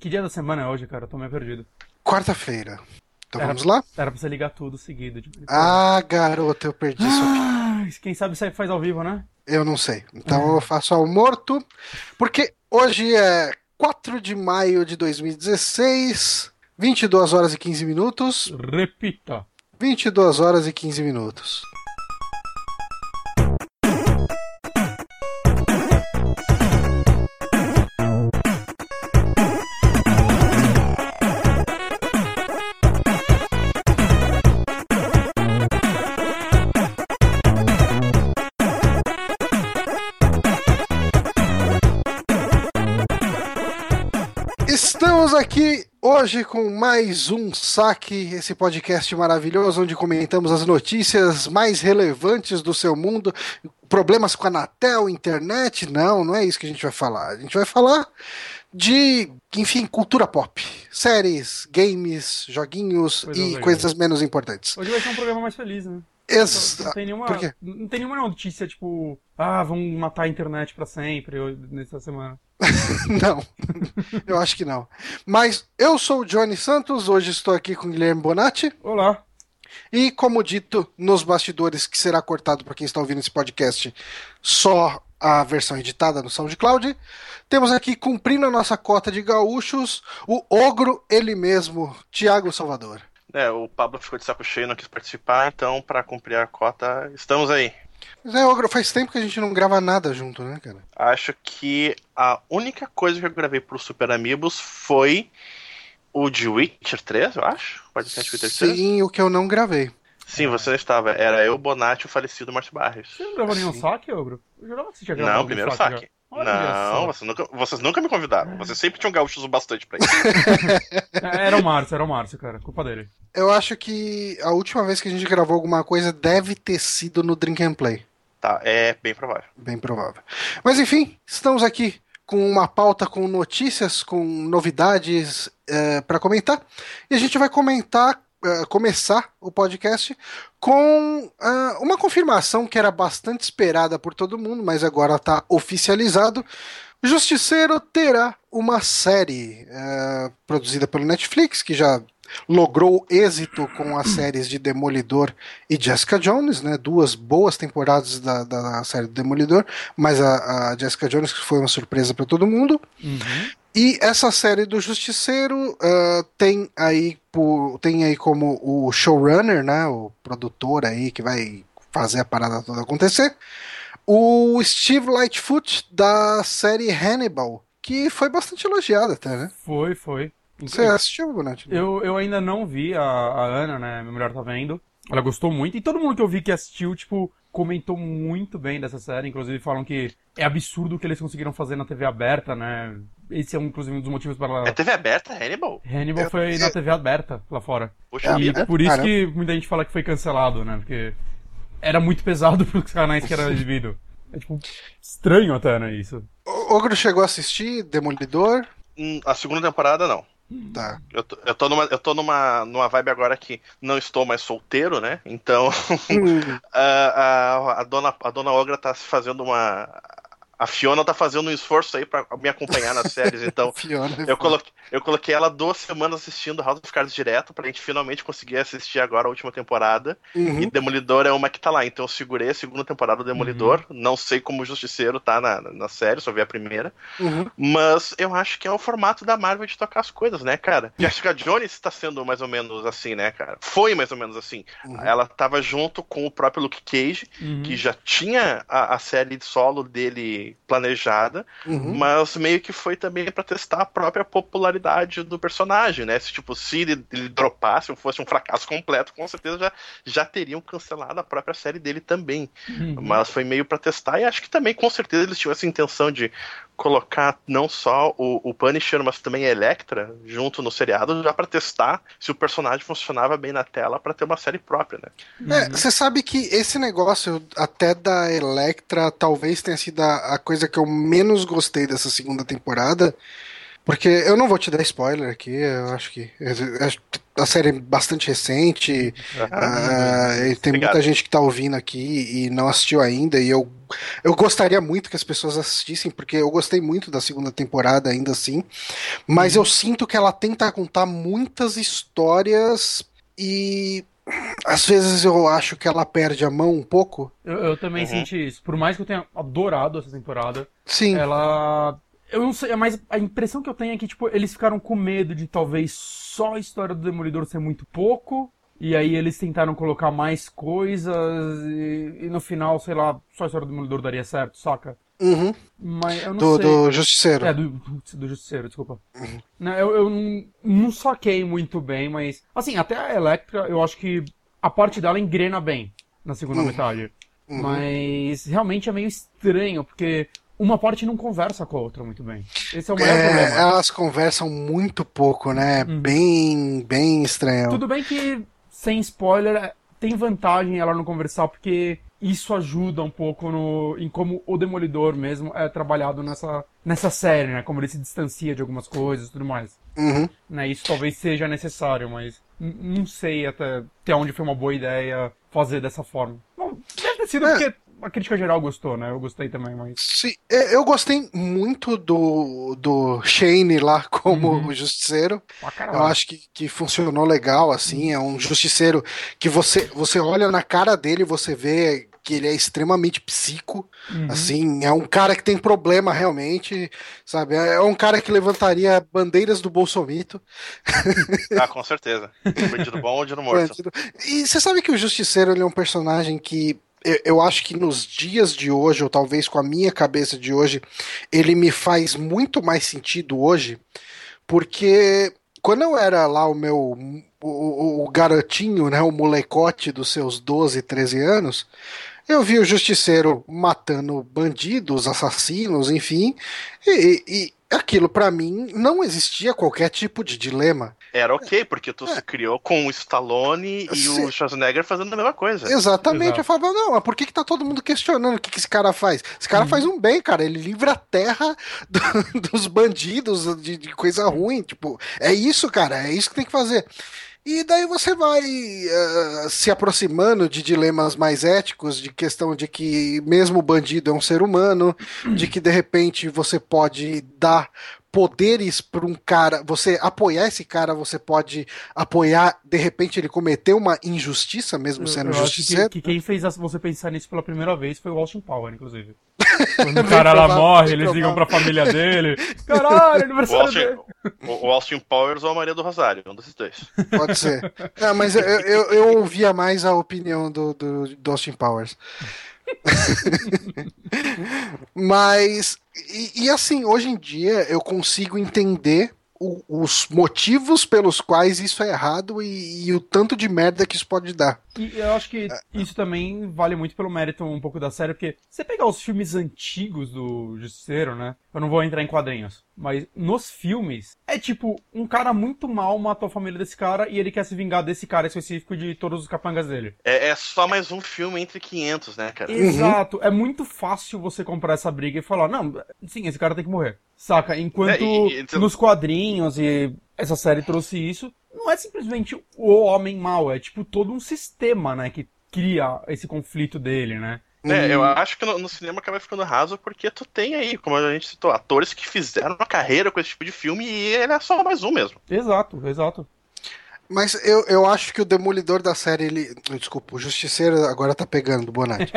Que dia da semana é hoje, cara? Eu tô meio perdido. Quarta-feira. Então Era- vamos lá? Era pra você ligar tudo seguido. tipo, Ah, garoto, eu perdi sua piada. Ah, quem sabe faz ao vivo, né? Eu não sei. Então eu faço ao morto, porque hoje é 4 de maio de 2016, 22 horas e 15 minutos. Repita. 22 horas e 15 minutos. Hoje com mais um saque, esse podcast maravilhoso onde comentamos as notícias mais relevantes do seu mundo, problemas com a Anatel, internet, não, não é isso que a gente vai falar. A gente vai falar de, enfim, cultura pop, séries, games, joguinhos e coisas menos importantes. Hoje vai ser um programa mais feliz, né? Ex Não tem nenhuma, não tem nenhuma notícia, tipo, ah, vão matar a internet pra sempre nessa semana. Não, eu acho que não. Mas eu sou o Johnny Santos, hoje estou aqui com o Guilherme Bonatti. Olá. E como dito nos bastidores, que será cortado para quem está ouvindo esse podcast, só a versão editada no SoundCloud, temos aqui cumprindo a nossa cota de gaúchos, o ogro ele mesmo, Tiago Salvador. É, o Pablo ficou de saco cheio, não quis participar, então, pra cumprir a cota, estamos aí. Mas é, ogro, faz tempo que a gente não grava nada junto, né, cara? Acho que a única coisa que eu gravei pro Super Amigos foi o de Witcher 3, eu acho. Pode ser de Witcher 3? Sim, o que eu não gravei. Sim, você não estava. Era eu, Bonatti o falecido Márcio Barros. Você não gravou nenhum Sim. saque, Ogro? Eu jurava que você tinha gravado Não, primeiro saque. saque. Olha Não, você nunca- vocês nunca me convidaram. Vocês sempre tinham gaúchos o bastante pra isso. É, Era o Márcio, era o Márcio, cara. Culpa dele. Eu acho que a última vez que a gente gravou alguma coisa deve ter sido no Drink and Play. tá, é bem provável. Bem provável. Mas enfim, estamos aqui com uma pauta com notícias, com novidades para comentar. E a gente vai comentar, eh, começar o podcast com ah, uma confirmação que era bastante esperada por todo mundo, mas agora está oficializado. Justiceiro terá uma série eh, produzida pelo Netflix, que já logrou êxito com as séries de Demolidor e Jessica Jones, né? Duas boas temporadas da, da série do Demolidor, mas a, a Jessica Jones que foi uma surpresa para todo mundo. Uhum. E essa série do Justiceiro ah, tem aí por, tem aí como o showrunner, né? O produtor aí que vai fazer a parada toda acontecer. O Steve Lightfoot da série Hannibal, que foi bastante elogiada até, né? Foi, foi. Você assistiu, Bonatti? Eu, eu ainda não vi a, a Ana, né? Minha mulher tá vendo. Ela gostou muito. E todo mundo que eu vi que assistiu, tipo, comentou muito bem dessa série. Inclusive falam que é absurdo o que eles conseguiram fazer na TV aberta, né? Esse é, um, inclusive, um dos motivos para ela. É TV aberta, Hannibal? Hannibal Eu- foi na TV aberta lá fora. Poxa É, E vida. por isso Caramba. que muita gente fala que foi cancelado, né? Porque era muito pesado pros canais que era exibido. É tipo estranho até, né? Isso. O Ogro chegou a assistir Demolidor? Hum, A segunda temporada, não. Tá. Eu tô, eu tô, numa, eu tô numa, numa vibe agora que não estou mais solteiro, né? Então Hum, a, a, a dona, a dona Ogra tá fazendo uma. A Fiona tá fazendo um esforço aí pra me acompanhar nas séries, então. Fiona. Eu coloquei, eu coloquei ela duas semanas assistindo House of Cards direto pra gente finalmente conseguir assistir agora a última temporada. Uhum. E Demolidor é uma que tá lá. Então eu segurei a segunda temporada do Demolidor. Não sei como o Justiceiro tá na, na série, só vi a primeira. Uhum. Mas eu acho que é o formato da Marvel de tocar as coisas, né, cara? Jessica Jones tá sendo mais ou menos assim, né, cara? Foi mais ou menos assim. Uhum. Ela tava junto com o próprio Luke Cage, Uhum. que já tinha a, a série de solo dele planejada, Uhum. mas meio que foi também pra testar a própria popularidade do personagem, né? Se, tipo, se ele, ele dropasse ou fosse um fracasso completo, com certeza já, já teriam cancelado a própria série dele também. Uhum. Mas foi meio pra testar e acho que também com certeza eles tinham essa intenção de colocar não só o, o Punisher, mas também a Electra junto no seriado já pra testar se o personagem funcionava bem na tela pra ter uma série própria, né? É, você sabe que esse negócio até da Electra talvez tenha sido a, a coisa que eu menos gostei dessa segunda temporada. Porque eu não vou te dar spoiler aqui, eu acho que a série é bastante recente, ah, uh, tem Obrigado. muita gente que tá ouvindo aqui e não assistiu ainda, e eu, eu gostaria muito que as pessoas assistissem, porque eu gostei muito da segunda temporada ainda assim, mas uhum. eu sinto que ela tenta contar muitas histórias e às vezes eu acho que ela perde a mão um pouco. Eu, eu também uhum. senti isso. Por mais que eu tenha adorado essa temporada, Sim. ela. Eu não sei, mas a impressão que eu tenho é que, tipo, eles ficaram com medo de talvez só a história do Demolidor ser muito pouco. E aí eles tentaram colocar mais coisas e, e no final, sei lá, só a história do Demolidor daria certo, saca? Uhum. Mas eu não do, sei. do Justiceiro. É, do, do Justiceiro, desculpa. Uhum. Não, eu, eu não, não saquei muito bem, mas. Assim, até a Electra, eu acho que a parte dela engrena bem na segunda uhum. metade. Uhum. Mas realmente é meio estranho, porque uma parte não conversa com a outra muito bem. Esse é o maior é, problema. Elas conversam muito pouco, né? Uhum. Bem, bem estranho. Tudo bem que, sem spoiler, tem vantagem ela não conversar, porque isso ajuda um pouco no, em como o Demolidor mesmo é trabalhado nessa, nessa série, né? Como ele se distancia de algumas coisas e tudo mais. Uhum. Né? Isso talvez seja necessário, mas não sei até, até onde foi uma boa ideia fazer dessa forma. Bom, deve ter sido é. porque a crítica geral gostou, né? Eu gostei também, mas. Sim, eu gostei muito do, do Shane lá como uhum. justiceiro. eu acho que, que funcionou legal, assim. É um justiceiro que você, você olha na cara dele e você vê que ele é extremamente psico, uhum. assim, é um cara que tem problema realmente, sabe? É um cara que levantaria bandeiras do Bolsomito. Ah, com certeza. Bandido bom ou bandido morto. Bandido. E você sabe que o Justiceiro ele é um personagem que eu, eu acho que nos dias de hoje, ou talvez com a minha cabeça de hoje, ele me faz muito mais sentido hoje, porque quando eu era lá o meu o, o, garotinho, né, o molecote dos seus 12, 13 anos, eu vi o justiceiro matando bandidos, assassinos, enfim, e, e aquilo para mim não existia qualquer tipo de dilema. Era ok, porque tu é. se criou com o Stallone e Se... o Schwarzenegger fazendo a mesma coisa. Exatamente. Exato. Eu falava, não, mas por que, que tá todo mundo questionando o que, que esse cara faz? Esse cara uhum. faz um bem, cara. Ele livra a terra do, dos bandidos, de, de coisa ruim. Tipo, é isso, cara. É isso que tem que fazer. E daí você vai uh, se aproximando de dilemas mais éticos, de questão de que mesmo o bandido é um ser humano, de que de repente você pode dar poderes para um cara, você apoiar esse cara, você pode apoiar, de repente ele cometeu uma injustiça, mesmo sendo justiceiro. Que, que, quem fez você pensar nisso pela primeira vez foi o Austin Power, inclusive. Quando o cara lá morre, eles ligam pra família dele. Caralho, aniversário o Austin, dele. O Austin Powers ou a Maria do Rosário, um desses dois. Pode ser. Não, mas eu, eu, eu ouvia mais a opinião do, do, do Austin Powers. Mas, e, e, assim, hoje em dia eu consigo entender o, os motivos pelos quais isso é errado e, e, o tanto de merda que isso pode dar. E eu acho que isso também vale muito pelo mérito um pouco da série, porque você pegar os filmes antigos do Justiceiro, né? Eu não vou entrar em quadrinhos, mas nos filmes é tipo um cara muito mal matou a família desse cara e ele quer se vingar desse cara específico de todos os capangas dele. É, é só mais um filme entre 500, né, cara? Exato. Uhum. É muito fácil você comprar essa briga e falar, não, sim, esse cara tem que morrer. Saca? Enquanto é, e, e, nos quadrinhos e essa série trouxe isso, não é simplesmente o homem mau, é tipo todo um sistema, né, que cria esse conflito dele, né? É, eu acho que no, no, cinema acaba ficando raso porque tu tem aí, como a gente citou, atores que fizeram uma carreira com esse tipo de filme e ele é só mais um mesmo. Exato, exato. Mas eu, eu acho que o Demolidor da série, ele. Desculpa, o Justiceiro agora tá pegando, Bonatti.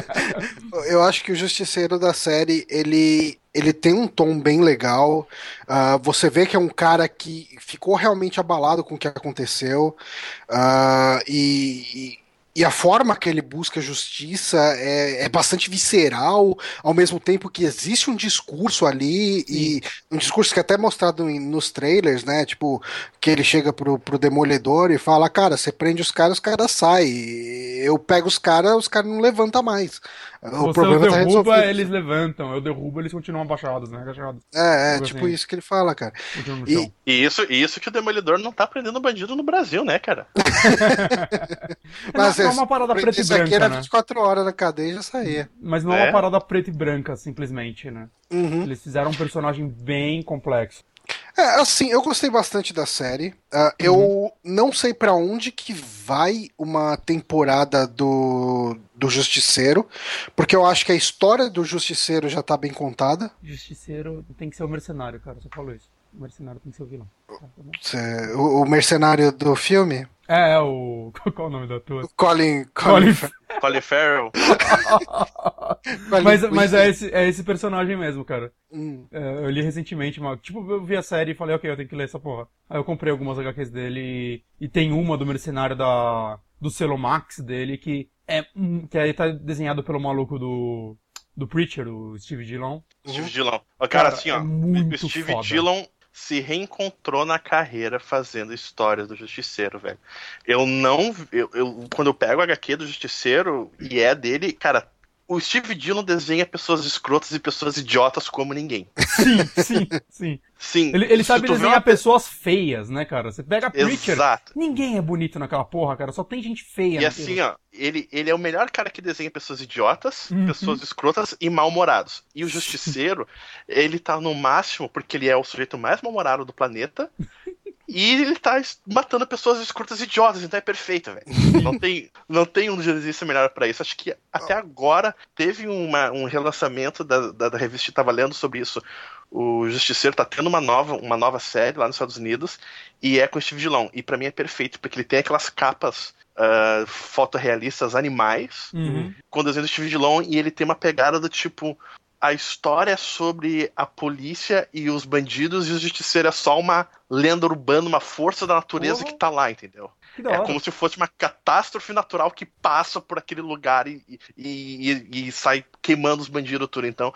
eu acho que o Justiceiro da série, ele, ele tem um tom bem legal. Uh, você vê que é um cara que ficou realmente abalado com o que aconteceu. Uh, e, e a forma que ele busca justiça é, é, bastante visceral, ao mesmo tempo que existe um discurso ali, Sim. e um discurso que é até mostrado em, nos trailers, né? Tipo, que ele chega pro, pro demolidor e fala, cara, você prende os caras, os caras saem. Eu pego os caras, os caras não levantam mais. O Você problema derruba, tá eles levantam. Eu derrubo, eles continuam abaixados, né? Agachados. É, é tipo assim. isso que ele fala, cara. E, e, isso, isso que o Demolidor não tá prendendo bandido no Brasil, né, cara? Mas não é uma parada preta e Isso aqui branca, era né? 24 horas na cadeia e já saía. Mas não é É? uma parada preta e branca, simplesmente, né? Uhum. Eles fizeram um personagem bem complexo. É, assim, eu gostei bastante da série. Ah, Eu não sei pra onde que vai uma temporada do, do Justiceiro, porque eu acho que a história do Justiceiro já tá bem contada. Justiceiro tem que ser o mercenário, cara. Você falou isso. O mercenário tem que ser o vilão. Tá, tá O, o mercenário do filme, É, é o. Qual é o nome da tua? Colin. Colin Colin, Colin Farrell. Mas, mas é, esse, é esse personagem mesmo, cara. Hum, É, eu li recentemente, mas, tipo, eu vi a série e falei, ok, eu tenho que ler essa porra. Aí eu comprei algumas HQs dele e, e tem uma do mercenário da, do selo Max dele que é, que aí tá desenhado pelo maluco do, do Preacher, o Steve Dillon. Steve Dillon. Cara, Cara, assim, é ó. muito o Steve foda. Dillon se reencontrou na carreira fazendo histórias do Justiceiro, velho. Eu não. Eu, eu- quando eu pego a HQ do Justiceiro e é dele, cara. O Steve Dillon desenha pessoas escrotas e pessoas idiotas como ninguém. Sim, sim, sim. Sim. Ele, ele sabe desenhar uma- pessoas feias, né, cara? Você pega Preacher, Exato. ninguém é bonito naquela porra, cara. Só tem gente feia. E assim, ó, ele, ele é o melhor cara que desenha pessoas idiotas, Uhum. pessoas escrotas e mal-humorados. E o Justiceiro, ele tá no máximo, porque ele é o sujeito mais mal-humorado do planeta. E ele tá matando pessoas escrotas e idiotas, então é perfeito, velho. Não tem, não tem um exercício melhor pra isso. Acho que até agora teve uma, um relançamento da, da, da revista que tava lendo sobre isso. O Justiceiro tá tendo uma nova, uma nova série lá nos Estados Unidos e é com o Steve Dillon. E pra mim é perfeito, porque ele tem aquelas capas ah, fotorrealistas animais Uhum. com o desenho do Steve Dillon e ele tem uma pegada do tipo a história é sobre a polícia e os bandidos e o justiceiro é só uma lenda urbana, uma força da natureza Porra. que tá lá, entendeu? É como se fosse uma catástrofe natural que passa por aquele lugar e, e, e- e sai queimando os bandidos tudo. Então,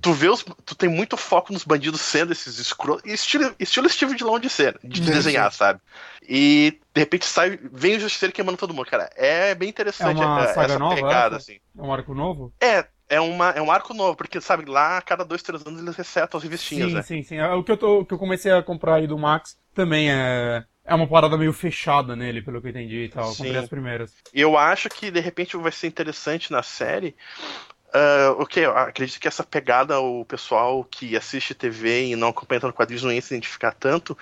tu vê os, tu tem muito foco nos bandidos sendo esses escrotos, estilo, estilo Steve Dillon de ser, de Sim, desenhar, sabe? E de repente sai, vem o justiceiro queimando todo mundo, cara. É bem interessante É uma saga essa nova, pegada, essa? assim. É um arco novo? É, é, uma, é um arco novo, porque, sabe, lá a cada dois, três anos eles resetam as revistinhas, sim, né? sim, sim. É, O que eu, tô, que eu comecei a comprar aí do Max também é, é uma parada meio fechada nele, pelo que eu entendi e tal. Eu comprei as primeiras. Eu acho que, de repente, vai ser interessante na série. ah, o que? Eu acredito que essa pegada, o pessoal que assiste TV e não acompanha tanto quadrinhos não ia se identificar tanto,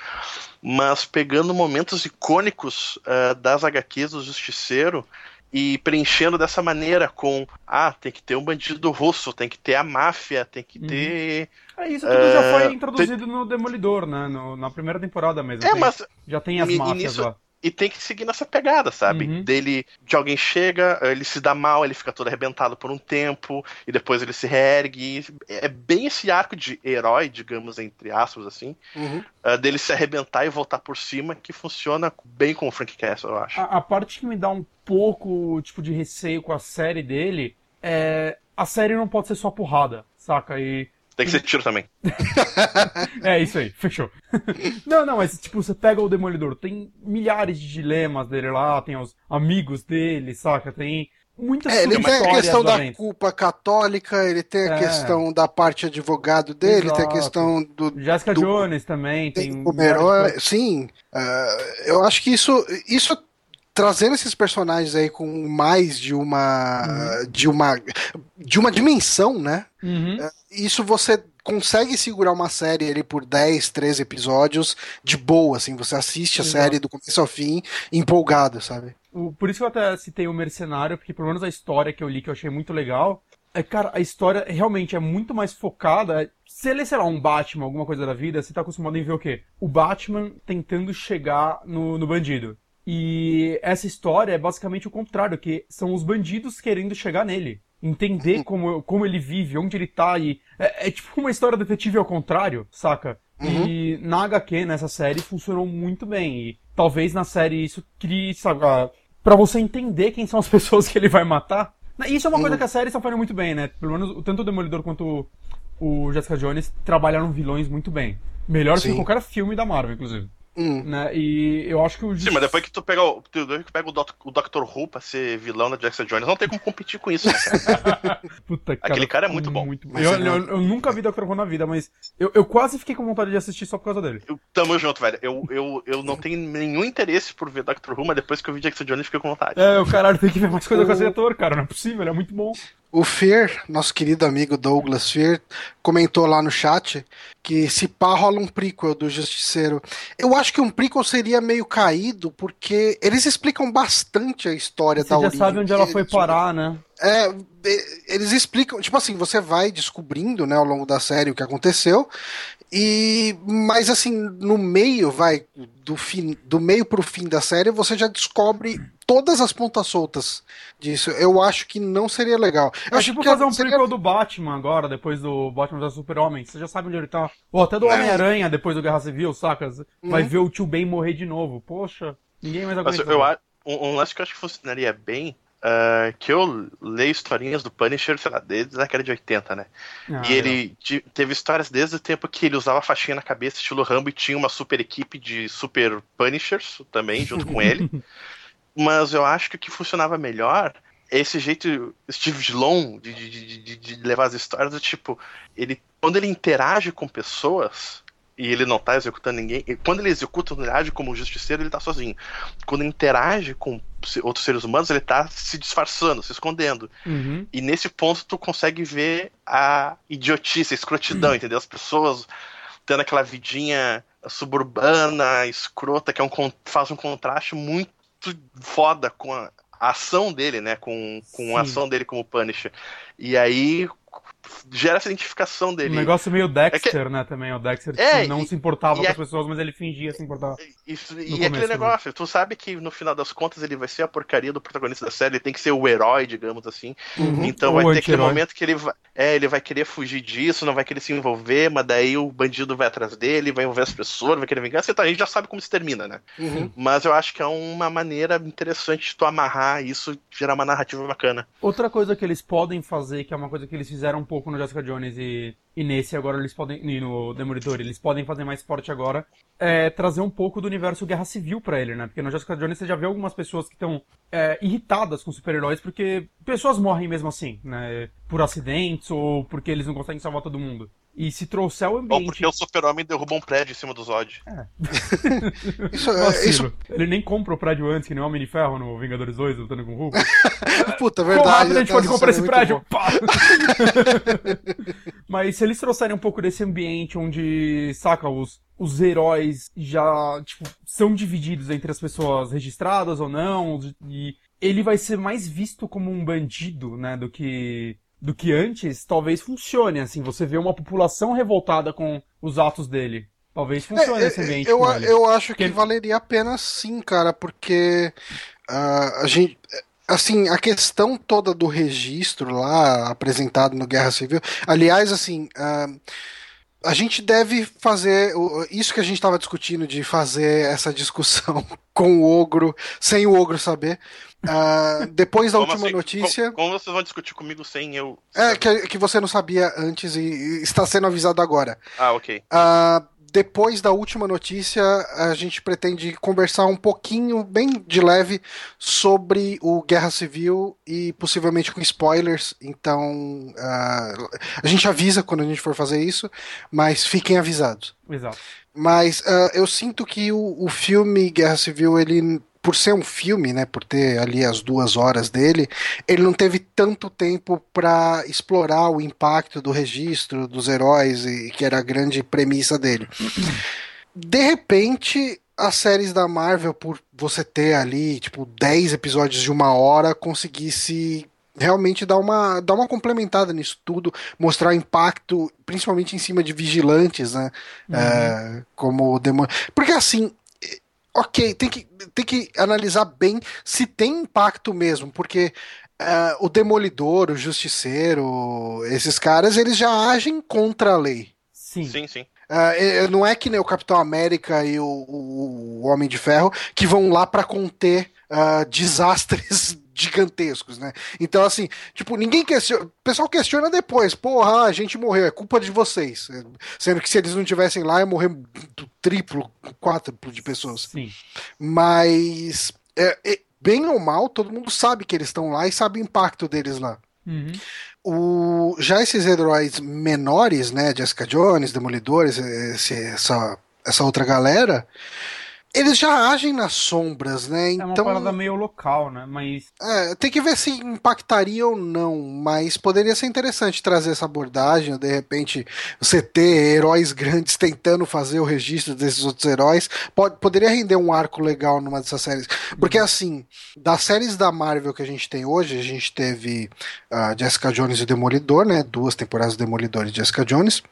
mas pegando momentos icônicos ah, das HQs do Justiceiro e preenchendo dessa maneira com ah, tem que ter um bandido russo, tem que ter a máfia, tem que Uhum. ter. É, isso tudo já É, foi introduzido no Demolidor, né? No- na primeira temporada mesmo. É, Tem- mas Já tem as e- e máfias nisso- lá. E tem que seguir nessa pegada, sabe? Uhum. Dele, de alguém chega, ele se dá mal, ele fica todo arrebentado por um tempo, e depois ele se reergue. É bem esse arco de herói, digamos, entre aspas, assim, uhum. ah, dele se arrebentar e voltar por cima, que funciona bem com o Frank Castle, eu acho. A, a parte que me dá um pouco, tipo, de receio com a série dele é... A série não pode ser só porrada, saca? E... Tem que ser tiro também. É, isso aí, fechou. não, não, mas tipo, você pega o Demolidor, tem milhares de dilemas dele lá, tem os amigos dele, saca? Tem muitas É, ele tem a questão da dentro. culpa católica, ele tem a É. questão da parte advogado dele, tem a Exato. questão do. Jessica do- Jones também tem. tem herói. coisas. Sim, ah, eu acho que isso, isso trazendo esses personagens aí com mais de uma, de uma, de uma dimensão, né? Uhum. Isso você consegue segurar uma série ali por 10, 13 episódios de boa, assim, você assiste a Exato. série do começo ao fim empolgado, sabe? O- Por isso que eu até citei o Mercenário, porque pelo menos a história que eu li, que eu achei muito legal, é, cara, a história realmente é muito mais focada. Se ele, sei lá, um Batman, alguma coisa da vida, você tá acostumado em ver o quê? O Batman tentando chegar no, no bandido. E essa história é basicamente o contrário, que são os bandidos querendo chegar nele. Entender como, como ele vive, onde ele tá e. É, é tipo uma história detetive ao contrário, saca? E na HQ, nessa série, funcionou muito bem. E talvez na série isso crie, sabe, pra você entender quem são as pessoas que ele vai matar. Isso é uma coisa que a série está fazendo muito bem, né? Pelo menos tanto o Demolidor quanto o, Jessica Jones trabalharam vilões muito bem. Melhor que Sim. qualquer filme da Marvel, inclusive. Hum. Né? E eu acho que o. Sim, mas depois que tu pega o, tu, que pega o, Dr. o Dr. Who pra ser vilão da Jackson Jones, não tem como competir com isso. Né, Puta, cara, Aquele cara é muito bom. Muito bom. Eu, eu, eu, nunca vi Dr. Who na vida, mas eu, eu quase fiquei com vontade de assistir só por causa dele. Eu, tamo junto, velho. Eu, eu, eu não tenho nenhum interesse por ver Dr. Who, mas depois que eu vi Jackson Jones, fiquei com vontade. É, o caralho tem que ver mais coisa o... com esse ator, cara. Não é possível, ele é muito bom. O Fer, nosso querido amigo Douglas Fer, comentou lá no chat que se pá rola um prequel do Justiceiro. Eu acho que um prequel seria meio caído, porque eles explicam bastante a história Você da origem. Você já sabe onde ela foi parar, né? É, eles explicam, tipo assim, você vai descobrindo, né, ao longo da série o que aconteceu, e mas assim, no meio, vai do fim, do meio pro fim da série, você já descobre todas as pontas soltas disso. Eu acho que não seria legal. Eu é acho tipo que fazer um seria... prequel do Batman agora, depois do Batman vs Super-Homem. Você já sabe onde ele tá. Ou até do é. Homem-Aranha, depois do Guerra Civil, saca? Vai uhum. ver o tio Ben morrer de novo. Poxa, ninguém mais aguenta. eu, um, um lance que eu acho que funcionaria bem Uh, que eu leio historinhas do Punisher, sei lá, desde a década de 80, né? Ah, e ele de, teve histórias desde o tempo que ele usava faixinha na cabeça, estilo Rambo, e tinha uma super equipe de super Punishers também, junto com ele. Mas eu acho que o que funcionava melhor é esse jeito Steve Dillon de, de, de, de levar as histórias do tipo, ele quando ele interage com pessoas, e ele não tá executando ninguém. E quando ele executa, ele age como um justiceiro, ele tá sozinho. Quando ele interage com outros seres humanos, ele tá se disfarçando, se escondendo. Uhum. E nesse ponto tu consegue ver a idiotice, a escrotidão, uhum. entendeu? As pessoas tendo aquela vidinha suburbana, escrota, que é um, faz um contraste muito foda com a, ação dele, né? Com, com a ação dele como Punisher. E aí, gera essa identificação dele. Um negócio meio Dexter, é que... né, também. O Dexter é, não e, se importava com as pessoas, mas ele fingia se importar. Isso, e aquele negócio, tu sabe que no final das contas ele vai ser a porcaria do protagonista da série, ele tem que ser o herói, digamos assim. Uhum. Então vai ter aquele momento que ele vai, é, ele vai querer fugir disso, não vai querer se envolver, mas daí o bandido vai atrás dele, vai envolver as pessoas, vai querer vingança, então a gente já sabe como se termina, né? Uhum. Mas eu acho que é uma maneira interessante de tu amarrar isso, gerar uma narrativa bacana. Outra coisa que eles podem fazer, que é uma coisa que eles fizeram um pouco no Jessica Jones e, e nesse agora eles podem. E no Demolidor, eles podem fazer mais forte agora. É trazer um pouco do universo Guerra Civil para ele, né? Porque no Jessica Jones você já vê algumas pessoas que estão é, irritadas com super-heróis porque pessoas morrem mesmo assim, né? Por acidentes ou porque eles não conseguem salvar todo mundo. E se trouxer o ambiente. Ou porque o super-homem derruba um prédio em cima do Zod. É. isso, é, isso... Ele nem compra o prédio antes, que nem o Homem de Ferro no Vingadores 2, lutando com o Hulk. Puta, verdade. a gente pode comprar esse prédio. Mas se eles trouxerem um pouco desse ambiente onde, saca, os, os heróis já, tipo, são divididos entre as pessoas registradas ou não, e ele vai ser mais visto como um bandido, né, do que do que antes, talvez funcione, assim, você vê uma população revoltada com os atos dele. Talvez funcione é, esse ambiente. Eu, eu acho que, valeria a pena sim, cara, porque uh, a gente. Assim, a questão toda do registro lá apresentado no Guerra Civil. Aliás, assim. Uh, a gente deve fazer isso que a gente estava discutindo de fazer essa discussão com o ogro sem o ogro saber Uh, depois da como última assim? notícia. Como, como, vocês vão discutir comigo sem eu. É, que, que você não sabia antes e, e está sendo avisado agora. Ah, ok. Uh, depois da última notícia, a gente pretende conversar um pouquinho, bem de leve, sobre o Guerra Civil e possivelmente com spoilers. Então, uh, a gente avisa quando a gente for fazer isso, mas fiquem avisados. Exato. Mas uh, eu sinto que o, o filme Guerra Civil ele por ser um filme, né, por ter ali as duas horas dele, ele não teve tanto tempo para explorar o impacto do registro dos heróis, e, que era a grande premissa dele. De repente, as séries da Marvel, por você ter ali, tipo, 10 episódios de uma hora, conseguisse realmente dar uma, dar uma complementada nisso tudo, mostrar impacto, principalmente em cima de vigilantes, né? Uhum. É, como demônio. Porque assim, ok, tem que, tem que analisar bem se tem impacto mesmo, porque uh, o Demolidor, o Justiceiro, esses caras, eles já agem contra a lei. Sim. Sim, sim. Uh, não é que nem o Capitão América e o, o, o Homem de Ferro que vão lá para conter uh, desastres gigantescos, né? Então, assim, tipo, ninguém questiona. O pessoal questiona depois, porra, a gente morreu, é culpa de vocês. Sendo que se eles não tivessem lá, ia morrer triplo, quádruplo de pessoas. Sim. Mas, é, é, bem ou mal, todo mundo sabe que eles estão lá e sabe o impacto deles lá. Uhum. O, já esses heróis menores, né, Jessica Jones, Demolidores, esse, essa, essa outra galera, eles já agem nas sombras, né? É uma Então, parada meio local, né? Mas. é, tem que ver se impactaria ou não, mas poderia ser interessante trazer essa abordagem, de repente você ter heróis grandes tentando fazer o registro desses outros heróis, pode, poderia render um arco legal numa dessas séries. Porque assim, das séries da Marvel que a gente tem hoje, a gente teve a Jessica Jones e o Demolidor, né? Duas temporadas do Demolidor e Jessica Jones.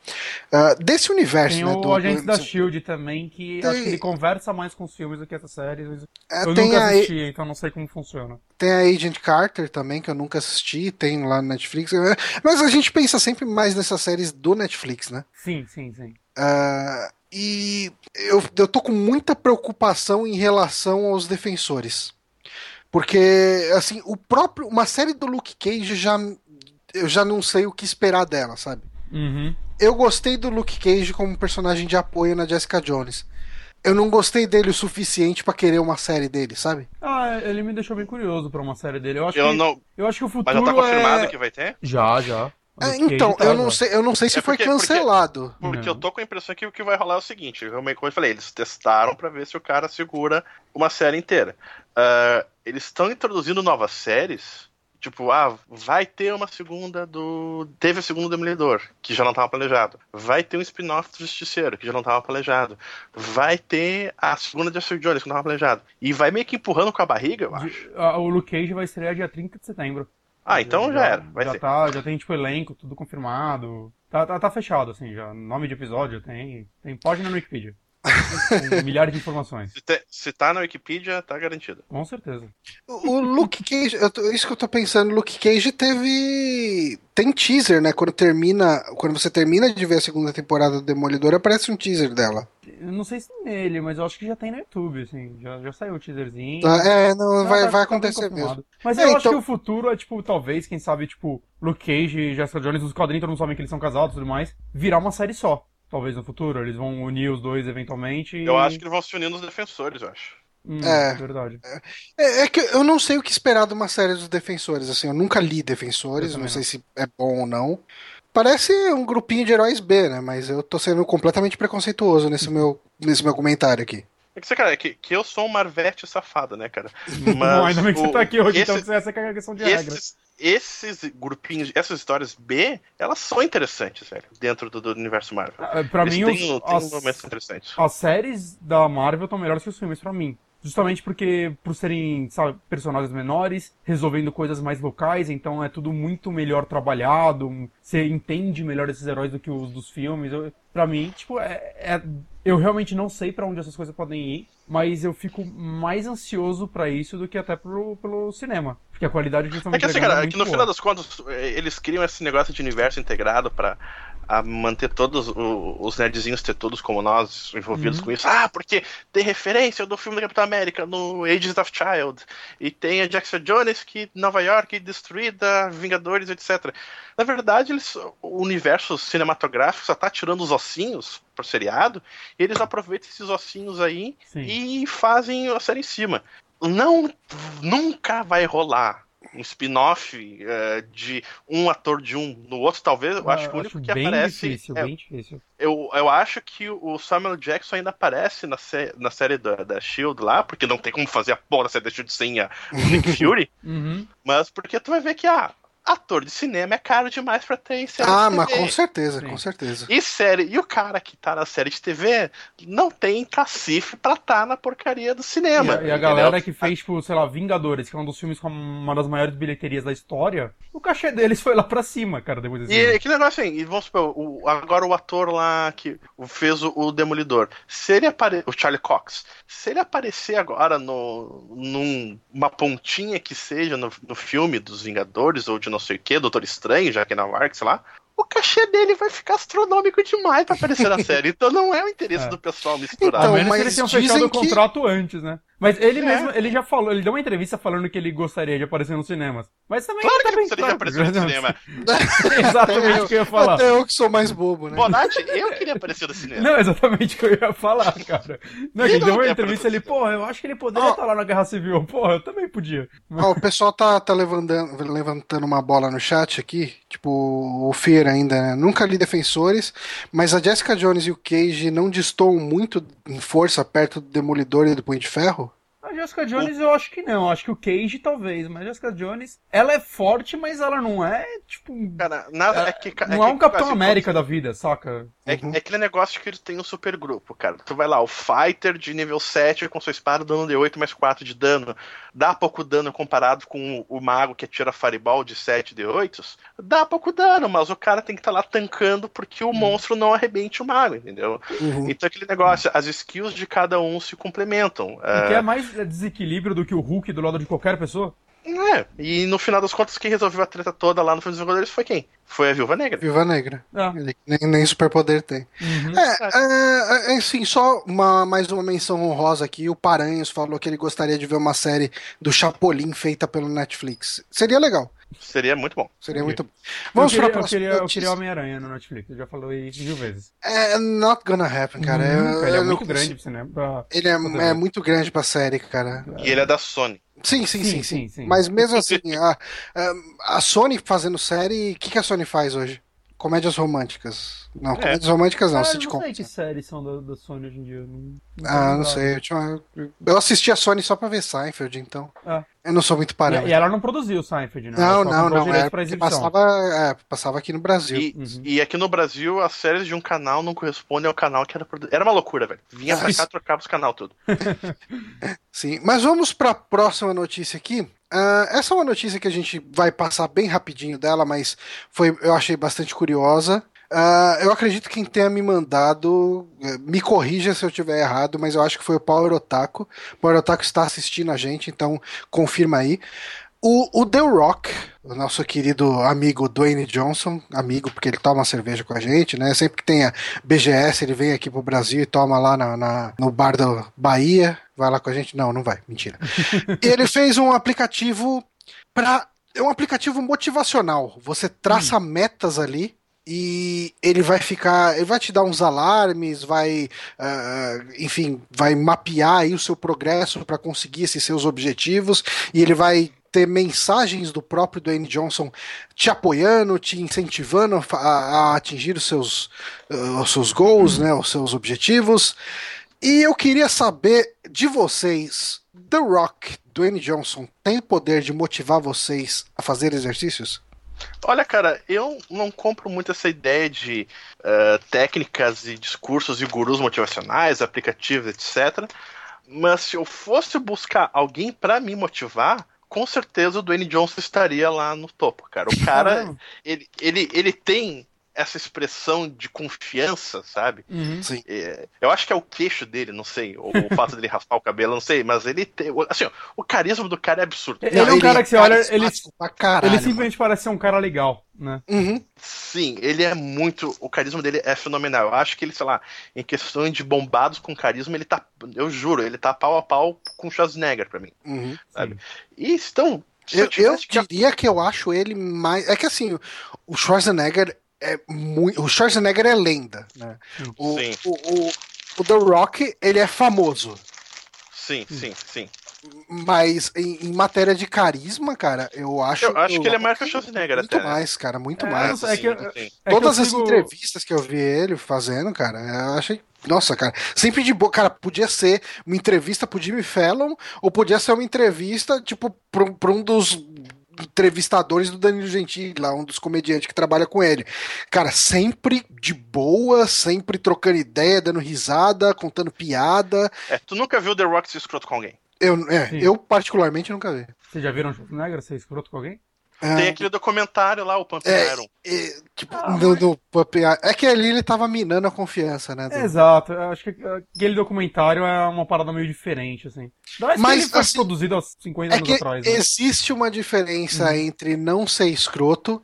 Ah, desse universo, Tem né? o do- Agente do- da Shield também, que Tem- acho que ele conversa mais com os filmes do que essas séries. É, eu tem nunca a- assisti, então não sei como funciona. Tem a Agent Carter também, que eu nunca assisti, tem lá no Netflix. É, Mas a gente pensa sempre mais nessas séries do Netflix, né? Sim, sim, sim. Ah, e eu, eu tô com muita preocupação em relação aos defensores. Porque, assim, o próprio. Uma série do Luke Cage já. Eu já não sei o que esperar dela, sabe? Uhum. Eu gostei do Luke Cage como personagem de apoio na Jessica Jones. Eu não gostei dele o suficiente pra querer uma série dele, sabe? Ah, ele me deixou bem curioso pra uma série dele. Eu acho, Eu que, não. eu acho que o futuro Mas já tá confirmado é... que vai ter? Já, já. É, então, tá eu não, sei, eu não sei se É foi porque- porque- cancelado. Porque Não. eu tô com a impressão que o que vai rolar é o seguinte: realmente, como eu falei, eles testaram pra ver se o cara segura uma série inteira. Ah, eles estão introduzindo novas séries. Tipo, ah, vai ter uma segunda do. Teve a segunda do Demolidor, que já não estava planejado. Vai ter um spin-off do Justiceiro, que já não estava planejado. Vai ter a segunda de Jessica Jones, que não estava planejado. E vai meio que empurrando com a barriga, eu acho. O Luke Cage vai estrear dia 30 de setembro. Ah, então já era. Vai já ser. Tá, já tem, tipo, elenco, tudo confirmado. Tá, tá, tá fechado, assim, já. Nome de episódio tem. Tem página no Wikipedia. Com milhares de informações. Se, te- se tá na Wikipedia, tá garantido. Com certeza. O o Luke Cage, eu tô- isso que eu tô pensando, Luke Cage teve. Tem teaser, né? Quando termina. Quando você termina de ver a segunda temporada do Demolidor, aparece um teaser dela. Eu não sei se nele, mas eu acho que já tem no YouTube, assim. Já, já saiu o teaserzinho. Tá, É, não, Tá- vai, tá- vai tá acontecer confirmado. mesmo. Mas É, eu acho então- que o futuro é, tipo, talvez, quem sabe, tipo, Luke Cage e Jessica Jones, os quadrinhos, todo mundo sabe que eles são casados e tudo mais, virar uma série só. Talvez no futuro. Eles vão unir os dois eventualmente. e- Eu acho que eles vão se unir nos defensores, eu acho. Hum, É. Verdade. É, é que eu não sei o que esperar de uma série dos Defensores, assim, eu nunca li Defensores, não também sei se é bom ou não. Parece um grupinho de heróis B, né? Mas eu tô sendo completamente preconceituoso nesse meu, nesse meu comentário aqui. É que, você, cara, é que, que eu sou um Marvete safado, né, cara? Bom, ainda bem que você tá aqui hoje, esse- então essa é a questão de regra. esses, esses grupinhos, essas histórias B, elas são interessantes, velho, dentro do, do universo Marvel. Ah, Pra Eles mim, têm, os, têm as, momentos interessantes. as séries da Marvel estão melhores que os filmes pra mim. Justamente porque, por serem, sabe, personagens menores, resolvendo coisas mais locais, então é tudo muito melhor trabalhado, você entende melhor esses heróis do que os dos filmes. Eu, pra mim, tipo, é, é- eu realmente não sei pra onde essas coisas podem ir, mas eu fico mais ansioso pra isso do que até pro, pelo cinema. Porque a qualidade que estão É que assim, entregando cara, é que no boa. final das contas, eh, eles criam esse negócio de universo integrado pra a manter todos o- os nerdzinhos ter todos como nós envolvidos Uhum. com isso. Ah, porque tem referência do filme da Capitão América no Ages of Child. E tem a Jackson Jones que Nova York destruída, Vingadores, etc. Na verdade, eles, o universo cinematográfico só tá tirando os ossinhos pro seriado, e eles aproveitam esses ossinhos aí Sim. e fazem a série em cima. Não, nunca vai rolar um spin-off eh, de um ator de um no outro, talvez. Eu acho que o único que bem aparece. difícil, é- bem difícil. eu, eu acho que o Samuel Jackson ainda aparece na, sé- na série da, da Shield lá, porque não tem como fazer a porra da série da Shield sem a Nick Fury, Uhum. mas porque tu vai ver que, ah, ator de cinema é caro demais pra ter em série Ah, de mas TV. com certeza, Sim. com certeza. E série, e o cara que tá na série de TV não tem cacife pra tá na porcaria do E cinema. a, e a galera que fez, tipo, sei lá, Vingadores, que é um dos filmes com uma das maiores bilheterias da história, o cachê deles foi lá pra cima, cara, depois desse. E que negócio assim, e vamos supor, o- agora o ator lá que fez o, o Demolidor, se ele apare... o Charlie Cox, se ele aparecer agora no, numa pontinha que seja no, no filme dos Vingadores ou de não sei o que, Doutor Estranho, já que é na Marx lá, o cachê dele vai ficar astronômico demais pra aparecer na série. Então não é o interesse É. do pessoal misturar. Então, que mas eles tenham dizem fechado o que- contrato antes, né? Mas ele É. mesmo, ele já falou, ele deu uma entrevista falando que ele gostaria de aparecer nos cinemas. Mas também Claro tá que ele gostaria de aparecer no cinema. exatamente o que eu ia falar. Até eu que sou mais bobo, né? Bonatti, eu queria aparecer no cinema. Não, exatamente o que eu ia falar, cara. Não, Ele ele deu uma entrevista ali, porra, eu acho que ele poderia Ó. estar lá na Guerra Civil. Porra, eu também podia. Ó, o pessoal tá, tá levantando, levantando uma bola no chat aqui, tipo, o Fear ainda, né? Nunca li Defensores, mas a Jessica Jones e o Cage não destoam muito em força perto do Demolidor e do Punho de Ferro? Jessica Jones eu acho que não, acho que o Cage talvez, mas a Jessica Jones, ela é forte, mas ela não é, tipo, Cara, nada, é, que, é não é que, um Capitão assim, América da vida, saca? É, é aquele negócio que eles têm um super grupo, cara. Tu vai lá, o Fighter de nível 7 com sua espada dando de 8 mais 4 de dano. Dá pouco dano comparado com o, o mago que atira Fireball de 7 de 8. Dá pouco dano, mas o cara tem que estar lá tancando porque o monstro não arrebente o mago, entendeu? Uhum. Então aquele negócio, as skills de cada um se complementam. Porque É, é mais desequilíbrio do que o Hulk do lado de qualquer pessoa. É, e no final das contas, quem resolveu a treta toda lá no Filme dos Vingadores foi quem? Foi a Viúva Negra. Viúva Negra. Ah. Ele nem, nem superpoder tem. Uhum. É, é, é, assim, só uma, mais uma menção honrosa aqui. O Paranhos falou que ele gostaria de ver uma série do Chapolin feita pelo Netflix. Seria legal. Seria muito bom. Seria muito bom. Vamos eu pra queria, eu próxima queria, eu notícia. queria Homem-Aranha no Netflix, eu já falei mil vezes. É not gonna happen, cara. Eu- Nunca, ele é eu muito consigo. grande pro cinema. pra- Ele é, é muito grande pra série, cara. E ele é da Sony. Sim, sim, sim, Sim, sim. sim. Mas mesmo assim, a, a- a Sony fazendo série, o que, que a Sony faz hoje? Comédias românticas. Não, comédias românticas não, Ah, eu sitcom. não sei que séries são da, da Sony hoje em dia. Não, não Ah, não sei. Eu, tinha- eu assisti a Sony só pra ver Seinfeld, então. Ah. Eu não sou muito E, parâmetro. e ela não produziu o Seinfeld, né? Não, não, não. É, pra passava, é, passava aqui no Brasil. E, Uhum. e aqui no Brasil, as séries de um canal não correspondem ao canal que era produ... Era uma loucura, velho. Vinha pra Isso. cá, trocava os canal tudo. Sim, mas vamos para a próxima notícia aqui. Ah, essa é uma notícia que a gente vai passar bem rapidinho dela, mas foi, eu achei bastante curiosa. Ah, eu acredito que quem tenha me mandado, eh, me corrija se eu estiver errado, mas eu acho que foi o Power Otaku. O Power Otaku está assistindo a gente, então confirma aí. O, o The Rock, o nosso querido amigo Dwayne Johnson, amigo porque ele toma cerveja com a gente, né? Sempre que tem a BGS, ele vem aqui pro Brasil e toma lá na, na- no bar da Bahia. Vai lá com a gente? Não, não vai, mentira. Ele fez um aplicativo para é um aplicativo motivacional. Você traça metas ali e ele vai ficar, ele vai te dar uns alarmes, vai, ah, enfim, vai mapear aí o seu progresso para conseguir esses seus objetivos e ele vai ter mensagens do próprio Dwayne Johnson te apoiando, te incentivando a, a- atingir os seus, ah, os seus goals, né, os seus objetivos. E eu queria saber de vocês, The Rock, Dwayne Johnson, tem poder de motivar vocês a fazer exercícios? Olha, cara, eu não compro muito essa ideia de eh, técnicas e discursos e gurus motivacionais, aplicativos, etc. Mas se eu fosse buscar alguém pra me motivar, com certeza o Dwayne Johnson estaria lá no topo, cara. O cara, ele, ele, ele tem essa expressão de confiança, sabe? Uhum. Sim. É, eu acho que é o queixo dele, não sei, ou o fato dele raspar o cabelo, não sei, mas ele tem. Assim, ó, o carisma do cara é absurdo. Ele é um cara que você olha, ele, caralho, ele simplesmente parece ser um cara legal, né? mano. Uhum. Sim, ele é muito. O carisma dele é fenomenal. Eu acho que ele, sei lá, em questão de bombados com carisma, ele tá. Eu juro, ele tá pau a pau com o Schwarzenegger pra mim. Uhum. Sabe? E então. Eu, eu diria que eu acho ele mais. É que assim, o Schwarzenegger é muito. O Schwarzenegger é lenda, né? O, Sim. o, o, o The Rock, ele é famoso. Sim, sim, sim. Mas em, em matéria de carisma, cara, eu acho. Eu acho que ele é maior que o Schwarzenegger Muito até. né? mais, cara, muito É, mais. sei, é que- Sim, sim. É que Todas eu as sigo- entrevistas que eu vi ele fazendo, cara, eu achei. Nossa, cara, sempre de boa. Cara, podia ser uma entrevista pro Jimmy Fallon, ou podia ser uma entrevista, tipo, pra, pra um dos entrevistadores do Danilo Gentili, lá, um dos comediantes que trabalha com ele. Cara, sempre de boa, sempre trocando ideia, dando risada, contando piada. É, tu nunca viu The Rock se escroto com alguém. Eu, é, eu particularmente nunca vi. Vocês já viram Schwarzenegger ser escroto com alguém? Tem É, aquele documentário lá, o Pump É, Iron. é, tipo, Ah, no- no Pup- é que ali ele tava minando a confiança, né? do- Exato, eu acho que aquele documentário é uma parada meio diferente, assim. Mas, Mas, ele foi assim, produzido há 50 É anos que atrás, né? existe uma diferença Uhum. entre não ser escroto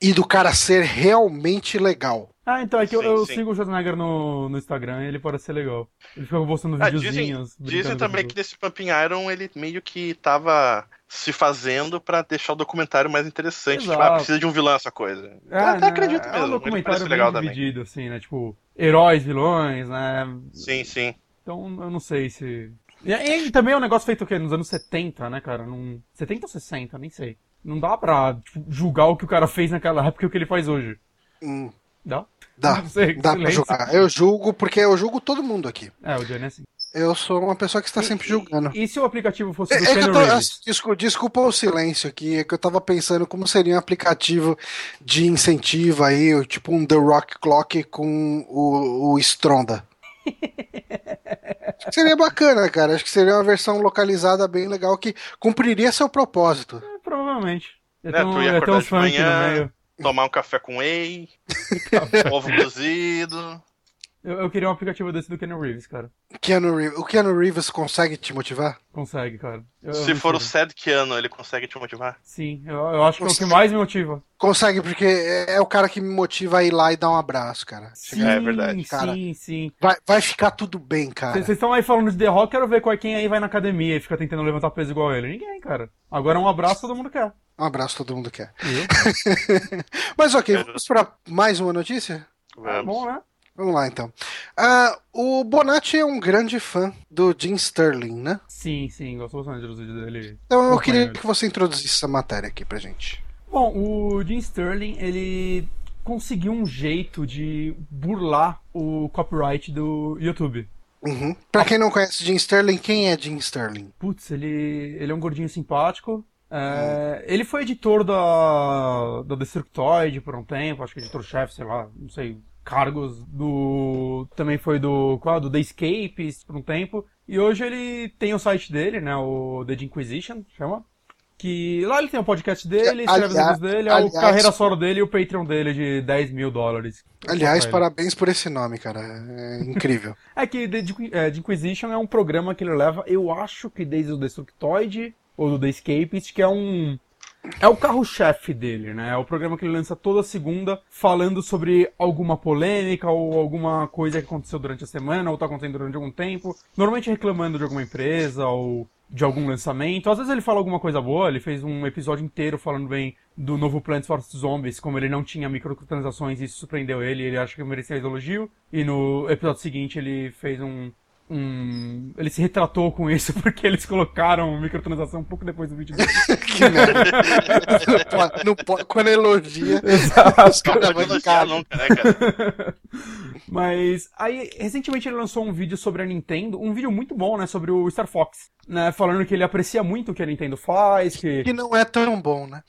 e do cara ser realmente legal. Ah, então é que eu, Sim, eu sim. sigo o Schwarzenegger no, no Instagram e ele parece ser legal. Ele fica postando Ah, dizem, videozinhos. dizem brincando também que nesse Pumping Iron ele meio que tava se fazendo pra deixar o documentário mais interessante. Tipo, ah, precisa de um vilão essa coisa. É, Eu até né, acredito É um mesmo. documentário legal também. dividido, assim, né? Tipo, heróis, vilões, né? Sim, sim. Então eu não sei se. E, e também é um negócio feito o quê? Nos anos 70, né, cara? Num... 70 ou 60, nem sei. Não dá pra tipo, julgar o que o cara fez naquela época e o que ele faz hoje. Hum, Dá? dá. Não sei, Dá pra silêncio. julgar. Eu julgo porque eu julgo todo mundo aqui. É, o Johnny é assim. Eu sou uma pessoa que está sempre julgando. E, e se o aplicativo fosse É, do é Keanu desculpa, desculpa o silêncio aqui, é que eu tava pensando como seria um aplicativo de incentivo aí, tipo um The Rock Clock com o, o Stronda. Acho que seria bacana, cara. Acho que seria uma versão localizada bem legal que cumpriria seu propósito. É, provavelmente. É, ter um, tu ia acordar uns de manhã. Tomar um café com whey, ovo cozido. Eu, eu queria um aplicativo desse do Keanu Reeves, cara. Keanu Reeves, o Keanu Reeves consegue te motivar? Consegue, cara. Eu- Se eu for o. Sad Keanu, ele consegue te motivar? Sim, eu, eu acho que é o que Consegue. mais me motiva. Consegue, porque é, é o cara que me motiva a ir lá e dar um abraço, cara. Sim, É verdade. Cara. sim, sim. Vai, vai ficar tudo bem, cara. Vocês estão aí falando de The Rock, quero ver qual- quem aí vai na academia e fica tentando levantar peso igual ele. Ninguém, cara. Agora um abraço todo mundo quer. Um abraço todo mundo quer. Mas ok, É. vamos para mais uma notícia? Tá Vamos. bom, né? Vamos lá então. Ah, o Bonatti é um grande fã do Jim Sterling, né? Sim, sim, gostou bastante dos vídeos dele. Então eu queria que você introduzisse essa matéria aqui pra gente. Bom, o Jim Sterling, ele conseguiu um jeito de burlar o copyright do YouTube. Uhum. Pra quem não conhece Jim Sterling, quem é Jim Sterling? Putz, ele, ele é um gordinho simpático. É, Ele foi editor da, da Destructoid por um tempo, acho que editor-chefe, sei lá, não sei, cargos do. Também foi do. Qual? Do The Escapes por um tempo. E hoje ele tem o site dele, né? O The Inquisition, chama. Que lá ele tem o podcast dele, escreve os livros dele, é o aliás- carreira solo dele e o Patreon dele de 10 mil dólares. Aliás, parabéns por esse nome, cara. É incrível. É que The, é, The Inquisition é um programa que ele leva, eu acho que desde o Destructoid ou do The Escapist, que é um. É o carro-chefe dele, né? É o programa que ele lança toda segunda falando sobre alguma polêmica ou alguma coisa que aconteceu durante a semana ou tá acontecendo durante algum tempo. Normalmente reclamando de alguma empresa ou de algum lançamento. Às vezes ele fala alguma coisa boa, ele fez um episódio inteiro falando bem do novo Plants vs Zombies, como ele não tinha microtransações e isso surpreendeu ele, ele acha que merecia elogio. E no episódio seguinte ele fez um. Um... Ele se retratou com isso porque eles colocaram microtransação um pouco depois do vídeo dele. que merda. não pode, quando elogia, Exato. os caras Não vão nunca, né, cara? Mas aí, recentemente ele lançou um vídeo sobre a Nintendo, um vídeo muito bom, né, sobre o Star Fox, né, falando que ele aprecia muito o que a Nintendo faz, que... Que não é tão bom, né?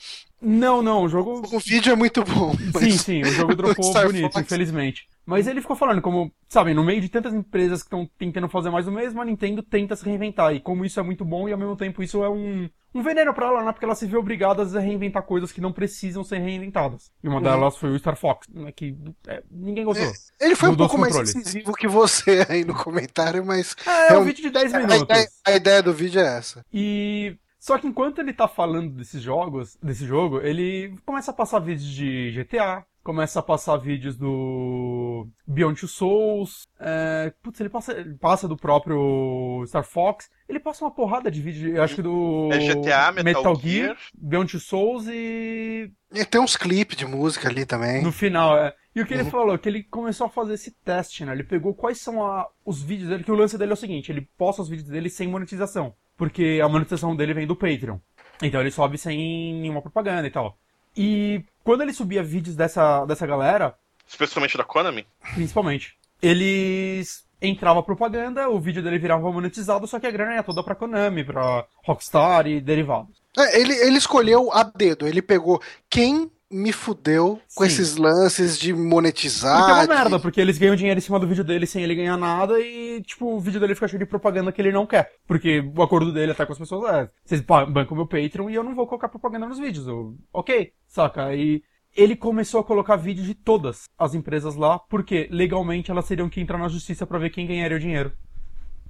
Não, não, o jogo... O vídeo é muito bom. Mas... Sim, sim, o jogo dropou bonito, Fox- infelizmente. Mas ele ficou falando como, sabe, no meio de tantas empresas que estão tentando fazer mais o mesmo, a Nintendo tenta se reinventar. E como isso é muito bom e ao mesmo tempo isso é um, um veneno pra ela, né? Porque ela se vê obrigada a reinventar coisas que não precisam ser reinventadas. E uma Uhum. delas foi o Star Fox, né, que é, ninguém gostou. Ele foi um Mudou pouco os mais incisivo que você aí no comentário, mas É, é um um- vídeo de 10 a minutos. ideia, a ideia do vídeo é essa. E só que enquanto ele tá falando desses jogos, desse jogo, ele começa a passar vídeos de GTA, começa a passar vídeos do Beyond Two Souls, é, putz, ele passa, ele passa do próprio Star Fox, ele passa uma porrada de vídeo, eu acho que do É GTA, Metal Gear. Beyond Two Souls e E tem uns clipes de música ali também. no final, é. E o que ele Uhum. falou, que ele começou a fazer esse teste, né? Ele pegou quais são a- os vídeos dele, que o lance dele é o seguinte, ele posta os vídeos dele sem monetização, porque a monetização dele vem do Patreon. Então ele sobe sem nenhuma propaganda e tal. E quando ele subia vídeos dessa, dessa galera, Especialmente da Konami. principalmente, eles entrava propaganda, o vídeo dele virava monetizado, só que a grana ia toda pra Konami, pra Rockstar e derivados. É, ele, ele escolheu a dedo, ele pegou quem me fudeu com Sim. esses lances de monetizar. Porque é uma de- merda, porque eles ganham dinheiro em cima do vídeo dele sem ele ganhar nada e, tipo, o vídeo dele fica cheio de propaganda que ele não quer. Porque o acordo dele até com as pessoas é, vocês bancam meu Patreon e eu não vou colocar propaganda nos vídeos. Eu, ok, saca? Aí ele começou a colocar vídeo de todas as empresas lá, porque legalmente elas teriam que entrar na justiça pra ver quem ganharia o dinheiro.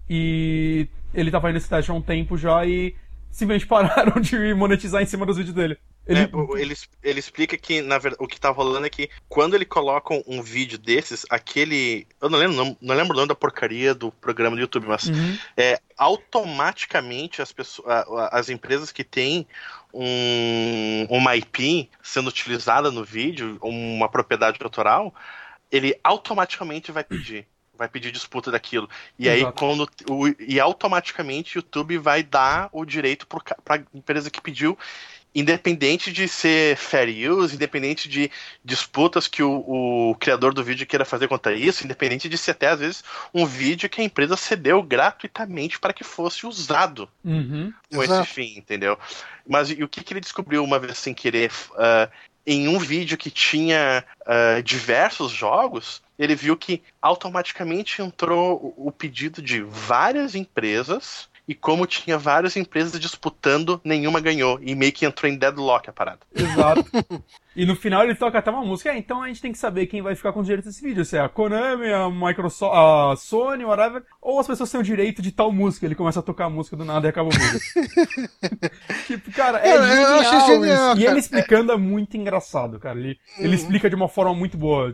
E ele tava indo nesse teste há um tempo já e simplesmente pararam de monetizar em cima dos vídeos dele. Ele... É, ele, ele explica que, na verdade, o que tá rolando é que quando ele coloca um, vídeo desses, aquele. Eu não lembro, não, não lembro o nome da porcaria do programa do YouTube, mas uhum. é, automaticamente as, pessoas, as empresas que têm um, uma IP sendo utilizada no vídeo, uma propriedade autoral, ele automaticamente vai pedir vai pedir disputa daquilo. E Exato. aí, quando. O, e automaticamente o YouTube vai dar o direito para a empresa que pediu independente de ser fair use, independente de disputas que o, o, criador do vídeo queira fazer contra isso, independente de ser até às vezes um vídeo que a empresa cedeu gratuitamente para que fosse usado uhum. com Exato. esse fim, entendeu? Mas e o que, que ele descobriu uma vez sem querer? Uh, em um vídeo que tinha uh, diversos jogos, ele viu que automaticamente entrou o pedido de várias empresas e como tinha várias empresas disputando, nenhuma ganhou. E meio que entrou em deadlock a parada. Exato. e no final ele toca até uma música. É, então a gente tem que saber quem vai ficar com os direitos desse vídeo. Se é a Konami, a Microsoft, a Sony, whatever. Ou as pessoas têm o direito de tal música. Ele começa a tocar a música do nada e acaba o vídeo. tipo, cara, é eu, genial, eu genial E ele explicando é muito engraçado, cara. Ele, uhum. ele explica de uma forma muito boa.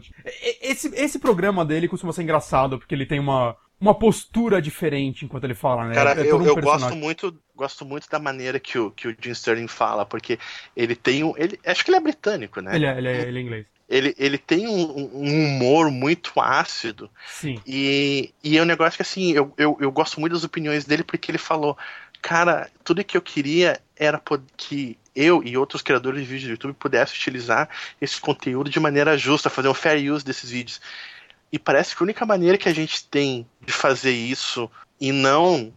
Esse, esse programa dele costuma ser engraçado, porque ele tem uma, uma postura diferente enquanto ele fala, né? Cara, é eu, um eu gosto muito gosto muito da maneira que o, que o Jim Sterling fala, porque ele tem um. Ele, acho que ele é britânico, né? Ele é, ele é, ele é inglês. Ele, ele tem um, um, humor muito ácido. Sim. E, e é um negócio que, assim, eu, eu, eu gosto muito das opiniões dele, porque ele falou: Cara, tudo que eu queria era que eu e outros criadores de vídeos do YouTube pudessem utilizar esse conteúdo de maneira justa, fazer um fair use desses vídeos. E parece que a única maneira que a gente tem de fazer isso e não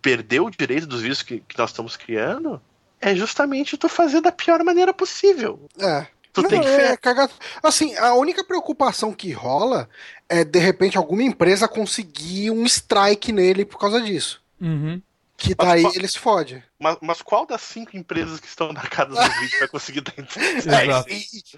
perder o direito dos vídeos que, que nós estamos criando é justamente tu fazer da pior maneira possível. É. Tu não, tem que é, cagar... Assim, a única preocupação que rola é de repente alguma empresa conseguir um strike nele por causa disso. Uhum. Que daí mas, ele se fode. Mas, mas, qual das cinco empresas que estão marcadas no vídeo vai conseguir dar Exato.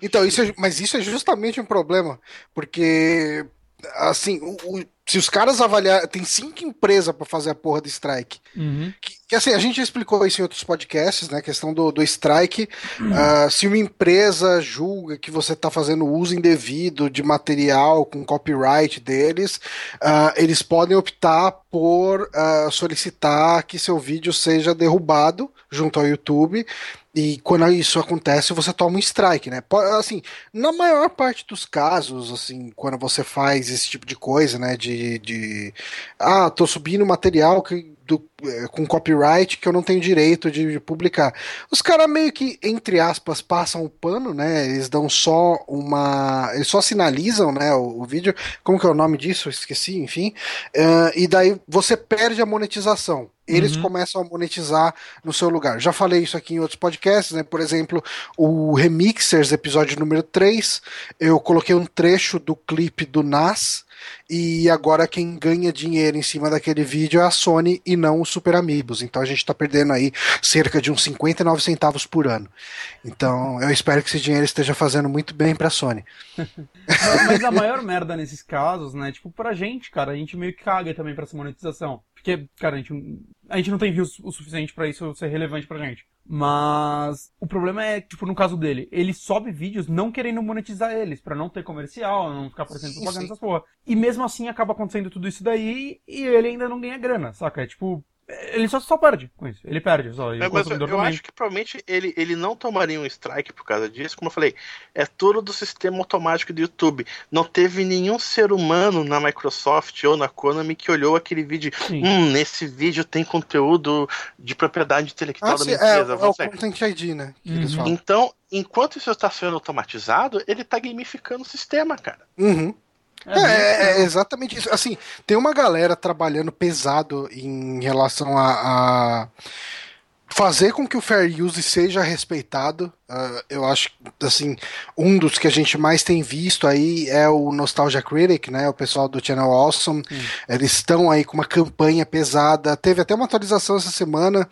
Então, isso é, mas isso é justamente um problema. Porque, assim, o, o se os caras avaliar. Tem cinco empresas para fazer a porra do strike. Uhum. Que, que, assim, a gente já explicou isso em outros podcasts, né? A questão do, do strike. Uhum. Uh, se uma empresa julga que você está fazendo uso indevido de material com copyright deles, uh, eles podem optar por uh, solicitar que seu vídeo seja derrubado junto ao YouTube e quando isso acontece, você toma um strike, né? Assim, na maior parte dos casos, assim, quando você faz esse tipo de coisa, né? De, de ah, tô subindo material que do, é, com copyright que eu não tenho direito de publicar. Os caras meio que, entre aspas, passam o pano, né? Eles dão só uma. Eles só sinalizam né, o, o vídeo. Como que é o nome disso? Eu esqueci, enfim. Uh, e daí você perde a monetização. Eles uhum. começam a monetizar no seu lugar. Já falei isso aqui em outros podcasts, né? Por exemplo, o Remixers, episódio número 3, eu coloquei um trecho do clipe do Nas e agora quem ganha dinheiro em cima daquele vídeo é a Sony e não o Super Amigos. Então a gente está perdendo aí cerca de uns 59 centavos por ano. Então eu espero que esse dinheiro esteja fazendo muito bem para a Sony. Mas a maior merda nesses casos, né? Tipo, pra gente, cara, a gente meio que caga também pra essa monetização. Porque, cara, a gente, a gente não tem views o suficiente para isso ser relevante pra gente. Mas o problema é, tipo, no caso dele, ele sobe vídeos não querendo monetizar eles, para não ter comercial, não ficar aparecendo propaganda essas porra. E mesmo assim acaba acontecendo tudo isso daí e ele ainda não ganha grana, saca? É tipo, ele só, só perde com isso. Ele perde só. É, mas eu, eu acho que provavelmente ele, ele não tomaria um strike por causa disso. Como eu falei, é tudo do sistema automático do YouTube. Não teve nenhum ser humano na Microsoft ou na Konami que olhou aquele vídeo. Sim. Hum, nesse vídeo tem conteúdo de propriedade intelectual ah, da minha empresa. É, é o Content ID, né? Uhum. Então, enquanto isso está sendo automatizado, ele está gamificando o sistema, cara. Uhum. É, é, é, exatamente isso. Assim, tem uma galera trabalhando pesado em relação a, a fazer com que o fair use seja respeitado Uh, eu acho assim um dos que a gente mais tem visto aí é o Nostalgia Critic, né? O pessoal do Channel Awesome. Hum. Eles estão aí com uma campanha pesada. Teve até uma atualização essa semana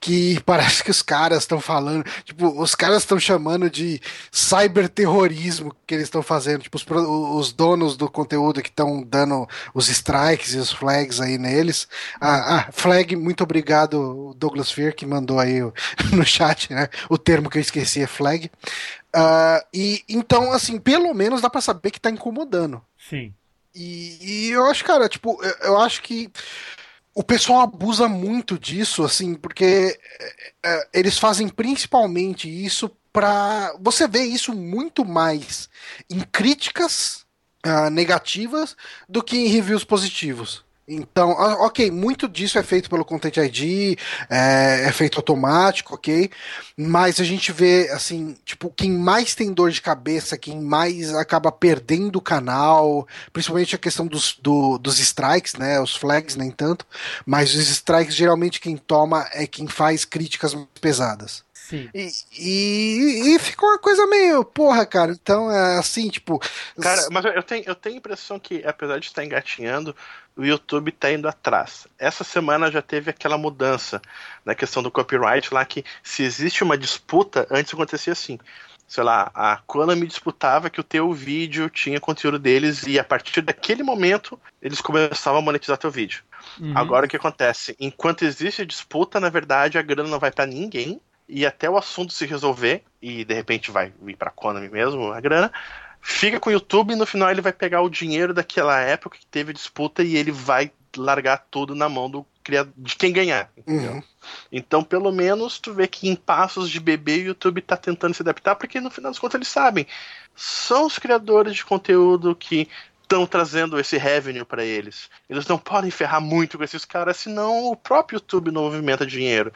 que parece que os caras estão falando, tipo, os caras estão chamando de cyberterrorismo que eles estão fazendo, tipo, os, os, donos do conteúdo que estão dando os strikes e os flags aí neles. Ah, ah, flag, muito obrigado, Douglas Fear, que mandou aí no chat, né? O termo que eu esqueci é flag. Uh, e então, assim, pelo menos dá para saber que tá incomodando. Sim. E, e, eu acho, cara, tipo, eu, eu, acho que o pessoal abusa muito disso, assim, porque é, eles fazem principalmente isso para você vê isso muito mais em críticas uh, negativas do que em reviews positivos. Então, ok, muito disso é feito pelo Content ID, é, é, feito automático, ok? Mas a gente vê, assim, tipo, quem mais tem dor de cabeça, quem mais acaba perdendo o canal, principalmente a questão dos, do, dos strikes, né? Os flags nem tanto, mas os strikes geralmente quem toma é quem faz críticas pesadas. Sim. E, e, e ficou uma coisa meio, porra, cara. Então é assim, tipo. Cara, mas eu tenho, eu tenho a impressão que, apesar de estar engatinhando, o YouTube está indo atrás. Essa semana já teve aquela mudança na questão do copyright lá que se existe uma disputa, antes acontecia assim. Sei lá, a Konami disputava que o teu vídeo tinha conteúdo deles e a partir daquele momento eles começavam a monetizar teu vídeo. Uhum. Agora o que acontece? Enquanto existe disputa, na verdade a grana não vai para ninguém e até o assunto se resolver, e de repente vai vir pra Konami mesmo a grana, fica com o YouTube e no final ele vai pegar o dinheiro daquela época que teve disputa e ele vai largar tudo na mão do de quem ganhar. Uhum. Então, pelo menos, tu vê que em passos de bebê o YouTube tá tentando se adaptar, porque no final das contas eles sabem. São os criadores de conteúdo que estão trazendo esse revenue para eles. Eles não podem ferrar muito com esses caras, senão o próprio YouTube não movimenta dinheiro.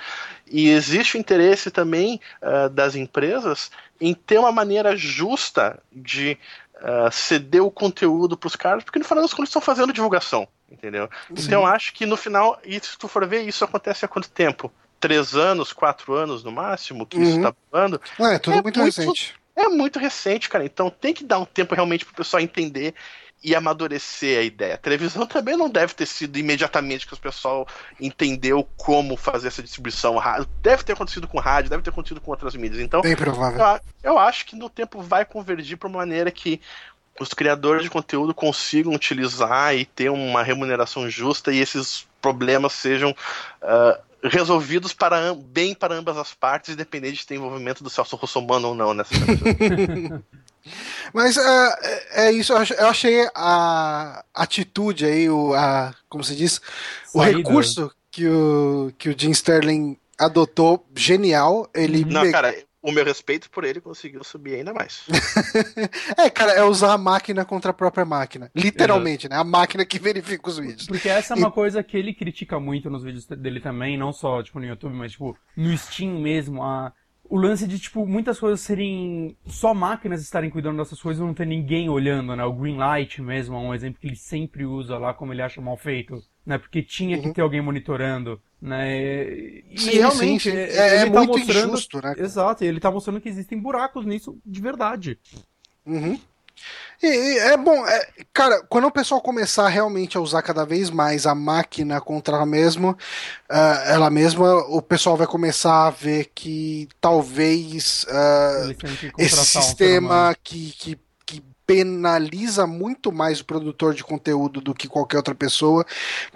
E existe o interesse também uh, das empresas em ter uma maneira justa de uh, ceder o conteúdo para os caras, porque no final das contas estão fazendo divulgação, entendeu? Sim. Então acho que no final, e se tu for ver, isso acontece há quanto tempo? Três anos, quatro anos no máximo que uhum. isso está falando. É, tudo é muito, muito recente. É muito recente, cara. Então tem que dar um tempo realmente pro pessoal entender e amadurecer a ideia. A televisão também não deve ter sido imediatamente que o pessoal entendeu como fazer essa distribuição. Deve ter acontecido com rádio, deve ter acontecido com outras mídias. Então, Bem provável. Eu, eu acho que no tempo vai convergir para uma maneira que os criadores de conteúdo consigam utilizar e ter uma remuneração justa e esses problemas sejam uh, resolvidos para bem para ambas as partes, independente de ter envolvimento do Celso Russomano ou não nessa Mas uh, é isso, eu achei a atitude aí, o, a, como se diz, Saída. o recurso que o, que o Jim Sterling adotou genial. Ele Não, cara, o meu respeito por ele conseguiu subir ainda mais. é, cara, é usar a máquina contra a própria máquina. Literalmente, né? A máquina que verifica os vídeos. Porque essa é uma e... coisa que ele critica muito nos vídeos dele também, não só, tipo, no YouTube, mas, tipo, no Steam mesmo, a o lance de, tipo, muitas coisas serem só máquinas estarem cuidando dessas coisas e não ter ninguém olhando, né? O Greenlight mesmo é um exemplo que ele sempre usa lá como ele acha mal feito, né? Porque tinha uhum. que ter alguém monitorando, né? E sim, realmente, sim, sim. É, é tá muito mostrando... injusto, né? Exato, e ele tá mostrando que existem buracos nisso de verdade. Uhum. E, e, é bom, é, cara, quando o pessoal começar realmente a usar cada vez mais a máquina contra ela mesma, uh, ela mesma, o pessoal vai começar a ver que talvez uh, esse sistema um que, que, que penaliza muito mais o produtor de conteúdo do que qualquer outra pessoa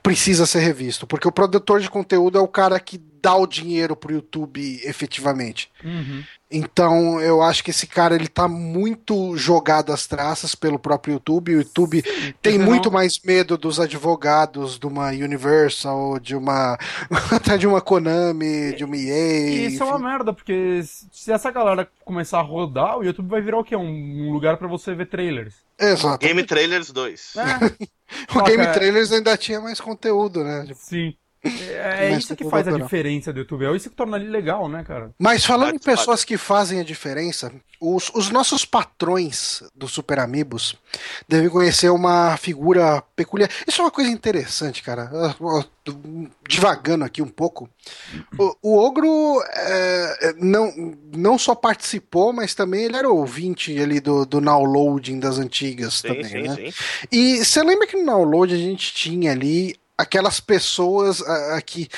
precisa ser revisto. Porque o produtor de conteúdo é o cara que dá o dinheiro pro YouTube efetivamente. Uhum. Então, eu acho que esse cara ele tá muito jogado às traças pelo próprio YouTube. O YouTube Sim, tem muito não... mais medo dos advogados de uma Universal, de uma até de uma Konami, de uma EA. E isso enfim. é uma merda, porque se essa galera começar a rodar, o YouTube vai virar o quê? Um lugar para você ver trailers. Exato. Game Trailers 2. É. o Game Trailers ainda tinha mais conteúdo, né? Sim. É, é isso que faz a diferença do YouTube, é isso que torna ele legal, né, cara? Mas falando em pessoas que fazem a diferença, os, os nossos patrões do Super Amigos devem conhecer uma figura peculiar. Isso é uma coisa interessante, cara. Devagando aqui um pouco. O, o Ogro é, não, não só participou, mas também ele era ouvinte ali do, do downloading das antigas sim, também, sim, né? Sim. E você lembra que no download a gente tinha ali aquelas pessoas aqui.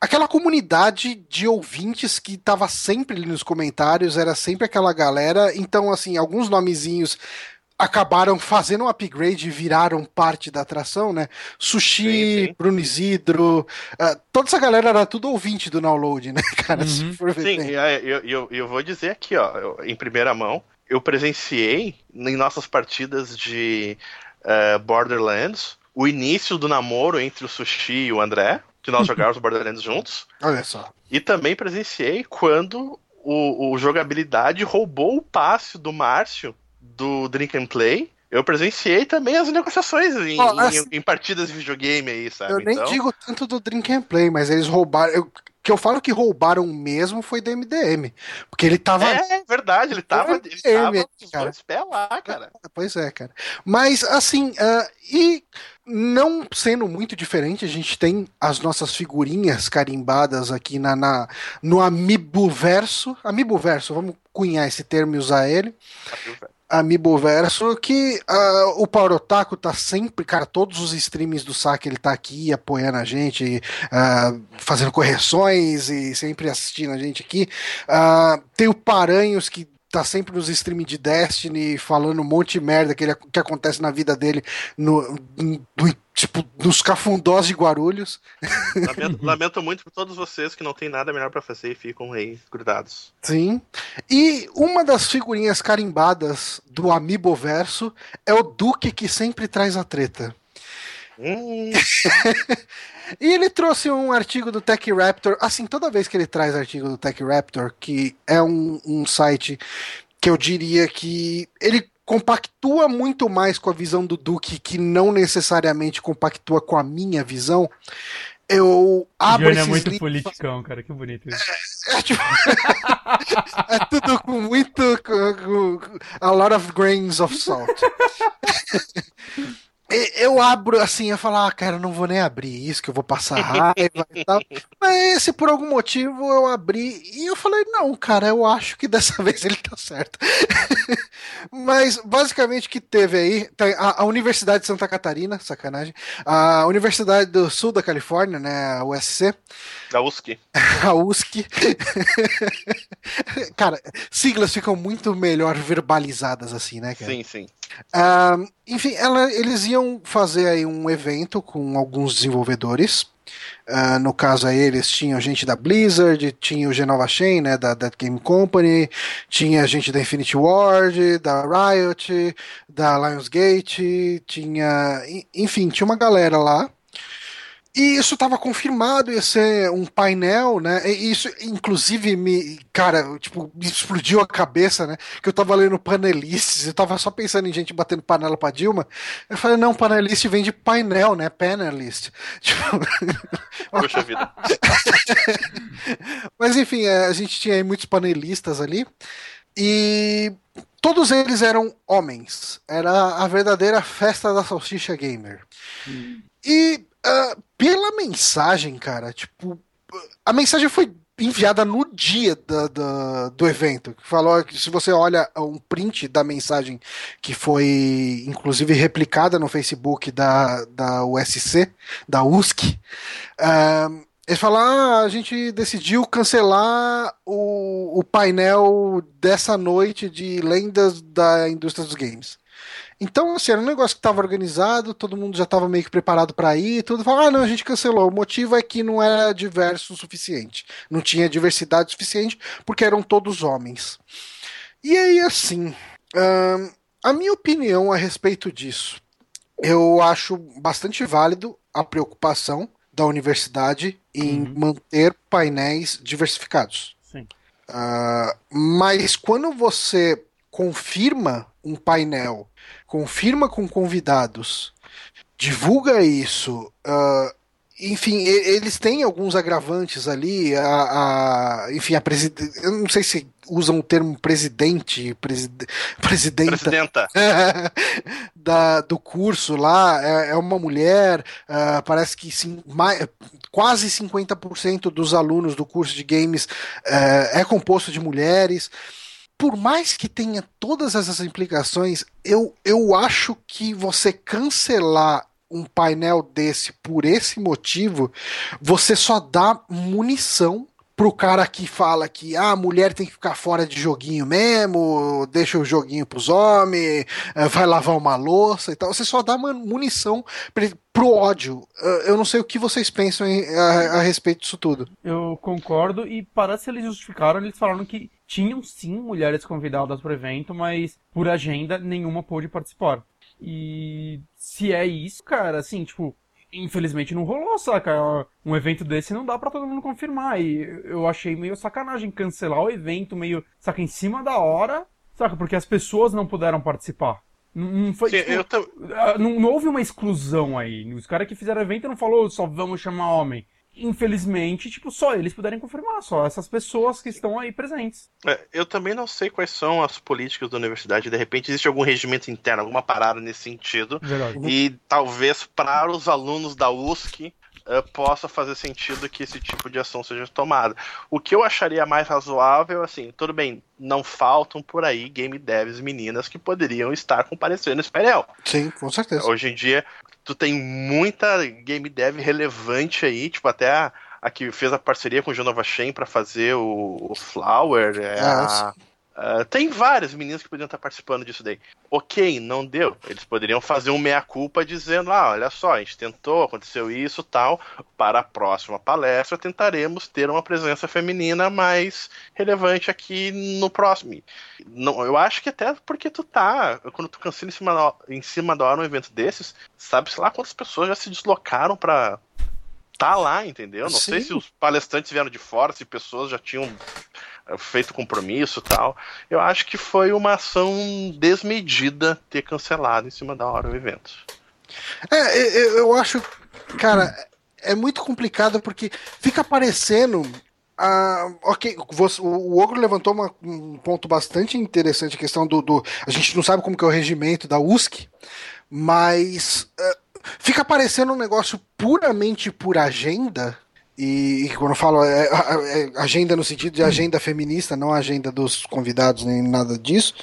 Aquela comunidade de ouvintes que estava sempre ali nos comentários, era sempre aquela galera. Então, assim, alguns nomezinhos acabaram fazendo um upgrade e viraram parte da atração, né? Sushi, sim, sim. Bruno Isidro, uh, toda essa galera era tudo ouvinte do download, né, cara? Uhum. Sim, eu, eu, eu, vou dizer aqui, ó, eu, em primeira mão, eu presenciei em nossas partidas de uh, Borderlands o início do namoro entre o Sushi e o André, que nós jogávamos Borderlands juntos. Olha só. E também presenciei quando o, o jogabilidade roubou o passe do Márcio do Drink and Play. Eu presenciei também as negociações em, oh, assim, em, em, partidas de videogame aí, sabe? Eu nem então... digo tanto do Drink and Play, mas eles roubaram. Eu, que eu falo que roubaram mesmo foi do MDM. Porque ele tava. É, verdade, ele tava. MDM, ele tava cara. lá, cara. Pois é, cara. Mas, assim, uh, e não sendo muito diferente, a gente tem as nossas figurinhas carimbadas aqui na, na no Amiibo Verso. Amiibo Verso, vamos cunhar esse termo e usar ele. Amiiboverso, que uh, o Power Otaku tá sempre, cara, todos os streams do saque ele tá aqui apoiando a gente, uh, fazendo correções e sempre assistindo a gente aqui. Uh, tem o Paranhos que tá sempre nos streams de Destiny falando um monte de merda que, ele, que acontece na vida dele no, no, tipo, nos cafundós de Guarulhos. Lamento, lamento, muito por todos vocês que não tem nada melhor para fazer e ficam aí grudados. Sim. E uma das figurinhas carimbadas do Amiibo Verso é o Duque que sempre traz a treta. Hum. E ele trouxe um artigo do Tech Raptor. Assim, toda vez que ele traz artigo do Tech Raptor, que é um, um site que eu diria que ele compactua muito mais com a visão do Duque, que não necessariamente compactua com a minha visão. Eu abro Johnny é muito livros... politicão, cara, que bonito isso. É, é, tipo... é tudo com muito. Com, com, a lot of grains of salt. eu abro assim, eu falo, ah, cara, não vou nem abrir isso, que eu vou passar raiva e tal. Mas se por algum motivo eu abri e eu falei, não, cara, eu acho que dessa vez ele tá certo. Mas basicamente o que teve aí, a, a, Universidade de Santa Catarina, sacanagem, a Universidade do Sul da Califórnia, né, a USC. A USC. a USC. cara, siglas ficam muito melhor verbalizadas assim, né, cara? Sim, sim. Enfim, ela, eles iam fazer aí um evento com alguns desenvolvedores. Uh, no caso aí, eles tinham gente da Blizzard, tinha o Genova Chain, né, da Dead Game Company, tinha gente da Infinity Ward, da Riot, da Lionsgate, tinha. Enfim, tinha uma galera lá. E isso estava confirmado, ia ser um painel, né? E isso, inclusive, me, cara, tipo, me explodiu a cabeça, né? Que eu tava lendo panelistas, eu tava só pensando em gente batendo panela pra Dilma. Eu falei, não, panelist vem de painel, né? Panelist. Tipo... Poxa vida. Mas enfim, é, a gente tinha aí muitos panelistas ali. E todos eles eram homens. Era a verdadeira festa da salsicha gamer. Hum. E uh, mensagem, cara, tipo, a mensagem foi enviada no dia da, da, do evento. Que falou que se você olha um print da mensagem que foi inclusive replicada no Facebook da, da USC, da USC, eles falaram: ah, a gente decidiu cancelar o, o painel dessa noite de lendas da indústria dos games. Então, assim, era um negócio que estava organizado, todo mundo já estava meio que preparado para ir, tudo falou, ah, não, a gente cancelou. O motivo é que não era diverso o suficiente. Não tinha diversidade suficiente, porque eram todos homens. E aí, assim, hum, a minha opinião a respeito disso, eu acho bastante válido a preocupação da universidade em uhum. manter painéis diversificados. Sim. Uh, mas quando você confirma um painel confirma com convidados, divulga isso. Uh, enfim, eles têm alguns agravantes ali. A, a enfim, a presidente. Eu não sei se usam o termo presidente, presid, presidenta. Presidenta. da, do curso lá. É, é uma mulher. Uh, parece que sim, mais, quase 50% dos alunos do curso de games uh, é composto de mulheres por mais que tenha todas essas implicações, eu, eu acho que você cancelar um painel desse por esse motivo, você só dá munição pro cara que fala que ah, a mulher tem que ficar fora de joguinho mesmo, deixa o joguinho pros homens, eh, vai lavar uma louça e tal. Você só dá munição pro ódio. Eu não sei o que vocês pensam a, respeito disso tudo. Eu concordo, e parece que eles justificaram, eles falaram que tinham sim mulheres convidadas pro evento, mas por agenda nenhuma pôde participar. E se é isso, cara, assim, tipo, infelizmente não rolou, saca? Um evento desse não dá para todo mundo confirmar. E eu achei meio sacanagem cancelar o evento, meio, saca, em cima da hora, saca? Porque as pessoas não puderam participar. Não, foi, Sim, tipo, tô... Ah, não, não, houve uma exclusão aí. Os caras que fizeram o evento não falou só vamos chamar homem infelizmente, tipo, só eles puderem confirmar, só essas pessoas que estão aí presentes. É, eu também não sei quais são as políticas da universidade, de repente existe algum regimento interno, alguma parada nesse sentido, Verdade. e talvez para os alunos da USC uh, possa fazer sentido que esse tipo de ação seja tomada. O que eu acharia mais razoável, assim, tudo bem, não faltam por aí game devs meninas que poderiam estar comparecendo nesse painel. Sim, com certeza. Hoje em dia, tu tem muita game dev relevante aí, tipo, até a, a que fez a parceria com o Jonova Shen pra fazer o, o Flower, é ah, a, Uh, tem vários meninos que poderiam estar participando disso daí. Ok, não deu. Eles poderiam fazer um meia-culpa dizendo: ah, olha só, a gente tentou, aconteceu isso tal. Para a próxima palestra, tentaremos ter uma presença feminina mais relevante aqui no próximo. Não, eu acho que até porque tu tá, quando tu cancela em cima da, em cima da hora um evento desses, sabe-se lá quantas pessoas já se deslocaram para tá lá, entendeu? Não Sim. sei se os palestrantes vieram de fora, se pessoas já tinham feito compromisso tal. Eu acho que foi uma ação desmedida ter cancelado em cima da hora o evento. É, eu acho, cara, é muito complicado porque fica parecendo. Ah, ok, você, o Ogro levantou uma, um ponto bastante interessante, a questão do, do, A gente não sabe como que é o regimento da USC, mas uh, fica parecendo um negócio puramente por agenda e, e, quando eu falo é, é, agenda no sentido de agenda feminista, não agenda dos convidados nem nada disso.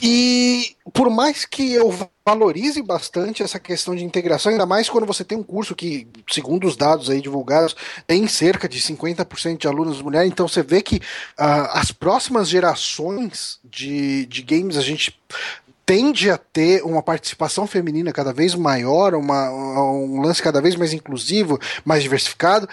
E por mais que eu valorize bastante essa questão de integração, ainda mais quando você tem um curso que, segundo os dados aí divulgados, tem cerca de 50% de alunos mulheres, então você vê que uh, as próximas gerações de, de games a gente tende a ter uma participação feminina cada vez maior, uma, um lance cada vez mais inclusivo, mais diversificado.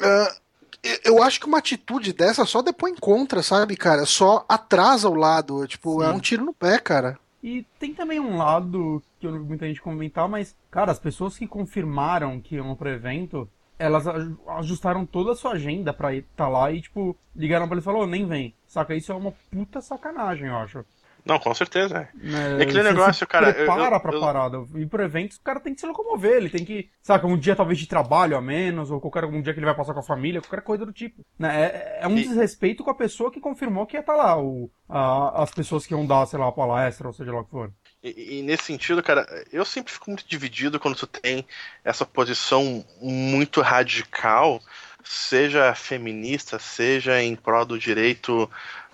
Uh, eu acho que uma atitude dessa só depois encontra, sabe, cara? Só atrasa o lado. Tipo, Sim. é um tiro no pé, cara. E tem também um lado que eu não vi muita gente comentar, mas, cara, as pessoas que confirmaram que iam pro evento, elas ajustaram toda a sua agenda pra estar tá lá e, tipo, ligaram pra ele e falaram, oh, nem vem. Saca? Isso é uma puta sacanagem, eu acho. Não, com certeza. É, é aquele negócio, cara. Prepara eu, pra eu... parada. E pro evento, o cara tem que se locomover. Ele tem que, saca, um dia talvez de trabalho a menos, ou qualquer um dia que ele vai passar com a família, qualquer coisa do tipo. Né? É, é um e... desrespeito com a pessoa que confirmou que ia estar tá lá. O, a, as pessoas que iam dar, sei lá, a palestra, ou seja lá o que for. E, e, nesse sentido, cara, eu sempre fico muito dividido quando tu tem essa posição muito radical, seja feminista, seja em prol do direito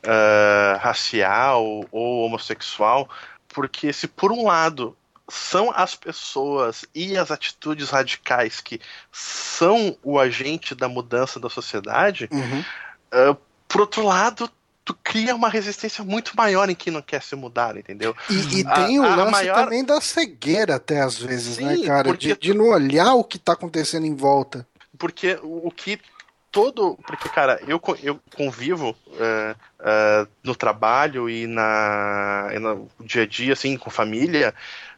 uh, racial ou homossexual, porque se por um lado são as pessoas e as atitudes radicais que são o agente da mudança da sociedade, uhum. uh, por outro lado, tu cria uma resistência muito maior em quem não quer se mudar, entendeu? E, e tem a, o lance maior... também da cegueira, até às vezes, né, Sim, né, cara? De, de, não olhar o que tá acontecendo em volta. Porque o, o que todo. Porque, cara, eu, eu convivo uh, uh, no trabalho e, na, e no dia a dia, assim, com família,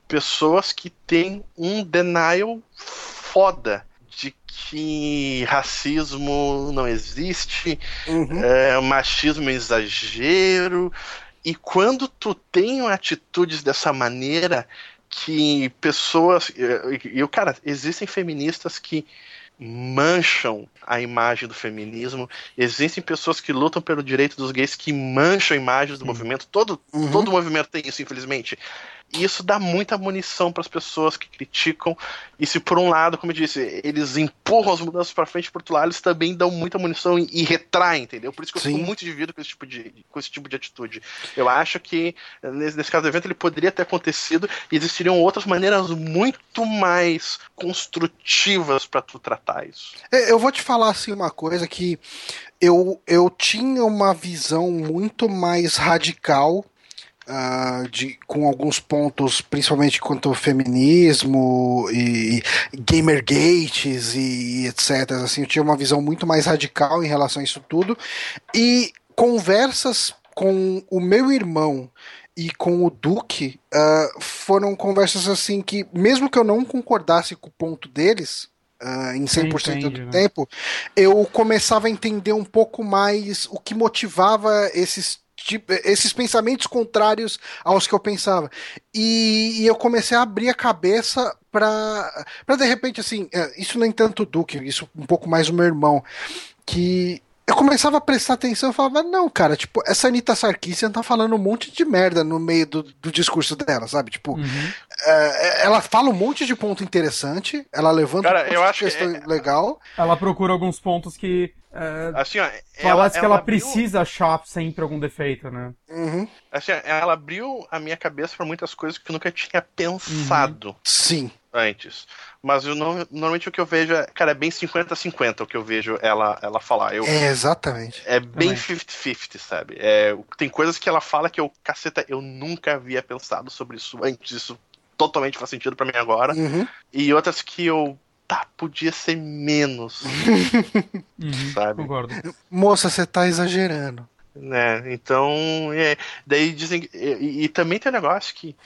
pessoas que têm um denial foda de que racismo não existe, uhum. uh, machismo é exagero. E quando tu tem atitudes dessa maneira, que pessoas. E, e, cara, existem feministas que mancham a imagem do feminismo. Existem pessoas que lutam pelo direito dos gays que mancham a imagem do uhum. movimento. Todo, uhum. todo movimento tem isso, infelizmente. E isso dá muita munição para as pessoas que criticam. E se por um lado, como eu disse, eles empurram as mudanças para frente, por outro lado, eles também dão muita munição e, e retraem, entendeu? Por isso que eu Sim. fico muito dividido com esse tipo de, com esse tipo de atitude. Eu acho que nesse, nesse caso do evento ele poderia ter acontecido e existiriam outras maneiras muito mais construtivas para tu tratar isso. É, eu vou te falar assim uma coisa que eu, eu tinha uma visão muito mais radical Uh, de, com alguns pontos, principalmente quanto ao feminismo e, e gamergates e, e etc. Assim, eu tinha uma visão muito mais radical em relação a isso tudo. E conversas com o meu irmão e com o Duque uh, foram conversas assim que, mesmo que eu não concordasse com o ponto deles, uh, em 100% entende, do né? tempo, eu começava a entender um pouco mais o que motivava esses tipo, esses pensamentos contrários aos que eu pensava. E, e eu comecei a abrir a cabeça para para de repente assim, é, isso nem tanto o Duque, isso um pouco mais o meu irmão, que eu começava a prestar atenção e falava, não, cara, tipo, essa Anitta Sarkeesian tá falando um monte de merda no meio do, do discurso dela, sabe? Tipo, uhum. é, ela fala um monte de ponto interessante, ela levanta cara, um eu acho questão que é... legal. Ela procura alguns pontos que. É, assim, ó, parece que ela, ela abriu... precisa achar sempre algum defeito, né? Uhum. Assim, ela abriu a minha cabeça para muitas coisas que eu nunca tinha pensado. Uhum. Sim antes. Mas eu não, normalmente o que eu vejo é, cara, é bem 50-50 o que eu vejo ela, ela falar. Eu, é, exatamente. É bem 50-50, sabe? É, tem coisas que ela fala que eu, caceta, eu nunca havia pensado sobre isso antes. Isso totalmente faz sentido para mim agora. Uhum. E outras que eu. Tá, podia ser menos. uhum, sabe? Concordo. Moça, você tá exagerando. Né, então. É, daí dizem. E, e também tem um negócio que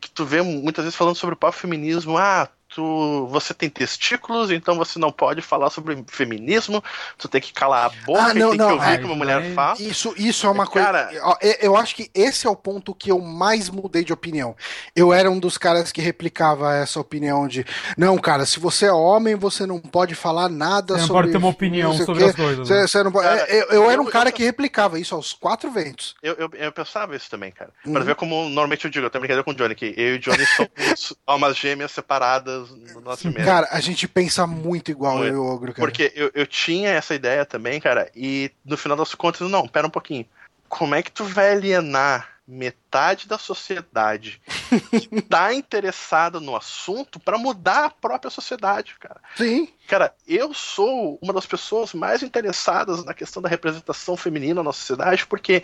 que tu vê muitas vezes falando sobre o próprio feminismo, ah, tu, você tem testículos, então você não pode falar sobre feminismo, tu tem que calar a boca ah, não, e tem não, que ouvir o que uma mulher fala. Isso, isso é uma Cara, coisa. Eu acho que esse é o ponto que eu mais mudei de opinião. Eu era um dos caras que replicava essa opinião de não, cara, se você é homem, você não pode falar nada você sobre. Não pode ter uma opinião sobre as coisas. Você, né? você não pode... cara, eu, eu, eu, era um cara que replicava isso aos quatro ventos. Eu, eu, eu pensava isso também, cara. Uhum. Pra ver como normalmente eu digo, eu tenho brincadeira com o Johnny, que eu e o Johnny somos almas gêmeas separadas no nosso meio. Cara, a gente pensa muito igual muito. eu e o Ogro, cara. Porque eu, eu tinha essa ideia também, cara, e no final das contas, não, pera um pouquinho. Como é que tu vai alienar metade da sociedade que tá interessada no assunto para mudar a própria sociedade, cara. Sim. Cara, eu sou uma das pessoas mais interessadas na questão da representação feminina na sociedade, porque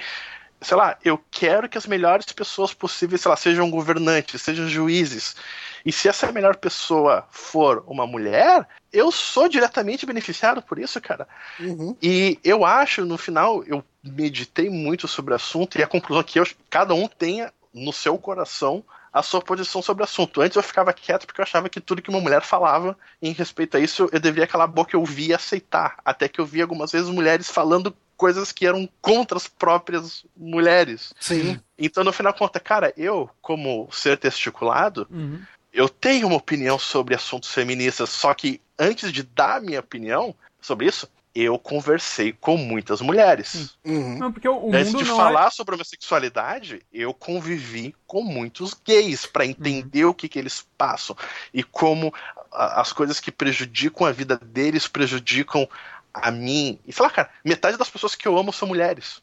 sei lá, eu quero que as melhores pessoas possíveis, sei lá, sejam governantes, sejam juízes. E se essa melhor pessoa for uma mulher, eu sou diretamente beneficiado por isso, cara. Uhum. E eu acho, no final, eu meditei muito sobre o assunto e a conclusão é que eu, cada um tenha no seu coração a sua posição sobre o assunto. Antes eu ficava quieto porque eu achava que tudo que uma mulher falava em respeito a isso, eu deveria calar a boca e ouvir e aceitar. Até que eu vi algumas vezes mulheres falando coisas que eram contra as próprias mulheres. Sim. Então, no final conta, cara, eu, como ser testiculado, uhum. eu tenho uma opinião sobre assuntos feministas, só que antes de dar minha opinião sobre isso, eu conversei com muitas mulheres. Uhum. Não, porque o, Antes de falar é... sobre a minha sexualidade, eu convivi com muitos gays para entender uhum. o que, que eles passam e como a, as coisas que prejudicam a vida deles prejudicam a mim. E sei lá, cara, metade das pessoas que eu amo são mulheres.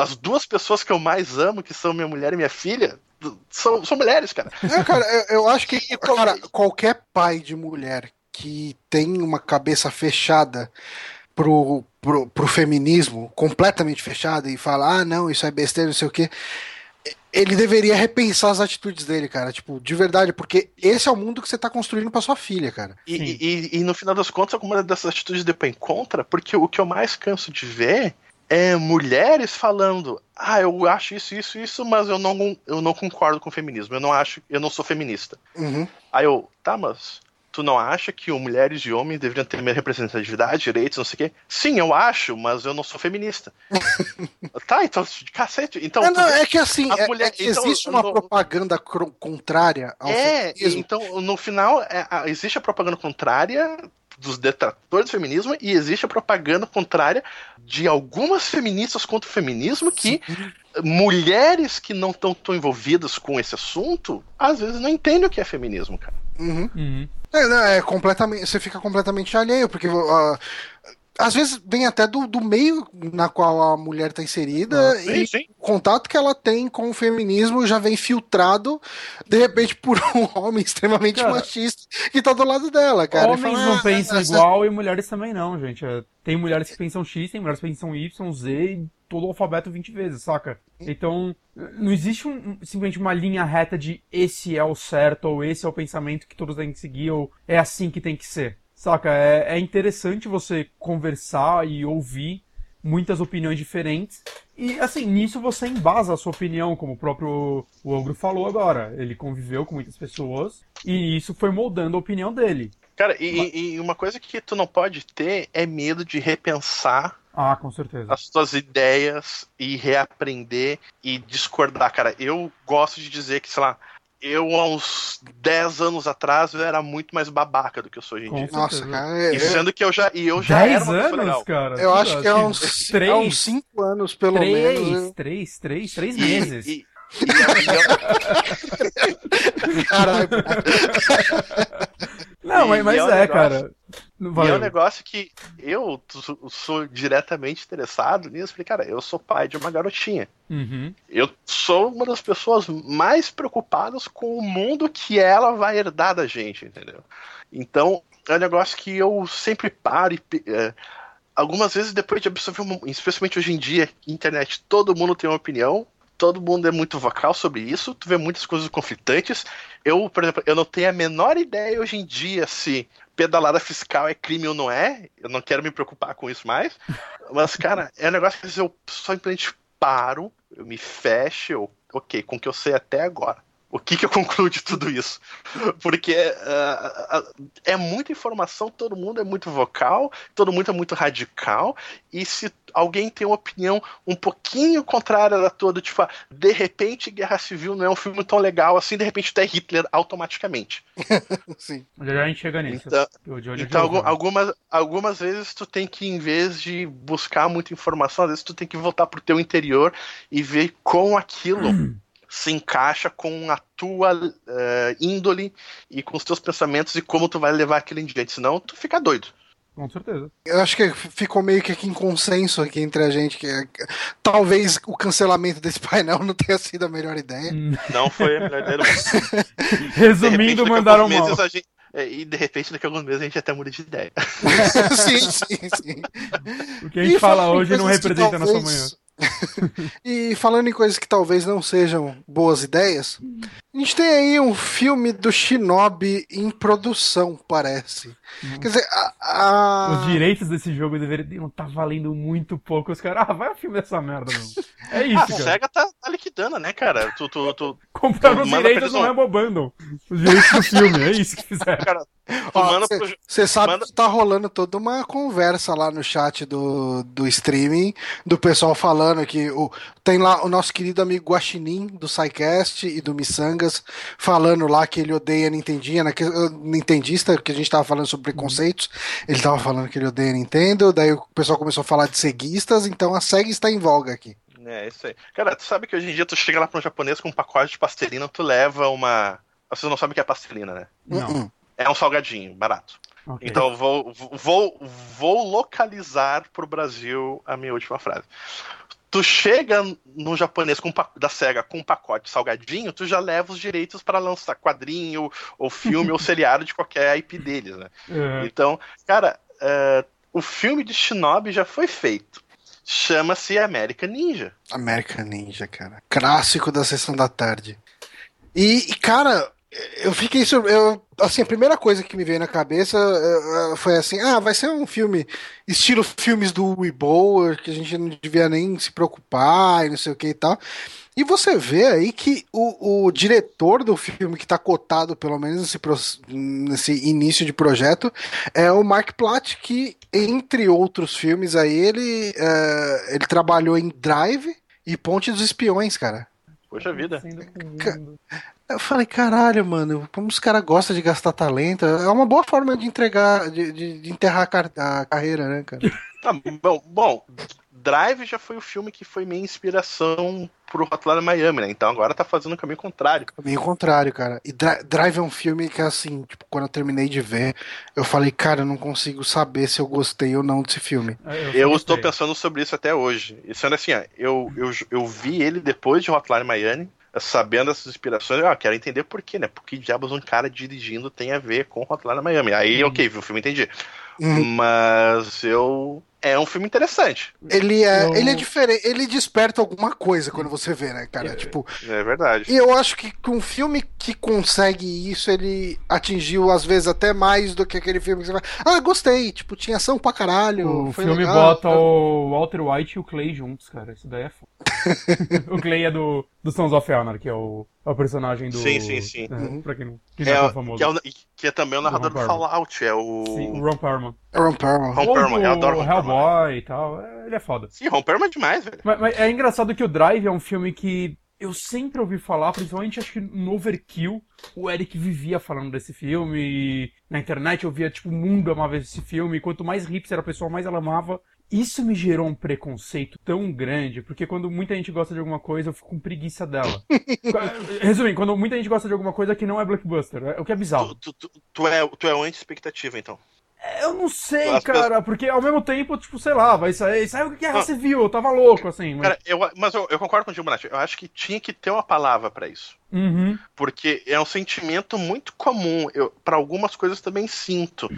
As duas pessoas que eu mais amo, que são minha mulher e minha filha, são, são mulheres, cara. É, cara, eu, eu acho que cara, qualquer pai de mulher que tem uma cabeça fechada pro, pro, pro feminismo, completamente fechada, e fala, ah, não, isso é besteira, não sei o quê ele deveria repensar as atitudes dele, cara. Tipo, de verdade, porque esse é o mundo que você tá construindo para sua filha, cara. E, e, e, no final das contas, alguma dessas atitudes depois contra, porque o que eu mais canso de ver é mulheres falando: ah, eu acho isso, isso, isso, mas eu não, eu não concordo com o feminismo. Eu não acho, eu não sou feminista. Uhum. Aí eu, tá, mas tu não acha que mulheres e homens deveriam ter minha representatividade, direitos, não sei o quê? Sim, eu acho, mas eu não sou feminista. tá, então, cacete. Então, é, não, é que assim, é, mulher... é, existe então, uma não... propaganda contrária ao É, feminismo. então, no final, é, existe a propaganda contrária dos detratores do feminismo e existe a propaganda contrária de algumas feministas contra o feminismo que Sim. mulheres que não estão tão envolvidas com esse assunto às vezes não entendem o que é feminismo, cara. Uhum. Uhum. É, é, completamente, você fica completamente alheio, porque uh, às vezes vem até do, do meio na qual a mulher está inserida ah, sim, e sim. o contato que ela tem com o feminismo já vem filtrado de repente por um homem extremamente cara, machista que está do lado dela, cara. Homens fala, não ah, pensam essa... igual e mulheres também não, gente. É, tem mulheres que pensam X, tem mulheres que pensam Y, Z e todo o alfabeto 20 vezes, saca? Então, não existe um, simplesmente uma linha reta de esse é o certo, ou esse é o pensamento que todos têm que seguir, ou é assim que tem que ser. Saca? É, é interessante você conversar e ouvir muitas opiniões diferentes. E, assim, nisso você embasa a sua opinião, como o próprio o Ogro falou agora. Ele conviveu com muitas pessoas e isso foi moldando a opinião dele. Cara, e, e uma coisa que tu não pode ter é medo de repensar ah, com certeza. As tuas ideias e reaprender e discordar, cara. Eu gosto de dizer que, sei lá, eu, há uns 10 anos atrás, eu era muito mais babaca do que eu sou hoje em dia. Nossa, cara. É, e sendo que eu já, e eu já era uma anos, cara? Eu acho que é uns 3, é uns 5 anos, pelo 3, menos. 3, 3, 3 meses. E, e, e, Caralho. Não, mas, mas é, é cara. E é um negócio que eu sou diretamente interessado nisso. Falei, cara, eu sou pai de uma garotinha. Uhum. Eu sou uma das pessoas mais preocupadas com o mundo que ela vai herdar da gente, entendeu? Então, é um negócio que eu sempre paro e. É, algumas vezes, depois de absorver, uma, especialmente hoje em dia, internet, todo mundo tem uma opinião todo mundo é muito vocal sobre isso, tu vê muitas coisas conflitantes. Eu, por exemplo, eu não tenho a menor ideia hoje em dia se pedalada fiscal é crime ou não é. Eu não quero me preocupar com isso mais. Mas, cara, é um negócio que eu simplesmente paro, eu me fecho, eu, ok, com o que eu sei até agora. O que, que eu concluo de tudo isso? Porque uh, uh, é muita informação, todo mundo é muito vocal, todo mundo é muito radical, e se alguém tem uma opinião um pouquinho contrária da toda, tipo, ah, de repente Guerra Civil não é um filme tão legal assim, de repente tu é Hitler automaticamente. Sim. Já a gente chega nisso. Então, então algum, algumas, algumas vezes tu tem que, em vez de buscar muita informação, às vezes tu tem que voltar pro teu interior e ver como aquilo. se encaixa com a tua uh, índole e com os teus pensamentos e como tu vai levar aquilo em diante. Senão tu fica doido. Com certeza. Eu acho que ficou meio que aqui em consenso aqui entre a gente que é, talvez o cancelamento desse painel não tenha sido a melhor ideia. Hum. Não foi a melhor ideia. Resumindo, repente, mandaram mal. Gente, é, e de repente, daqui a alguns meses, a gente até muda de ideia. sim, sim, sim. O que a gente e fala hoje não representa talvez... a nossa manhã. e falando em coisas que talvez não sejam boas ideias, a gente tem aí um filme do Shinobi em produção, parece. Quer dizer, a, a... os direitos desse jogo deveriam estar tá valendo muito pouco. Os caras, ah, vai o filme dessa merda, mano. É isso, ah, cara. A SEGA tá, tá, liquidando, né, cara? Tu, tu, tu, Comprando os direitos não é bobando. Os direitos do filme, é isso que fizeram. Cara, você sabe manda... que tá rolando toda uma conversa lá no chat do, do streaming, do pessoal falando que o, tem lá o nosso querido amigo Guaxinim, do SciCast e do Missangas, falando lá que ele odeia Nintendinha, né, que, Nintendista, que a gente tava falando sobre preconceitos, uhum. ele tava falando que ele odeia Nintendo, daí o pessoal começou a falar de ceguistas, então a SEG está em voga aqui. É, isso aí. Cara, tu sabe que hoje em dia tu chega lá para um japonês com um pacote de pastelina, tu leva uma. Vocês não sabem o que é pastelina, né? Não. É um salgadinho, barato. Okay. Então vou, vou, vou localizar pro Brasil a minha última frase. Tu chega no japonês com, da SEGA com um pacote salgadinho, tu já leva os direitos para lançar quadrinho, ou filme, ou seriado de qualquer IP deles, né? Uhum. Então, cara, uh, o filme de Shinobi já foi feito. Chama-se American Ninja. American Ninja, cara. Clássico da sessão da tarde. E, cara, eu fiquei sur... eu assim a primeira coisa que me veio na cabeça uh, foi assim ah vai ser um filme estilo filmes do Weeboer que a gente não devia nem se preocupar e não sei o que e tal. E você vê aí que o, o diretor do filme que está cotado pelo menos nesse, nesse início de projeto é o Mark Platt que entre outros filmes aí ele uh, ele trabalhou em Drive e Ponte dos Espiões cara. Poxa vida. Eu falei, caralho, mano, como os caras gostam de gastar talento. É uma boa forma de entregar, de, de, de enterrar a, car a, carreira, né, cara? Tá, bom, bom, Drive já foi o filme que foi minha inspiração pro Hotline Miami, né? Então agora tá fazendo o caminho contrário. Caminho contrário, cara. E Drive é um filme que, assim, tipo, quando eu terminei de ver, eu falei, cara, eu não consigo saber se eu gostei ou não desse filme. É, eu, eu estou pensando sobre isso até hoje. E sendo assim, ó, eu, eu, eu vi ele depois de Hotline Miami, sabendo essas inspirações, eu quero entender por quê, né? Porque diabos um cara dirigindo tem a ver com Hotline Miami. Aí, hum. ok, vi o filme, entendi. Hum. Mas eu é um filme interessante. Ele é, eu... ele é diferente, ele desperta alguma coisa quando você vê, né, cara? É, tipo, é verdade. E eu acho que um filme que consegue isso, ele atingiu às vezes até mais do que aquele filme que você vai. Ah, gostei, tipo, tinha ação pra caralho. O filme legal, bota tá... o Walter White e o Clay juntos, cara. Isso daí é foda. o Clay é do, do Sons of Honor, que é o, o personagem do. Sim, sim, sim. É, uhum. Pra quem não, quem é, é famoso. Que é, o, que é também o narrador do, do Fallout, é o. Sim, o Ron Perlman. É Ron Perlman. Ron Perlman, eu adoro o Hellboy e tal. É, ele é foda. Sim, Ron Perlman é demais, velho. Mas, mas, é engraçado que o Drive é um filme que eu sempre ouvi falar, principalmente acho que no Overkill, o Eric vivia falando desse filme. E na internet eu via, tipo, o mundo amava esse filme. E quanto mais hipster a pessoa, mais ela amava. Isso me gerou um preconceito tão grande, porque quando muita gente gosta de alguma coisa, eu fico com preguiça dela. Resumindo, quando muita gente gosta de alguma coisa que não é blockbuster, é o que é bizarro. Tu, tu, tu é, tu é anti-expectativa, então. Eu não sei, As cara, pessoas... porque ao mesmo tempo, tipo, sei lá, vai sair. Sabe o que Guerra Civil? Eu tava louco, assim. Mas, cara, eu, mas eu, eu concordo com o Gilberto. Eu acho que tinha que ter uma palavra para isso. Uhum. Porque é um sentimento muito comum. Eu, para algumas coisas também sinto.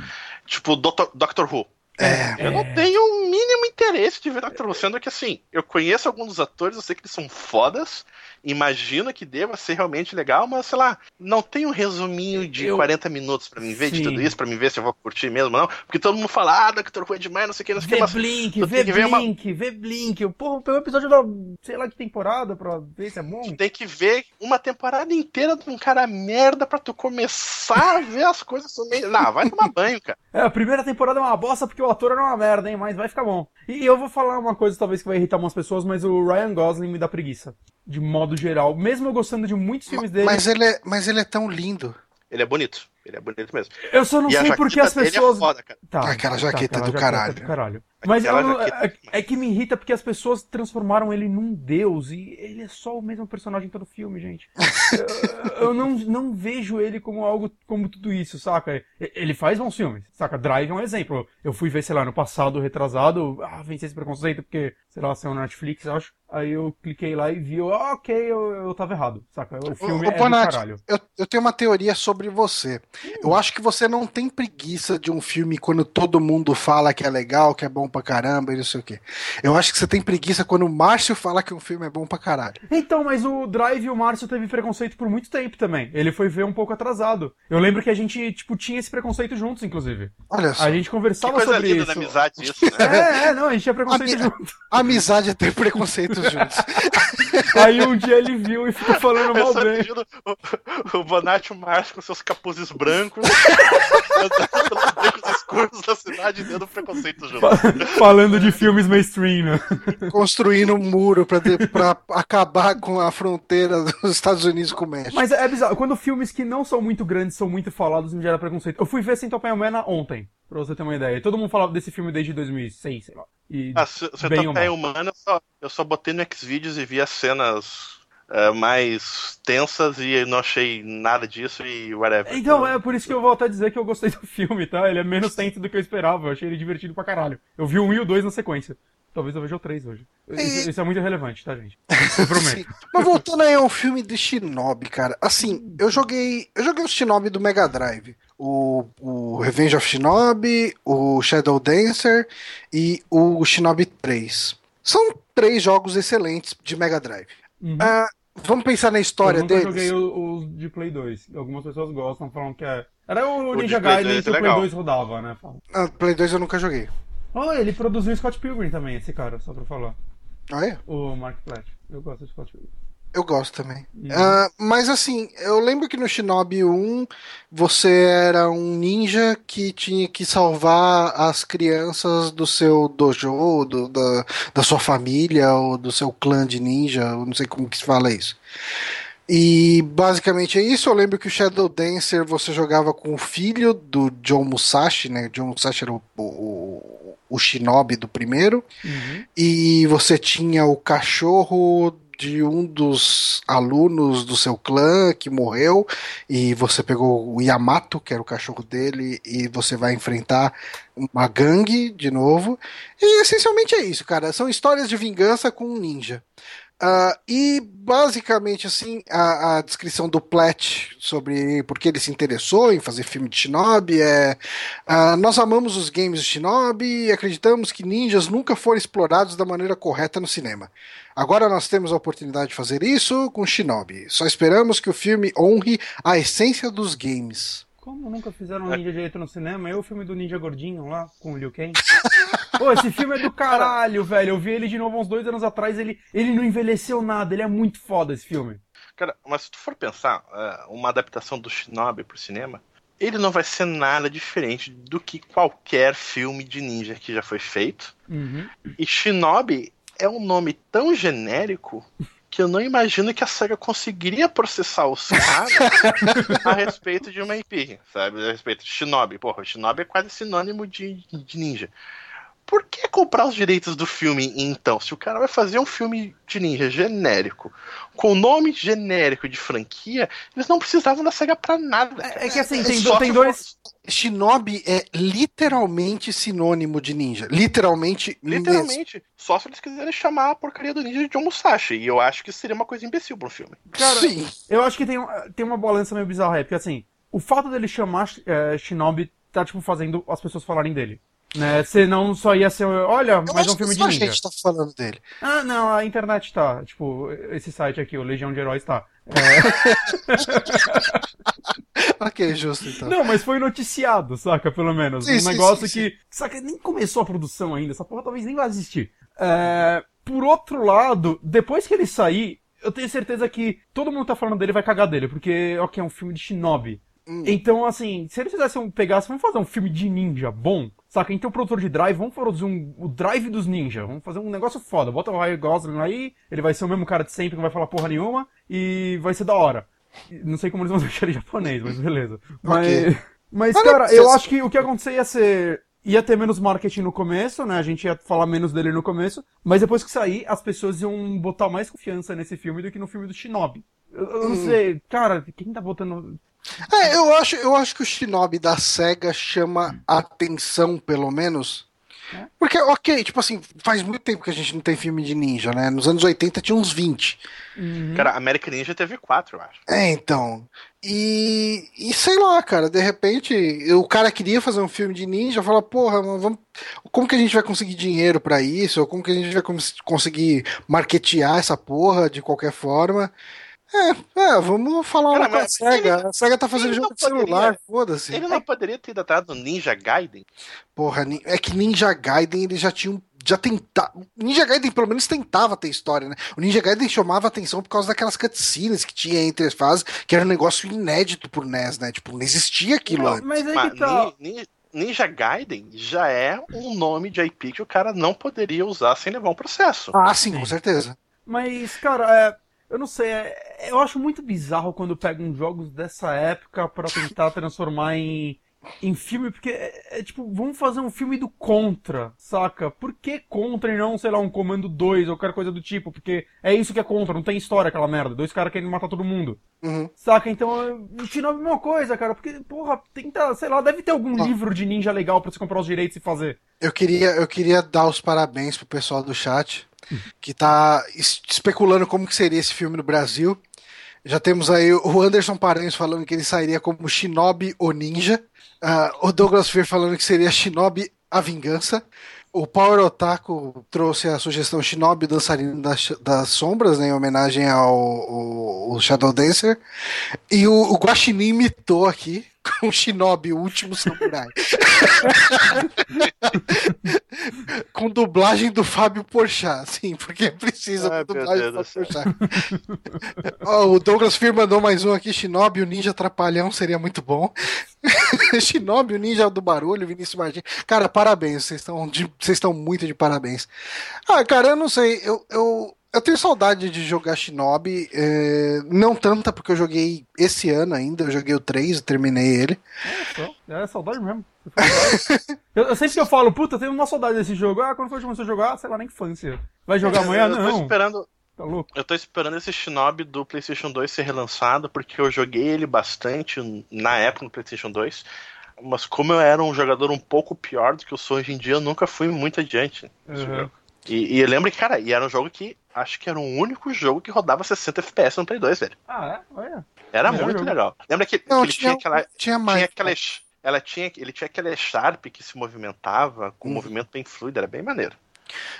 Tipo, Doctor, Doctor Who. É, eu não tenho o mínimo interesse de ver Doctor Who, sendo que assim, eu conheço alguns dos atores, eu sei que eles são fodas, imagino que deva ser realmente legal, mas sei lá, não tem um resuminho de eu... 40 minutos para mim ver Sim. de tudo isso, para mim ver se eu vou curtir mesmo não, porque todo mundo fala, ah, Doctor Who é demais, não sei o que, não sei o que, mas... Blink, vê Blink, uma... vê Blink, porra, pegou o episódio da, sei lá que temporada pra ver se é bom. Tu tem que ver uma temporada inteira de um cara merda pra tu começar a ver as coisas também. Não, vai tomar banho, cara. É, a primeira temporada é uma bosta porque o ator era uma merda, hein, mas vai ficar bom. E eu vou falar uma coisa talvez que vai irritar algumas pessoas, mas o Ryan Gosling me dá preguiça de modo geral. Mesmo eu gostando de muitos filmes dele. Mas ele é, mas ele é tão lindo. Ele é bonito. Ele é bonito mesmo. Eu só não e sei porque as pessoas. É foda, tá, aquela jaqueta, tá, aquela do, jaqueta caralho. do caralho. Mas eu, é, é, que me irrita porque as pessoas transformaram ele num deus e ele é só o mesmo personagem em todo filme, gente. eu, eu não, não vejo ele como algo como tudo isso, saca? Ele faz bons filmes, saca? Drive é um exemplo. Eu fui ver, sei lá, no passado, retrasado, ah, venci esse preconceito porque, sei lá, saiu na Netflix, acho. Aí eu cliquei lá e vi, ah, ok, eu, eu tava errado, saca? O filme o, é Bonatti, do caralho. Eu, eu tenho uma teoria sobre você. Hum. Eu acho que você não tem preguiça de um filme quando todo mundo fala que é legal, que é bom pra caramba e não sei o quê. Eu acho que você tem preguiça quando o Márcio fala que um filme é bom pra caralho. Então, mas o Drive, o Márcio teve preconceito por muito tempo também. Ele foi ver um pouco atrasado. Eu lembro que a gente, tipo, tinha esse preconceito juntos, inclusive. Olha só. A gente conversava que coisa sobre linda isso. Da amizade isso, né? É, é, não, a gente tinha preconceito Ami junto. Amizade é ter preconceito juntos. Aí um dia ele viu e ficou falando mal bem. O, o Bonatti e o Márcio com seus capuzes brancos, andando pelos becos escuros da cidade dentro do preconceito junto. Falando de filmes mainstream, né? Construindo um muro pra, de, pra acabar com a fronteira dos Estados Unidos com o México. Mas é bizarro, quando filmes que não são muito grandes são muito falados, me gera preconceito. Eu fui ver Centopeia Humana ontem, pra você ter uma ideia. Todo mundo falava desse filme desde 2006, sei lá. E ah, Centopeia Humana, eu só, eu só botei no Xvideos e vi as cenas uh, mais tensas e não achei nada disso e whatever. Então, é por isso que eu vou até dizer que eu gostei do filme, tá? Ele é menos tenso do que eu esperava. Eu achei ele divertido pra caralho. Eu vi o 1 e o 2 na sequência. Talvez eu veja o 3 hoje. Isso, isso, é muito relevante, tá, gente? Eu prometo. Mas voltando aí ao filme de Shinobi, cara. Assim, eu joguei. Eu joguei o Shinobi do Mega Drive. O, o Revenge of Shinobi, o Shadow Dancer e o Shinobi 3. São três jogos excelentes de Mega Drive. Uhum. Uh, Vamos pensar na história eu deles. Eu joguei os de Play 2. Algumas pessoas gostam, falam que é. Era o, Ninja Gaiden que o Play 2 rodava, né? Ah, Play 2 eu nunca joguei. Oh, ele produziu Scott Pilgrim também, esse cara, só pra falar. Ah, é? O Mark Platt. Eu gosto de Scott Pilgrim. Eu gosto também. Uhum. Uh, mas assim, eu lembro que no Shinobi 1 você era um ninja que tinha que salvar as crianças do seu dojo, do, da, da sua família, ou do seu clã de ninja, eu não sei como que se fala isso. E basicamente é isso. Eu lembro que o Shadow Dancer você jogava com o filho do John Musashi, né? John Musashi era o, o, o shinobi do primeiro. Uhum. E você tinha o cachorro de um dos alunos do seu clã que morreu e você pegou o Yamato, que era o cachorro dele, e você vai enfrentar uma gangue de novo. E essencialmente é isso, cara. São histórias de vingança com um ninja. Uh, e basicamente assim a, a, descrição do Platt sobre por que ele se interessou em fazer filme de Shinobi é uh, nós amamos os games de Shinobi e acreditamos que ninjas nunca foram explorados da maneira correta no cinema. Agora nós temos a oportunidade de fazer isso com Shinobi. Só esperamos que o filme honre a essência dos games. Como nunca fizeram um ninja direito no cinema? Eu o filme do Ninja Gordinho lá, com o Liu Kang. Pô, esse filme é do caralho, velho. Eu vi ele de novo uns dois anos atrás, ele, ele não envelheceu nada, ele é muito foda esse filme. Cara, mas se tu for pensar, é, uma adaptação do Shinobi pro cinema, ele não vai ser nada diferente do que qualquer filme de ninja que já foi feito. Uhum. E Shinobi é um nome tão genérico que eu não imagino que a SEGA conseguiria processar os caras a respeito de uma IP, sabe? A respeito de Shinobi. Porra, Shinobi é quase sinônimo de, de ninja. Por que comprar os direitos do filme então? Se o cara vai fazer um filme de ninja genérico, com nome genérico de franquia, eles não precisavam da SEGA pra nada. É, é que assim, tem, do, tem dois. Shinobi é literalmente sinônimo de ninja. Literalmente. Literalmente. Mesmo. Só se eles quiserem chamar a porcaria do ninja de John Musashi. E eu acho que seria uma coisa imbecil pro filme. Cara, Sim. eu acho que tem, tem uma balança meio bizarra aí. Porque assim, o fato dele chamar é, Shinobi tá, tipo, fazendo as pessoas falarem dele. Né? Senão só ia ser, olha, mais um filme de ninja. a gente tá falando dele. Ah, não, a internet tá. Tipo, esse site aqui, o Legião de Heróis tá. É... ok, justo então. Não, mas foi noticiado, saca? Pelo menos. Sim, um sim, negócio sim, que. Saca, nem começou a produção ainda. Essa porra talvez nem vai existir. É... Por outro lado, depois que ele sair, eu tenho certeza que todo mundo tá falando dele vai cagar dele, porque, ok, é um filme de shinobi. Hum. Então, assim, se eles fizessem um, pegassem, vamos fazer um filme de ninja bom, saca? Então, o produtor de Drive, vamos fazer um, o Drive dos ninja, vamos fazer um negócio foda. Bota o Ryan Gosling aí, ele vai ser o mesmo cara de sempre, não vai falar porra nenhuma, e vai ser da hora. Não sei como eles vão deixar ele japonês, mas beleza. Mas, okay. mas cara, eu acho que o que ia acontecer ia ser ia ter menos marketing no começo, né? A gente ia falar menos dele no começo, mas depois que sair, as pessoas iam botar mais confiança nesse filme do que no filme do Shinobi. Eu, eu não hum. sei, cara, quem tá botando. É, eu acho, eu acho que o Shinobi da SEGA chama atenção, pelo menos. Porque, ok, tipo assim, faz muito tempo que a gente não tem filme de ninja, né? Nos anos 80 tinha uns 20. Uhum. Cara, American Ninja teve 4, eu acho. É, então. E, e sei lá, cara, de repente o cara queria fazer um filme de ninja, fala, porra, vamos, como que a gente vai conseguir dinheiro para isso? Ou como que a gente vai conseguir marketear essa porra de qualquer forma? É, é, vamos falar Cara, com a SEGA. Ele, a SEGA tá fazendo jogo de celular, foda-se. Ele não poderia ter datado Ninja Gaiden? Porra, é que Ninja Gaiden ele já tinha um. Já tentava. Ninja Gaiden pelo menos tentava ter história, né? O Ninja Gaiden chamava atenção por causa daquelas cutscenes que tinha entre as fases, que era um negócio inédito pro NES, né? Tipo, não existia aquilo não, antes. Mas aí que tá. Ninja, Ninja Gaiden já é um nome de IP que o cara não poderia usar sem levar um processo. Ah, sim, com certeza. Mas, cara, é, eu não sei, é, eu acho muito bizarro quando pegam jogos dessa época para tentar transformar em, em filme, porque é, é, tipo, vamos fazer um filme do Contra, saca? Por que Contra e não, sei lá, um Comando 2 ou qualquer coisa do tipo? Porque é isso que é Contra, não tem história aquela merda. Dois caras querendo matar todo mundo. Uhum. Saca? Então, é a mesma coisa, cara. Porque, porra, tenta, sei lá, deve ter algum ah. livro de ninja legal para você comprar os direitos e fazer. Eu queria, eu queria dar os parabéns pro pessoal do chat que está especulando como que seria esse filme no Brasil. Já temos aí o Anderson Paranhos falando que ele sairia como Shinobi o Ninja. Uh, o Douglas Fear falando que seria Shinobi a Vingança. O Power Otaku trouxe a sugestão Shinobi dançarino das, das sombras, né, em homenagem ao, ao, ao Shadow Dancer. E o, o Guaxinim imitou aqui com o Shinobi, o último samurai. com dublagem do Fábio Porchat, sim, porque precisa Ai, dublagem do Fábio Porchat. oh, o Douglas Fir mandou mais um aqui, Shinobi, o ninja trapalhão seria muito bom. Shinobi, o ninja do barulho, Vinícius Martins. Cara, parabéns, vocês estão vocês estão muito de parabéns. Ah, cara, eu não sei, eu, eu eu tenho saudade de jogar Shinobi. é, não tanta, porque eu joguei esse ano ainda. Eu joguei o 3 e terminei ele. É, só. É saudade mesmo. eu, eu sempre que eu falo, puta, eu tenho uma saudade desse jogo. Ah, quando foi que começou a jogar? Sei lá, na infância. Vai jogar amanhã? eu tô Não. esperando. Tá louco? Eu tô esperando esse Shinobi do PlayStation 2 ser relançado, porque eu joguei ele bastante na época no PlayStation 2. Mas como eu era um jogador um pouco pior do que eu sou hoje em dia, eu nunca fui muito adiante nesse Uhum. jogo. E, e eu lembro que, cara, e era um jogo que acho que era o único jogo que rodava 60 FPS no Play 2, velho. Ah, é? Olha. Era Melhor muito jogo. legal. Lembra que, que Não, ele tinha, tinha, aquela. tinha mais. Tinha aquela ela tinha, ele tinha aquele Sharp que se movimentava com um Uhum. movimento bem fluido, era bem maneiro.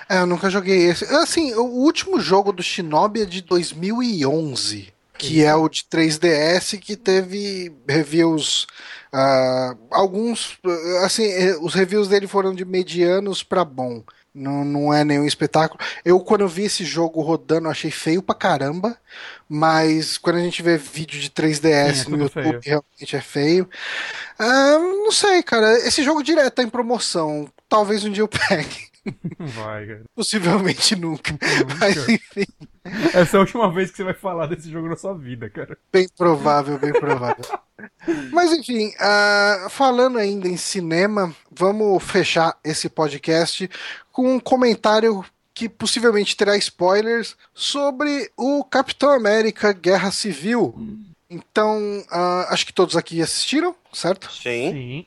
É, eu nunca joguei esse. Assim, o último jogo do Shinobi é de 2011, que é o de 3DS, que teve reviews. ah, alguns. Assim, eh, os reviews dele foram de medianos pra bom. Não, não é nenhum espetáculo. Eu, quando eu vi esse jogo rodando, achei feio pra caramba. Mas quando a gente vê vídeo de 3DS Sim, é no YouTube, feio. realmente é feio. Ah, não sei, cara. Esse jogo direto tá em promoção. Talvez um dia eu pegue. Vai, cara. Possivelmente nunca. Nunca. Mas enfim, Essa é a última vez que você vai falar desse jogo na sua vida, cara. bem provável, bem provável. Mas enfim, ah, falando ainda em cinema, vamos fechar esse podcast com um comentário que possivelmente terá spoilers sobre o Capitão América Guerra Civil. Então, ah, acho que todos aqui assistiram, certo? Sim. Sim.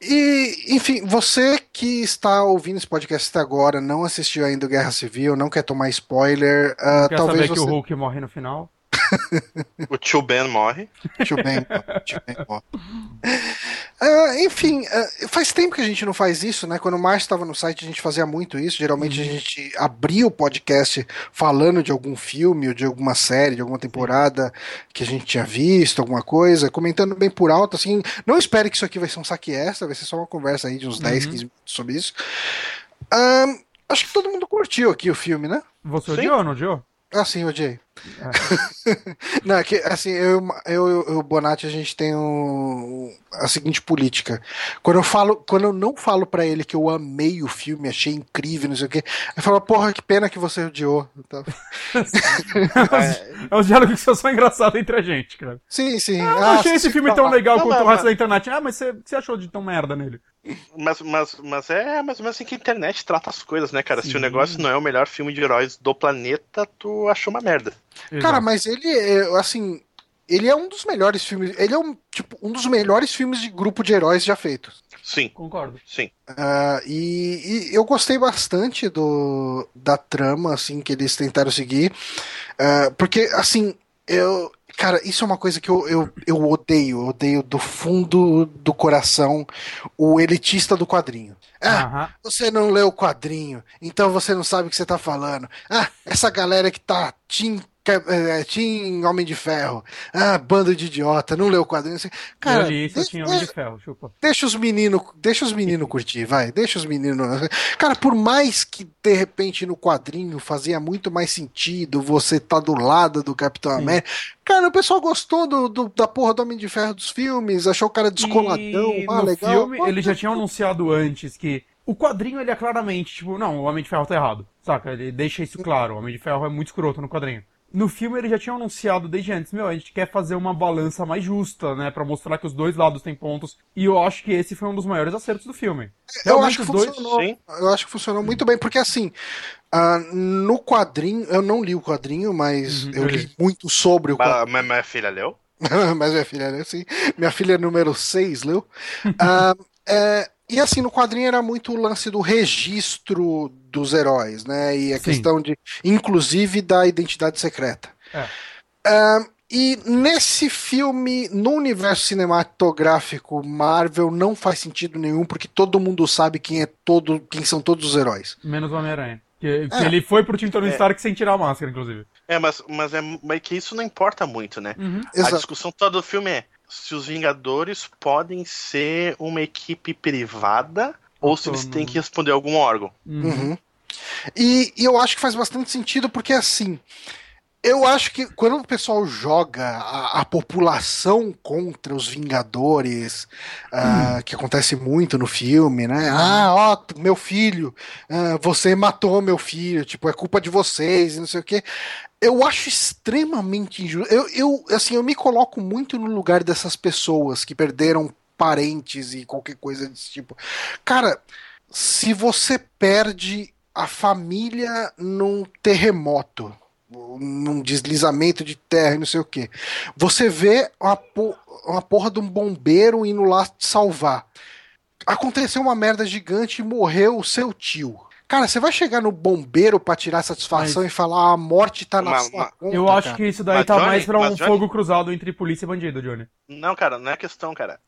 E, enfim, você que está ouvindo esse podcast até agora, não assistiu ainda o Guerra Civil, não quer tomar spoiler, ah, Quer talvez saber que você. o Hulk morre no final? O tio Ben morre. Bem, deixa eu bem, ó. Ah, enfim, ah, faz tempo que a gente não faz isso, né? Quando o Márcio estava no site, a gente fazia muito isso. Geralmente a gente abria o podcast falando de algum filme ou de alguma série, de alguma temporada que a gente tinha visto, alguma coisa, comentando bem por alto, assim. Não espere que isso aqui vai ser um saque extra, vai ser só uma conversa aí de uns 10, Uhum. 15 minutos sobre isso. Ah, acho que todo mundo curtiu aqui o filme, né? Você odiou, não odiou? Ah, sim, odiei. Não, é que, assim, eu, eu, eu e o Bonatti, a gente tem o- a seguinte política. Quando eu falo, quando eu não falo pra ele que eu amei o filme, achei incrível, não sei o quê, ele fala, porra, que pena que você odiou. Então, É, É os diálogos que são só engraçados entre a gente, cara. sim, sim. Ah, eu Ah, achei esse filme tá, tão legal Não, quanto mas- o resto mas- da internet. Ah, mas você, você achou de tão merda nele? Mas, mas, mas é mais ou menos assim que a internet trata as coisas, né, cara? Se Sim. o negócio não é o melhor filme de heróis do planeta, tu achou uma merda. Cara, Exato. mas ele, é, assim, ele é um dos melhores filmes, ele é um, tipo, um dos melhores filmes de grupo de heróis já feitos. Sim, Concordo. sim. Ah, e, e eu gostei bastante do, da trama, assim, que eles tentaram seguir. Ah, porque, assim, eu. Cara, isso é uma coisa que eu, eu, eu odeio, eu odeio do fundo do coração o elitista do quadrinho. Ah, você não leu o quadrinho, então você não sabe o que você tá falando. Ah, essa galera que tá Team, Cap- eh, team Homem de Ferro. Ah, bando de idiota, não leu o quadrinho. Assim, Cara, eu li isso, eu de- tinha Homem de Ferro, chupa. Deixa os meninos, deixa os meninos curtir, vai, deixa os meninos. Cara, por mais que de repente no quadrinho fazia muito mais sentido você tá do lado do Capitão Sim. América. Cara, o pessoal gostou do, do- da porra do Homem de Ferro dos filmes, achou o cara descoladão, E ah, no legal. filme, Pô, ele já tinha anunciado antes que o quadrinho ele é claramente, tipo, não, o Homem de Ferro tá errado. Saca? Ele deixa isso claro. O Homem de Ferro é muito escroto no quadrinho. No filme ele já tinha anunciado desde antes, meu, a gente quer fazer uma balança mais justa, né, Pra mostrar que os dois lados têm pontos. E eu acho que esse foi um dos maiores acertos do filme. Eu Realmente acho que dois- funcionou. Sim. Eu acho que funcionou muito bem, porque assim, ah, no quadrinho, eu não li o quadrinho, mas Uhum, eu eu li muito sobre o quadrinho. Mas, mas minha filha leu? Mas minha filha leu, sim. Minha filha número 6 leu. Ah, é, e assim, no quadrinho era muito o lance do registro dos heróis, né? E a Sim. questão de, inclusive, da identidade secreta. É. E nesse filme, no universo cinematográfico Marvel, não faz sentido nenhum, porque todo mundo sabe quem é todo, quem são todos os heróis. Menos o Homem-Aranha. Que, que É. ele foi pro time Tony É. Stark sem tirar a máscara, inclusive. É, mas, mas é mas que isso não importa muito, né? Uhum. A Exato. discussão toda do filme é se os Vingadores podem ser uma equipe privada ou se eles têm que responder a algum órgão. Uhum. Uhum. E, e eu acho que faz bastante sentido porque assim. Eu acho que quando o pessoal joga a, a população contra os Vingadores, uh, que acontece muito no filme, né? Ah, ó, meu filho, uh, você matou meu filho, tipo, é culpa de vocês e não sei o quê. Eu acho extremamente injusto. Eu, eu, assim, eu me coloco muito no lugar dessas pessoas que perderam parentes e qualquer coisa desse tipo. Cara, se você perde a família num terremoto num deslizamento de terra e não sei o que. Você vê uma, por, uma porra de um bombeiro indo lá te salvar. Aconteceu uma merda gigante e morreu o seu tio. Cara, você vai chegar no bombeiro para tirar satisfação mas... e falar ah, a morte tá na mas, sua conta, Eu acho cara. que isso daí mas, tá Johnny, mais pra um Johnny... fogo cruzado entre polícia e bandido, Johnny. Não, cara, não é questão, cara.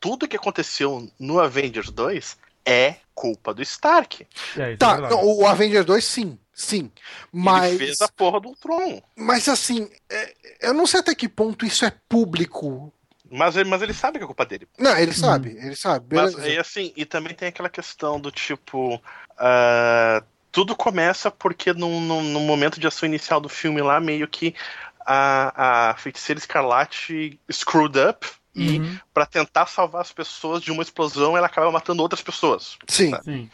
Tudo que aconteceu no Avengers 2 é culpa do Stark. É, tá, é o Avengers 2 sim. Sim, mas. Ele fez a porra do Tron. Mas assim, é, eu não sei até que ponto isso é público. Mas, mas ele sabe que é culpa dele. Não, ele sabe, hum. ele sabe. Beleza. Mas, e assim, e também tem aquela questão do tipo. Uh, tudo começa porque no, no, no, momento de ação inicial do filme lá, meio que a, a feiticeira escarlate screwed up. E uhum. para tentar salvar as pessoas de uma explosão, ela acaba matando outras pessoas. Sim. Sim.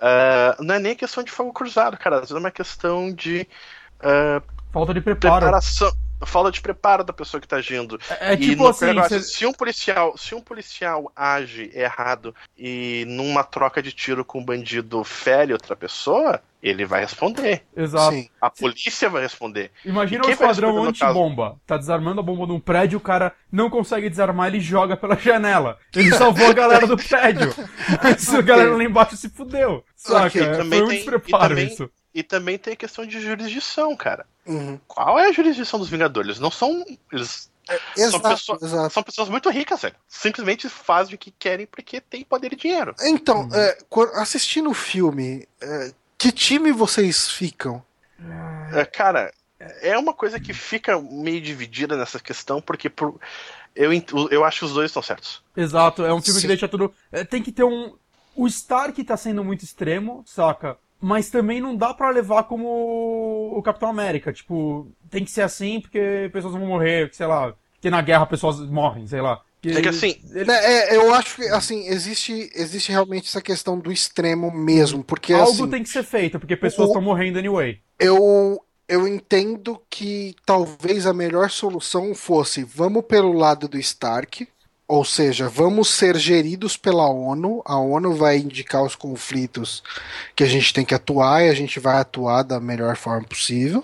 Uh, não é nem questão de fogo cruzado, cara. Às vezes é uma questão de. Uh, falta de preparo. Preparação, falta de preparo da pessoa que tá agindo. É, é tipo assim, negócio, cê... se um policial, se um policial age errado e numa troca de tiro com um bandido fere outra pessoa, ele vai responder. Exato. Sim. A polícia vai responder. Imagina um esquadrão anti-bomba. Tá desarmando a bomba num prédio, o cara não consegue desarmar, ele joga pela janela. Ele salvou a galera do prédio. Mas okay. a galera lá embaixo se fudeu. Saca? Okay, também Foi um despreparo também, isso. E também tem a questão de jurisdição, cara. Uhum. Qual é a jurisdição dos Vingadores? Eles não são. Eles é, exato, são, pessoas, exato. são, pessoas, muito ricas, velho. Simplesmente fazem o que querem porque tem poder e dinheiro. Então, uhum. é, assistindo o filme, é, que time vocês ficam? É, cara, é uma coisa que fica meio dividida nessa questão, porque por, eu, eu acho que os dois estão certos. Exato, é um filme Sim. que deixa tudo. É, tem que ter um. O Stark tá sendo muito extremo, saca? Mas também não dá para levar como o Capitão América. Tipo, tem que ser assim porque pessoas vão morrer, sei lá. Porque na guerra pessoas morrem, sei lá. É que assim. Ele... É, eu acho que assim, existe, existe realmente essa questão do extremo mesmo. Porque Algo assim, tem que ser feito, porque pessoas estão morrendo anyway. Eu, eu entendo que talvez a melhor solução fosse vamos pelo lado do Stark. Ou seja, vamos ser geridos pela ONU. A ONU vai indicar os conflitos que a gente tem que atuar e a gente vai atuar da melhor forma possível.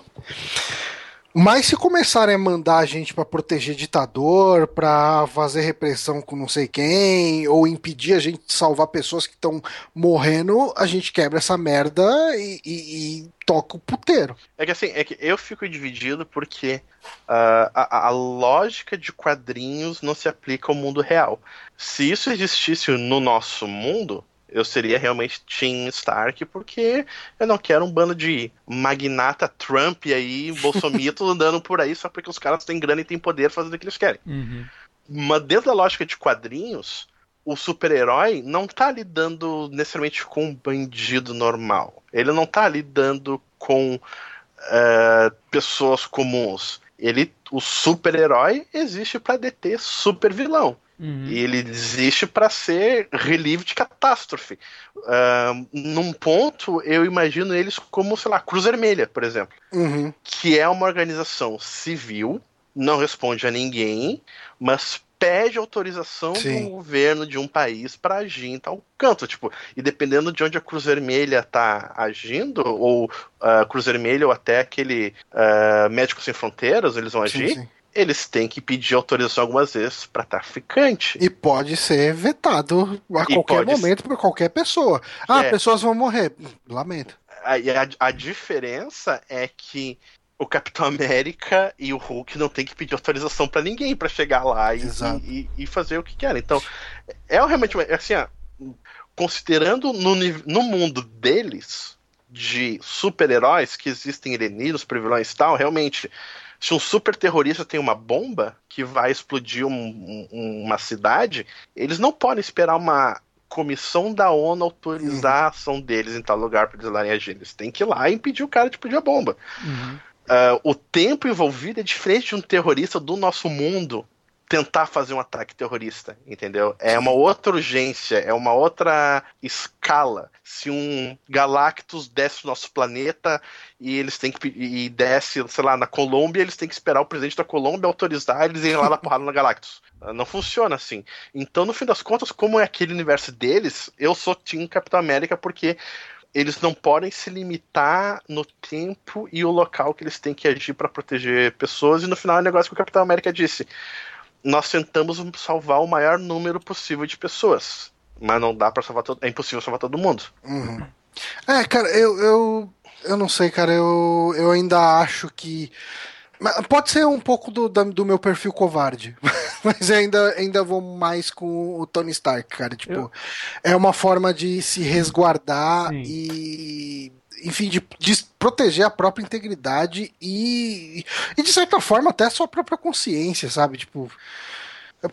Mas se começarem a mandar a gente para proteger ditador, para fazer repressão com não sei quem, ou impedir a gente de salvar pessoas que estão morrendo, a gente quebra essa merda e, e, e, toca o puteiro. É que assim, é que eu fico dividido porque uh, a, a lógica de quadrinhos não se aplica ao mundo real. Se isso existisse no nosso mundo, eu seria realmente Team Stark, porque eu não quero um bando de magnata Trump aí, bolsomito andando por aí só porque os caras têm grana e têm poder fazendo o que eles querem. Uhum. Mas dentro da lógica de quadrinhos, o super-herói não tá lidando necessariamente com um bandido normal. Ele não tá lidando com uh, pessoas comuns. Ele, o super-herói existe para deter super-vilão. Uhum. E ele existe para ser relieve de catástrofe. Uh, num ponto, eu imagino eles como, sei lá, Cruz Vermelha, por exemplo. Uhum. Que é uma organização civil, não responde a ninguém, mas pede autorização Sim. do governo de um país para agir em tal canto, tipo, e dependendo de onde a Cruz Vermelha tá agindo, ou a uh, Cruz Vermelha ou até aquele uh, Médicos Sem Fronteiras, eles vão agir, sim eles têm que pedir autorização algumas vezes para traficante. E pode ser vetado a e qualquer momento por qualquer pessoa. Ah, é. pessoas vão morrer. Lamento. A, a, a, diferença é que o Capitão América e o Hulk não tem que pedir autorização para ninguém para chegar lá e, e, e, fazer o que querem. Então, é realmente assim, ó, considerando no, no mundo deles de super-heróis que existem alienígenas, supervilões e tal, realmente se um super terrorista tem uma bomba que vai explodir um, um, uma cidade, eles não podem esperar uma comissão da ONU autorizar a ação deles em tal lugar para eles lá agir. Eles têm que ir lá e impedir o cara de explodir a bomba. Uhum. uh, o tempo envolvido é diferente de um terrorista do nosso mundo tentar fazer um ataque terrorista, entendeu? É uma outra urgência, é uma outra escala. Se um Galactus desce no nosso planeta e eles têm que e desce, sei lá, na Colômbia, eles têm que esperar o presidente da Colômbia autorizar eles irem lá na porrada no Galactus. Não funciona assim. Então, no fim das contas, como é aquele universo deles, eu sou Team Capitão América porque eles não podem se limitar no tempo e o local que eles têm que agir para proteger pessoas. E no final é o negócio que o Capitão América disse nós tentamos salvar o maior número possível de pessoas. Mas não dá para salvar todo. É impossível salvar todo mundo. Uhum. É, cara, eu, eu. Eu não sei, cara. Eu, eu ainda acho que. Pode ser um pouco do, do meu perfil covarde, mas ainda, ainda vou mais com o Tony Stark, cara. Tipo, eu... é uma forma de se resguardar Sim. e enfim, de, de, proteger a própria integridade e, e, de certa forma, até a sua própria consciência, sabe? Tipo.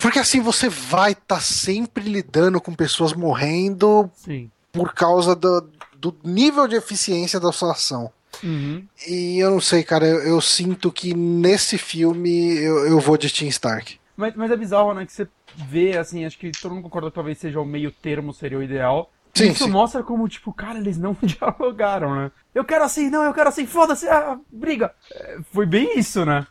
Porque assim você vai estar tá sempre lidando com pessoas morrendo Sim. por causa do, do nível de eficiência da sua ação. Uhum. E eu não sei, cara, eu, eu, sinto que nesse filme eu, eu vou de Tim Stark. Mas, mas é bizarro, né? Que você vê, assim, acho que todo mundo concorda que talvez seja o meio termo, seria o ideal. Sim, Isso sim. mostra como, tipo, cara, eles não dialogaram, né? Eu quero assim, não, eu quero assim, foda-se, ah, briga. É, foi bem isso, né?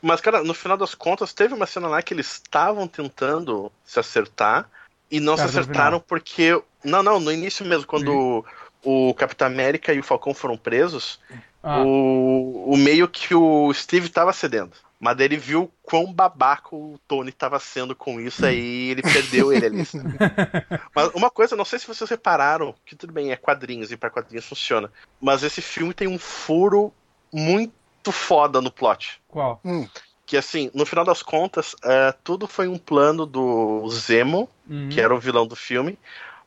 Mas, cara, no final das contas, teve uma cena lá que eles estavam tentando se acertar e não cara, se acertaram porque. Não, não, no início mesmo, quando o Capitão América e o Falcão foram presos, ah. o, o meio que o Steve tava cedendo. Mas ele viu quão babaco o Tony estava sendo com isso aí ele perdeu ele ali. mas uma coisa, não sei se vocês repararam, que tudo bem, é quadrinhos e para quadrinhos funciona, mas esse filme tem um furo muito foda no plot. Qual? Hum. Que assim, no final das contas, uh, tudo foi um plano do Zemo, uhum. que era o vilão do filme,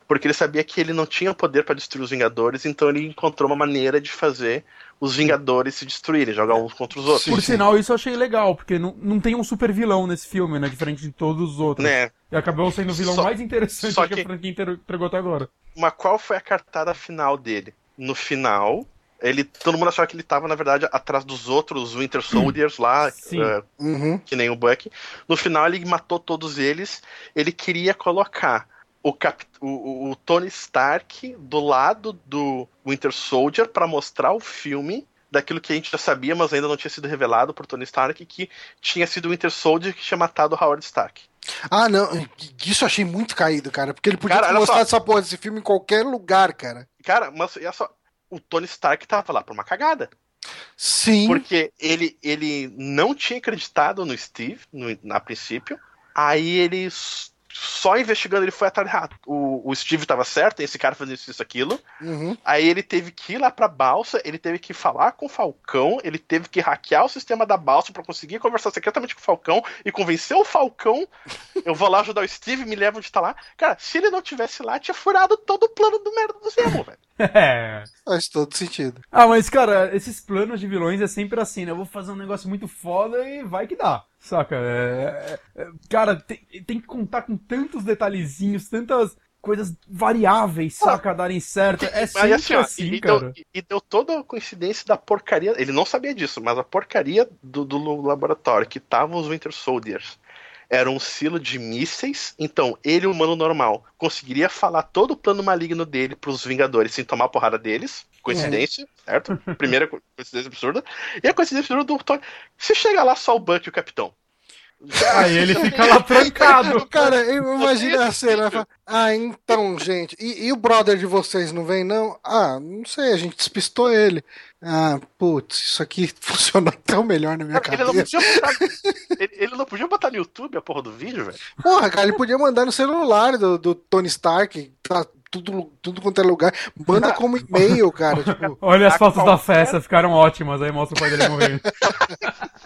porque ele sabia que ele não tinha poder para destruir os Vingadores, então ele encontrou uma maneira de fazer os Vingadores se destruírem, jogar uns contra os outros. Por sinal, isso eu achei legal, porque não, não tem um super vilão nesse filme, né? Diferente de todos os outros. Né? E acabou sendo o vilão só, mais interessante que, que a franquia entregou até agora. Mas qual foi a cartada final dele? No final, ele todo mundo achava que ele estava na verdade atrás dos outros Winter Soldiers lá uh, uhum. que nem o Buck no final ele matou todos eles ele queria colocar o, Cap, o, o, Tony Stark do lado do Winter Soldier para mostrar o filme daquilo que a gente já sabia, mas ainda não tinha sido revelado por Tony Stark, que tinha sido o Winter Soldier que tinha matado o Howard Stark. Ah, não, isso eu achei muito caído, cara, porque ele podia cara, ter mostrado essa porra desse filme em qualquer lugar, cara. Cara, mas olha só, o Tony Stark tava lá por uma cagada. Sim. Porque ele, ele não tinha acreditado no Steve, no, a princípio. Aí ele só investigando ele foi atrás. Ah, o, o Steve estava certo, esse cara fazendo isso, isso, aquilo. Uhum. Aí ele teve que ir lá pra balsa, ele teve que falar com o Falcão, ele teve que hackear o sistema da balsa para conseguir conversar secretamente com o Falcão e convencer o Falcão. eu vou lá ajudar o Steve, me leva onde tá lá. Cara, se ele não tivesse lá, tinha furado todo o plano do merda do Zemo, velho. É. Faz todo sentido. Ah, mas, cara, esses planos de vilões é sempre assim, né? Eu vou fazer um negócio muito foda e vai que dá. Saca? É, é, é, cara, tem, tem, que contar com tantos detalhezinhos, tantas coisas variáveis, ah, saca, darem certo. É sempre assim, ó, assim e, cara. Deu, e deu toda a coincidência da porcaria. Ele não sabia disso, mas a porcaria do, do laboratório que estavam os Winter Soldiers era um silo de mísseis. Então, ele, humano normal, conseguiria falar todo o plano maligno dele pros Vingadores sem tomar a porrada deles. Coincidência, é. certo? Primeira coincidência absurda. E a coincidência absurda do Thor. Se chega lá só o Buck e o Capitão. Aí ele fica lá trancado. Cara, eu imagino a cena. Ah, então, gente. E, e, o brother de vocês não vem, não? Ah, não sei, a gente despistou ele. Ah, putz, isso aqui funcionou tão melhor na minha cara, cabeça. Ele não, botar, ele, ele não, podia botar, no YouTube a porra do vídeo, velho? Porra, cara, ele podia mandar no celular do, do Tony Stark, tá tudo, tudo quanto é lugar. Manda como e-mail, cara. Tipo, Olha as fotos da festa, ficaram ótimas. Aí mostra o pai dele morrendo.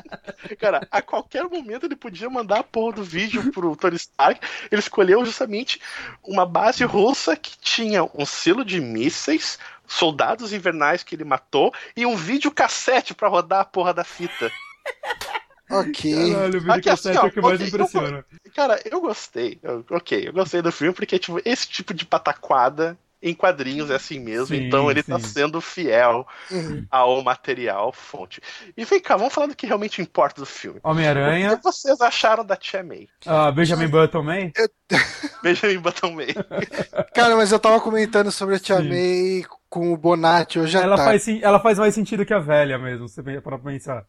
cara, a qualquer momento ele podia mandar a porra do vídeo pro Tony Stark. Ele escolheu justamente uma base russa que tinha um selo de mísseis soldados invernais que ele matou e um vídeo cassete para rodar a porra da fita. Ok. Caralho, o vídeo cassete assim, é o que mais okay, impressiona. Eu, cara, eu gostei. Eu, ok, eu gostei do filme porque tipo, esse tipo de pataquada em quadrinhos é assim mesmo, Sim, então ele tá sim. sendo fiel Uhum. ao material fonte. E vem cá, vamos falar do que realmente importa do filme. O Homem-Aranha, que vocês acharam da Tia May? ah, Benjamin Button May. Benjamin Button May. Cara, mas eu tava comentando sobre a Tia Sim. May com o Bonatti hoje à Ela tarde. faz, ela faz mais sentido que a velha mesmo, se você para pensar.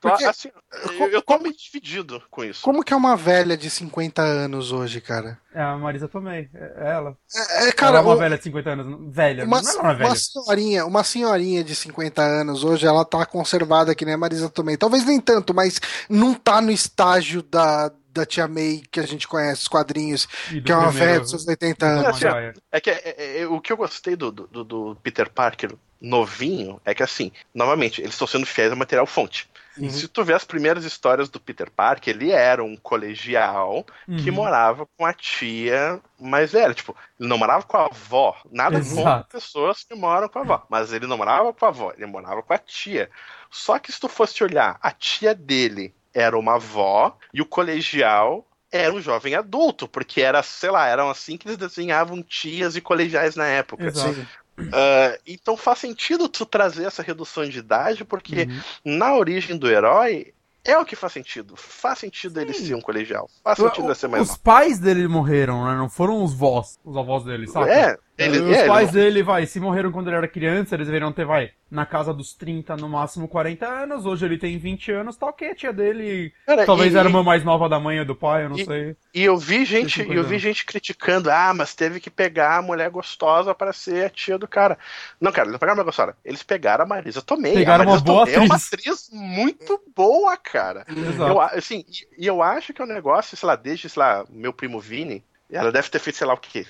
Porque- Assim, eu, eu tô meio dividido com isso. Como que é uma velha de 50 anos hoje, cara? É a Marisa Tomei, é é ela. É, é, cara, ela é uma o- velha de 50 anos. Velha, uma, não é uma velha. uma senhorinha, uma senhorinha de 50 anos hoje, ela tá conservada que nem a Marisa Tomei. Talvez nem tanto, mas não tá no estágio da, da Tia May que a gente conhece, os quadrinhos, E que é uma primeiro- velha dos seus 80 anos. Assim, ó, Maguire. É que é- é- é- o que eu gostei do, do, do Peter Parker novinho é que, assim, novamente, eles estão sendo fiéis ao material fonte. Uhum. Se tu vê as primeiras histórias do Peter Parker, ele era um colegial que Uhum. morava com a tia mais velha. Tipo, ele não morava com a avó. Nada Exato. contra pessoas que moram com a avó. Mas ele não morava com a avó, ele morava com a tia. Só que se tu fosse olhar, a tia dele era uma avó e o colegial era um jovem adulto, porque era, sei lá, eram assim que eles desenhavam tias e colegiais na época. Exato. Ah, então faz sentido tu trazer essa redução de idade, porque Uhum. na origem do herói é o que faz sentido. Faz sentido ele Sim. ser um colegial. Faz sentido ele ser mais Os pais dele morreram, né? Não foram os vós, os avós dele, sabe? É, ele, os é, pais não- dele, vai, se morreram quando ele era criança, eles deveriam ter, vai, na casa dos 30, no máximo 40 anos. Hoje ele tem 20 anos, tá ok, a tia dele. Cara, Talvez e, era uma mais nova da mãe ou do pai, eu não e- sei. E eu vi gente, 50 eu vi gente criticando, ah, mas teve que pegar a mulher gostosa para ser a tia do cara. Não, cara, eles não pegaram a mulher gostosa. Eles pegaram a Marisa Tomei. Pegaram uma boa Tomei é uma atriz. atriz muito boa, cara. Exato. Eu, assim, e, e eu acho que é um negócio, sei lá, desde, sei lá, meu primo Vini, ela deve ter feito, sei lá, o quê?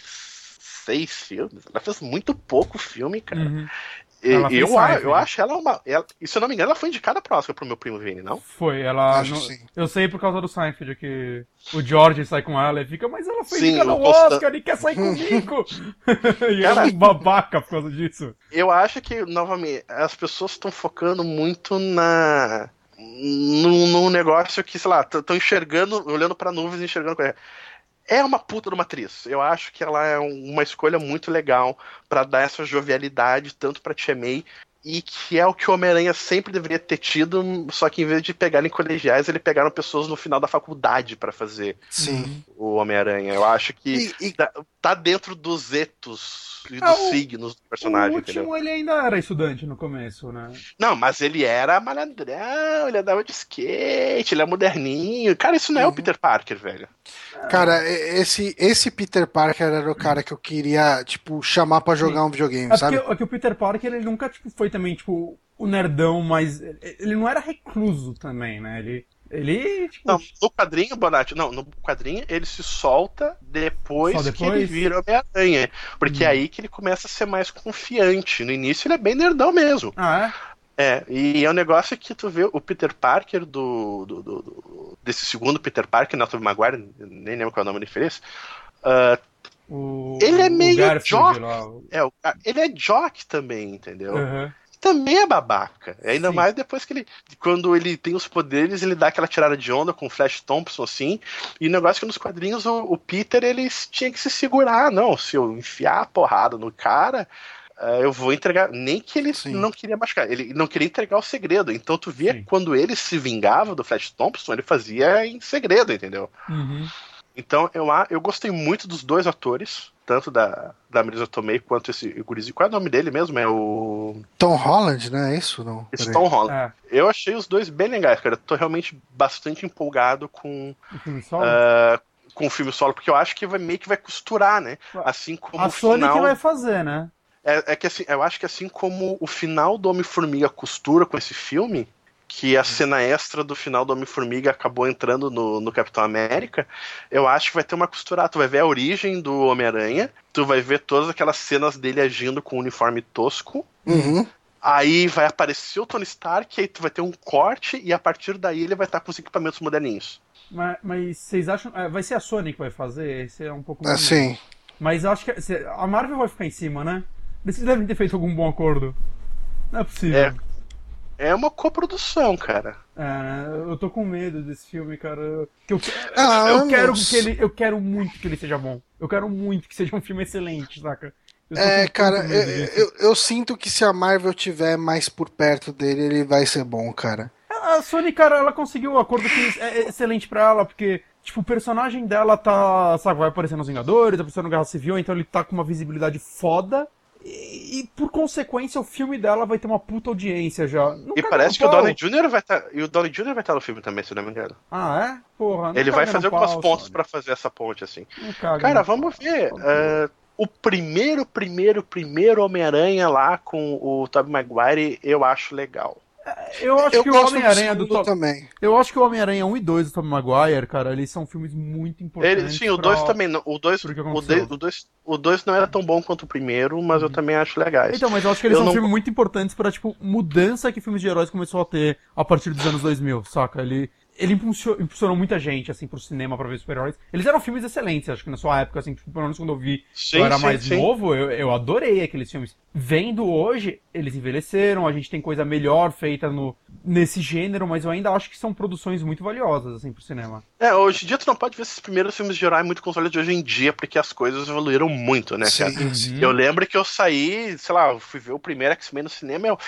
Seis filmes. Ela fez muito pouco filme, cara. Uhum. E- Ela eu, eu acho ela uma. Ela, e se eu não me engano, ela foi indicada pro Oscar pro meu primo Vini, não? Foi, ela. Acho não- sim. Eu sei por causa do Seinfeld que o George sai com ela e fica, mas ela foi Sim, indicada ao o Postan- Oscar e quer sair comigo! e Cara- ela é um babaca por causa disso. Eu acho que, novamente, as pessoas estão focando muito na. Num, num negócio que, sei lá, estão enxergando, olhando pra nuvens e enxergando coisa. É uma puta de uma atriz. Eu acho que ela é um- uma escolha muito legal pra dar essa jovialidade tanto pra Tia May e que é o que o Homem-Aranha sempre deveria ter tido, só que em vez de pegarem colegiais, ele pegaram pessoas no final da faculdade pra fazer Sim. o Homem-Aranha. Eu acho que E, e- tá, tá dentro dos etos e Ah, dos o- signos do o personagem, último entendeu? ele ainda era estudante no começo, né? Não, mas ele era malandrão, ele andava de skate, ele é moderninho. Cara, isso não é o Uhum. Peter Parker, velho. cara, esse, esse Peter Parker era o cara que eu queria, tipo, chamar pra jogar um videogame, É sabe? porque, é que o Peter Parker, ele nunca tipo, foi também, tipo, o nerdão, mas ele não era recluso também, né? Ele, ele tipo, Não, no quadrinho, Bonatti, não, no quadrinho ele se solta depois, Só que depois? ele vira Homem-Aranha. Porque é aí que ele começa a ser mais confiante. No início ele é bem nerdão mesmo. Ah, É, e é um negócio que tu vê o Peter Parker do, do- do- do- desse segundo Peter Parker, não Tobey Maguire, nem lembro qual é o nome ele fez. É? O, Ele é o meio Garfield jock. é, o ele é jock também, entendeu? Aham. também é babaca. Ainda Sim. mais depois que ele. Quando ele tem os poderes, ele dá aquela tirada de onda com o Flash Thompson, assim. E o negócio é que nos quadrinhos o, o Peter ele tinha que se segurar. Não, se eu enfiar a porrada no cara. eh, eu vou entregar. Nem que ele Sim. não queria machucar, ele não queria entregar o segredo. Então tu via Sim. quando ele se vingava do Flash Thompson, ele fazia em segredo, entendeu? Uhum. Então eu, eu gostei muito dos dois atores, tanto da, da Marisa Tomei quanto esse gurizinho. Qual é o nome dele mesmo? É o. Tom Holland, né? É isso? Não. Esse Peraí. Tom Holland. É, Eu achei os dois bem legais, cara. Eu tô realmente bastante empolgado com, o filme solo. ah, com o filme solo, porque eu acho que vai meio que vai costurar, né? Assim como a o Sony final. que vai fazer, né? É, é que assim, eu acho que assim como o final do Homem-Formiga costura com esse filme, que a cena extra do final do Homem-Formiga acabou entrando no, no Capitão América, eu acho que vai ter uma costurada. Tu vai ver a origem do Homem-Aranha, tu vai ver todas aquelas cenas dele agindo com o uniforme tosco. Uhum. Aí vai aparecer o Tony Stark, aí tu vai ter um corte, e a partir daí ele vai estar com os equipamentos moderninhos. Mas, mas vocês acham. é, vai ser a Sony que vai fazer? Esse é um pouco mais. Assim. Mas eu acho que se- a Marvel vai ficar em cima, né? Eles devem ter feito algum bom acordo. Não é possível. É. É uma coprodução, cara. É, eu tô com medo desse filme, cara. Que eu, Ah, eu quero que ele. Eu quero muito que ele seja bom. Eu quero muito que seja um filme excelente, saca? Eu É, cara, eu, eu, eu sinto que se a Marvel tiver mais por perto dele, ele vai ser bom, cara. A Sony, cara, ela conseguiu um acordo que é excelente pra ela, porque, tipo, o personagem dela tá, sabe, vai aparecer nos Vingadores, apareceu no Guerra Civil, então ele tá com uma visibilidade foda. E, e, por consequência, o filme dela vai ter uma puta audiência já. Não E parece que o pau. Downey Jr. vai estar. E o Downey Jr. vai estar no filme também, se não me engano. Ah, é? Porra. Ele vai fazer algumas pau, pontes Sony. pra fazer essa ponte, assim. Cara, vamos pau. ver. É, o primeiro, primeiro, primeiro Homem-Aranha lá com o Tobey Maguire, eu acho legal. Eu acho eu que o Homem-Aranha do Tom... também. Eu acho que o Homem-Aranha 1 e 2 do Tom Maguire, cara, eles são filmes muito importantes. Ele, sim, o pra- 2 também. não- O 2 pro que o o dois- o dois não era tão bom quanto o primeiro, mas eu também acho legais. Então, mas eu acho que eles Eu são não- filmes muito importantes pra, tipo, mudança que filmes de heróis começou a ter a partir dos anos 2000, saca? Ele, ele impulsionou, impulsionou muita gente, assim, pro cinema pra ver super-heróis. Eles eram filmes excelentes, acho que na sua época, assim, tipo, pelo menos quando eu vi, Sim, eu era sim, mais sim. novo, eu, eu adorei aqueles filmes. Vendo hoje, eles envelheceram, a gente tem coisa melhor feita no, nesse gênero, mas eu ainda acho que são produções muito valiosas, assim, pro cinema. É, hoje em dia tu não pode ver esses primeiros filmes de herói muito olhos de hoje em dia, porque as coisas evoluíram muito, né, cara? Eu lembro que eu saí, sei lá, fui ver o primeiro X-Men no cinema eu.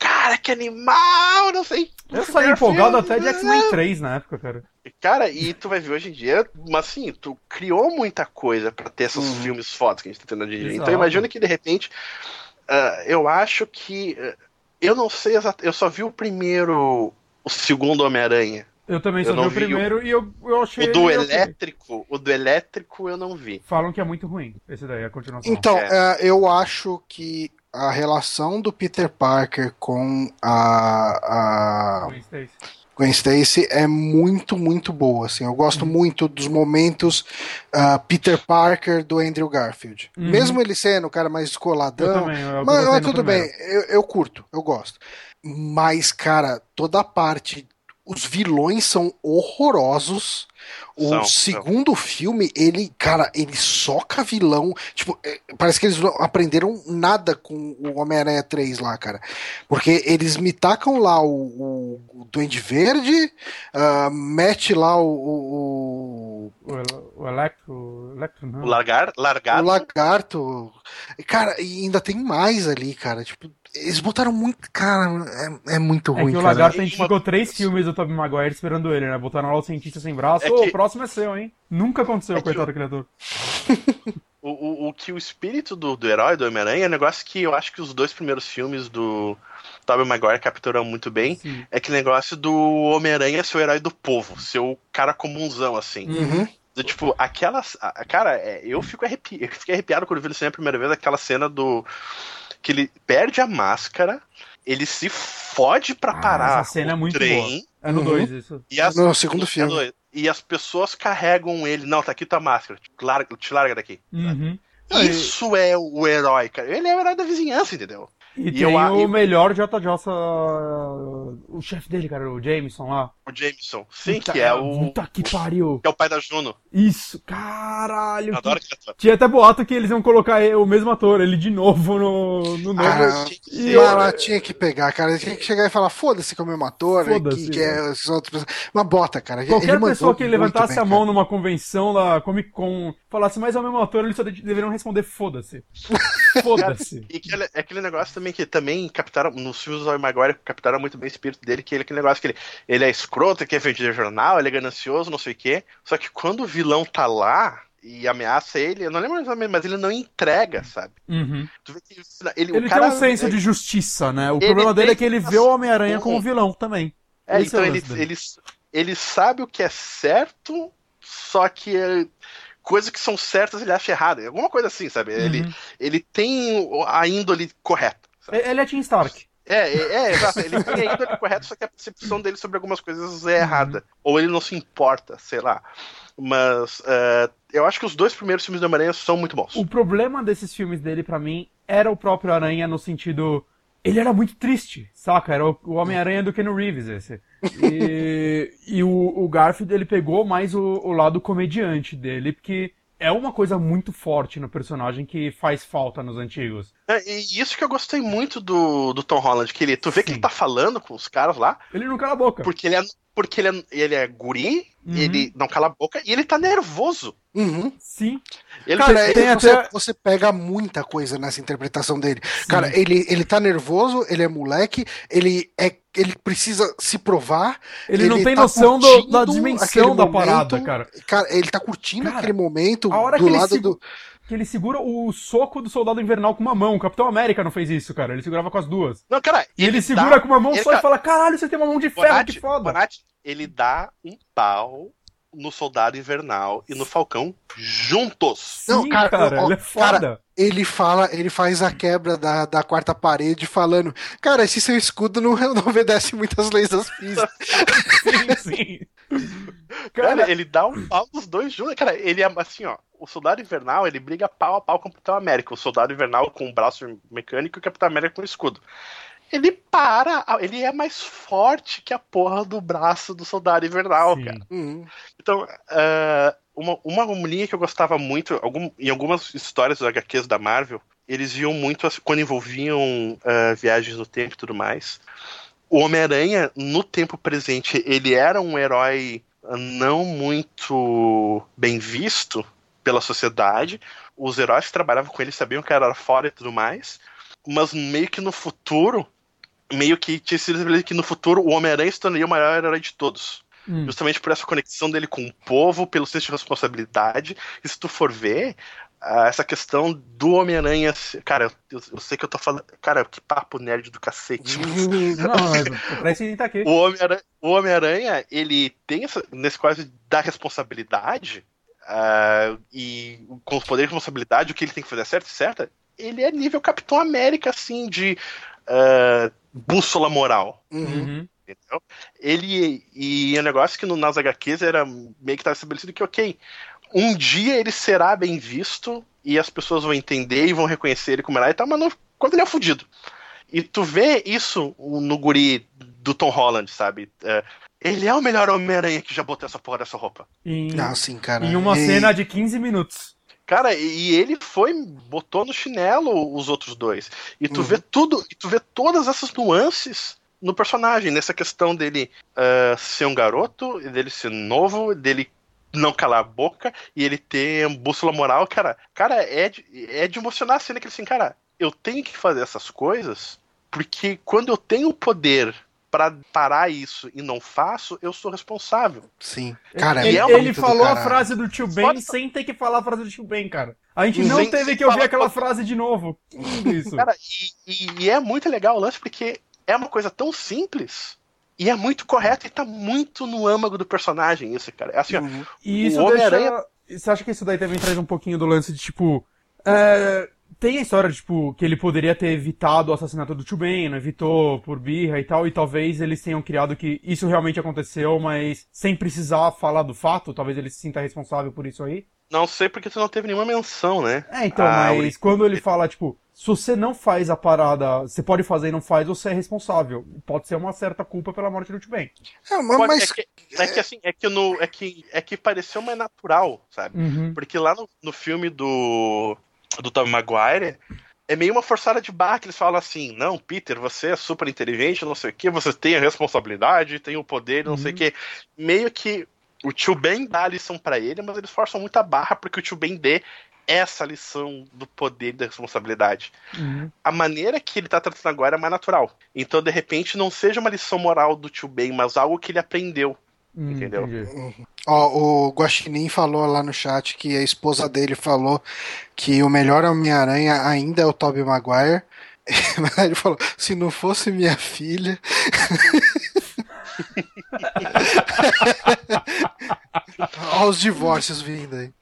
Cara, que animal! Não sei. Eu saí primeiro empolgado filme- até de X-Men 3 na época, cara. Cara, e tu vai ver hoje em dia, mas assim, tu criou muita coisa pra ter esses Uhum. filmes fodas que a gente tá tendo hoje em dia. Exato. Então imagina que de repente, ah, eu acho que. ah, eu não sei exatamente. Eu só vi o primeiro. O segundo Homem-Aranha. Eu também só Eu vi o vi o- primeiro e eu, eu achei O do ele ok. elétrico, o do elétrico eu não vi. Falam que é muito ruim, esse daí, a continuação. Então, É. é, eu acho que a relação do Peter Parker com a, a Gwen Stacy. Gwen Stacy é muito, muito boa. Assim. Eu gosto Uhum. muito dos momentos ah, Peter Parker do Andrew Garfield. Uhum. Mesmo ele sendo o cara mais Eu descoladão. também, Mas, mas tudo bem, eu, eu curto, eu gosto. Mas, cara, toda a parte. Os vilões são horrorosos. O São, segundo filme, ele, cara, ele soca vilão. Tipo, é, parece que eles não aprenderam nada com o Homem-Aranha 3 lá, cara. Porque eles me tacam lá o, o, o Duende Verde, ah, mete lá o, o, O, El- o Electro. o Electro não. O largar, o, o. Lagarto. Cara, e ainda tem mais ali, cara. Tipo, eles botaram muito. Cara, é, é muito É ruim, que o cara. Lagarto a gente ficou três filmes do Tobey Maguire esperando ele, né? Botaram lá o cientista sem braço. É que- o próximo é seu, hein? Nunca aconteceu, É que coitado do criador. O, o, o que o espírito do, do herói, do Homem-Aranha, é um negócio que eu acho que os dois primeiros filmes do Tobey Maguire capturam muito bem. Sim. É aquele negócio do Homem-Aranha ser o herói do povo, ser o cara comunzão, assim. Uhum. Tipo, aquelas. a- Cara, é, eu fico arrepi... eu fiquei arrepiado quando vi cinema a primeira vez aquela cena do. Que ele perde a máscara, ele se fode pra Ah, parar. essa cena é muito trem, É no Uhum. 2 isso. E as, No segundo filme. E as pessoas carregam ele. Não, tá aqui tua máscara. Te larga, te larga daqui. Uhum. Isso é o herói, cara. Ele é o herói da vizinhança, entendeu? E, E tem eu o e- melhor J. Jossa, o chefe dele, cara, o Jameson lá. O Jameson. Sim, Puta- que é o. Puta que pariu. Que é o pai da Juno. Isso, caralho. Eu adoro aquele ator. Tinha até boato que eles iam colocar o mesmo ator, ele de novo no, no novo. Ah, tinha que E eu- tinha que pegar, cara. Tinha que chegar e falar: foda-se que é o mesmo ator, Foda-se, que, que é esses outros. Mas bota, cara. ele Qualquer mandou pessoa que levantasse bem, a mão cara. numa convenção da Comic Con falasse, mas é o mesmo ator, eles só de- deveriam responder foda-se. Foda-se. E que ele- é aquele negócio também que também captaram, nos filmes do Maguire, captaram muito bem o espírito dele, que ele é aquele negócio que ele, ele é escroto, que é vendido jornal, ele é ganancioso, não sei o quê. Só que quando o vilão tá lá e ameaça ele, eu não lembro exatamente, mas ele não entrega, sabe? Uhum. Tu vê que ele, o Ele cara, tem um senso é- de justiça, né? O Ele problema dele é que ele vê o Homem-Aranha como vilão também. É, Esse então é ele, ele, ele sabe o que é certo, só que é, coisas que são certas ele acha errado. Alguma coisa assim, sabe? Ele, Uhum. ele tem o- a índole correta. sabe? Ele é Tim Stark. É, é, é, exato. Ele tem a índole correta, só que a percepção dele sobre algumas coisas é errada. Ou ele não se importa, sei lá. Mas é, eu acho que os dois primeiros filmes do Homem-Aranha são muito bons. O problema desses filmes dele, pra mim, era o próprio Aranha no sentido. Ele era muito triste, saca? Era o o Homem-Aranha do Ken Reeves, esse. E, e o, o Garfield, ele pegou mais o, o lado comediante dele, porque é uma coisa muito forte no personagem que faz falta nos antigos. É, e isso que eu gostei muito do, do Tom Holland, que ele, tu vê que Sim. ele tá falando com os caras lá, Ele não cala a boca. porque ele é, porque ele é, ele é guri, Uhum. ele não cala a boca e ele tá nervoso. Uhum. Sim. Ele Cara, tem ele- você, até- você pega muita coisa nessa interpretação dele. sim. Cara, ele, ele tá nervoso, ele é moleque, ele é ele precisa se provar. ele, não ele tem tá noção do- da dimensão da momento. parada, cara. Cara, ele tá curtindo Cara, aquele momento a hora do que ele lado se- do. Que ele segura o soco do soldado invernal com uma mão. O Capitão América não fez isso, cara. Ele segurava com as duas. Não, cara, E ele, dá- segura com uma mão ele só tá- e fala: caralho, você tem uma mão de ferro, Bonatti, que foda. Bonatti, ele dá um pau no Soldado Invernal e no Falcão juntos. Não, Sim, cara, cara, ó, ele é cara, foda. Ele fala, ele faz a quebra da, da quarta parede falando, cara, esse seu escudo não, não obedece muitas leis das físicas. sim, sim. Cara, Cara, ele dá um pau nos dois juntos. Cara, ele é assim, ó. O Soldado Invernal, ele briga pau a pau com o Capitão América. O Soldado Invernal com o braço mecânico e o Capitão América com o escudo. Ele para, ele é mais forte que a porra do braço do Soldado Invernal, sim. cara. Uhum. Então, ah, uma, uma linha que eu gostava muito, algum- em algumas histórias dos HQs da Marvel, eles viam muito as- quando envolviam ah, viagens no tempo e tudo mais. O Homem-Aranha, no tempo presente, ele era um herói não muito bem visto pela sociedade. Os heróis que trabalhavam com ele sabiam que era fora e tudo mais. Mas meio que no futuro, meio que tinha sido que no futuro o Homem-Aranha se tornaria o maior herói de todos Hum. justamente por essa conexão dele com o povo, pelo senso de responsabilidade. E se tu for ver, ah, essa questão do Homem-Aranha. Cara, eu, eu sei que eu tô falando. Cara, que papo nerd do cacete. Não, mas tá aqui. O Homem-Aranha, o Homem-Aranha, ele tem essa, nesse quase da responsabilidade. ah, e com os poderes de responsabilidade, o que ele tem que fazer é certo e certa, ele é nível Capitão América, assim, de ah, bússola moral. Uhum. Uhum. Entendeu? Ele. E o negócio que no, nas HQs era meio que estava estabelecido que, ok, um dia ele será bem visto e as pessoas vão entender e vão reconhecer ele como herói e tal, mas não, quando ele é fudido. E tu vê isso no guri do Tom Holland, sabe? É, ele é o melhor Homem-Aranha que já botou essa porra dessa roupa. Em, Não, sim, cara. em uma E- cena de 15 minutos. Cara, e ele foi, botou no chinelo os outros dois. E tu Uhum. vê tudo, e tu vê todas essas nuances no personagem, nessa questão dele ah, ser um garoto, dele ser novo, dele não calar a boca e ele ter bússola moral, cara. Cara, é de, é de emocionar a cena que ele assim, cara, eu tenho que fazer essas coisas porque quando eu tenho o poder pra parar isso e não faço, eu sou responsável. Sim. Cara, ele é ele falou a frase do tio Ben Foda. sem ter que falar a frase do tio Ben, cara. A gente Sem- não teve sem que ouvir falar- aquela frase de novo. Que lindo isso. Cara, e, e- e é muito legal o lance porque é uma coisa tão simples e é muito correto e tá muito no âmago do personagem isso, cara. É assim, ó, Uhum. E O isso Homem-Aranha- deixa. Você acha que isso daí também traz um pouquinho do lance de, tipo. é, Tem a história, tipo, que ele poderia ter evitado o assassinato do Tio Ben, não evitou por birra e tal, e talvez eles tenham criado que isso realmente aconteceu, mas sem precisar falar do fato, talvez ele se sinta responsável por isso aí. não sei porque tu não teve nenhuma menção, né? É, então, Ah, mas quando ele fala, tipo, se você não faz a parada, você pode fazer e não faz, você é responsável. Pode ser uma certa culpa pela morte do Tio Ben. É, mas, Pode- mas- é, que, é que assim, é que, no, é, que, é que pareceu mais natural, sabe? Uhum. Porque lá no, no filme do, do Tom Maguire, é meio uma forçada de barra que eles falam assim: não, Peter, você é super inteligente, não sei o que, você tem a responsabilidade, tem o poder, não sei o Uhum. que. Meio que o tio Ben dá a lição pra ele, mas eles forçam muito a barra porque o tio Ben dê essa lição do poder e da responsabilidade. Uhum. A maneira que ele tá tratando agora é mais natural. Então, de repente, não seja uma lição moral do tio Ben, mas algo que ele aprendeu. Hum, Entendeu? entendi. Ó, o Guaxinim falou lá no chat que a esposa dele falou que o melhor Homem-Aranha ainda é o Tobey Maguire. Mas ele falou, se não fosse minha filha. Olha os divórcios vindo aí.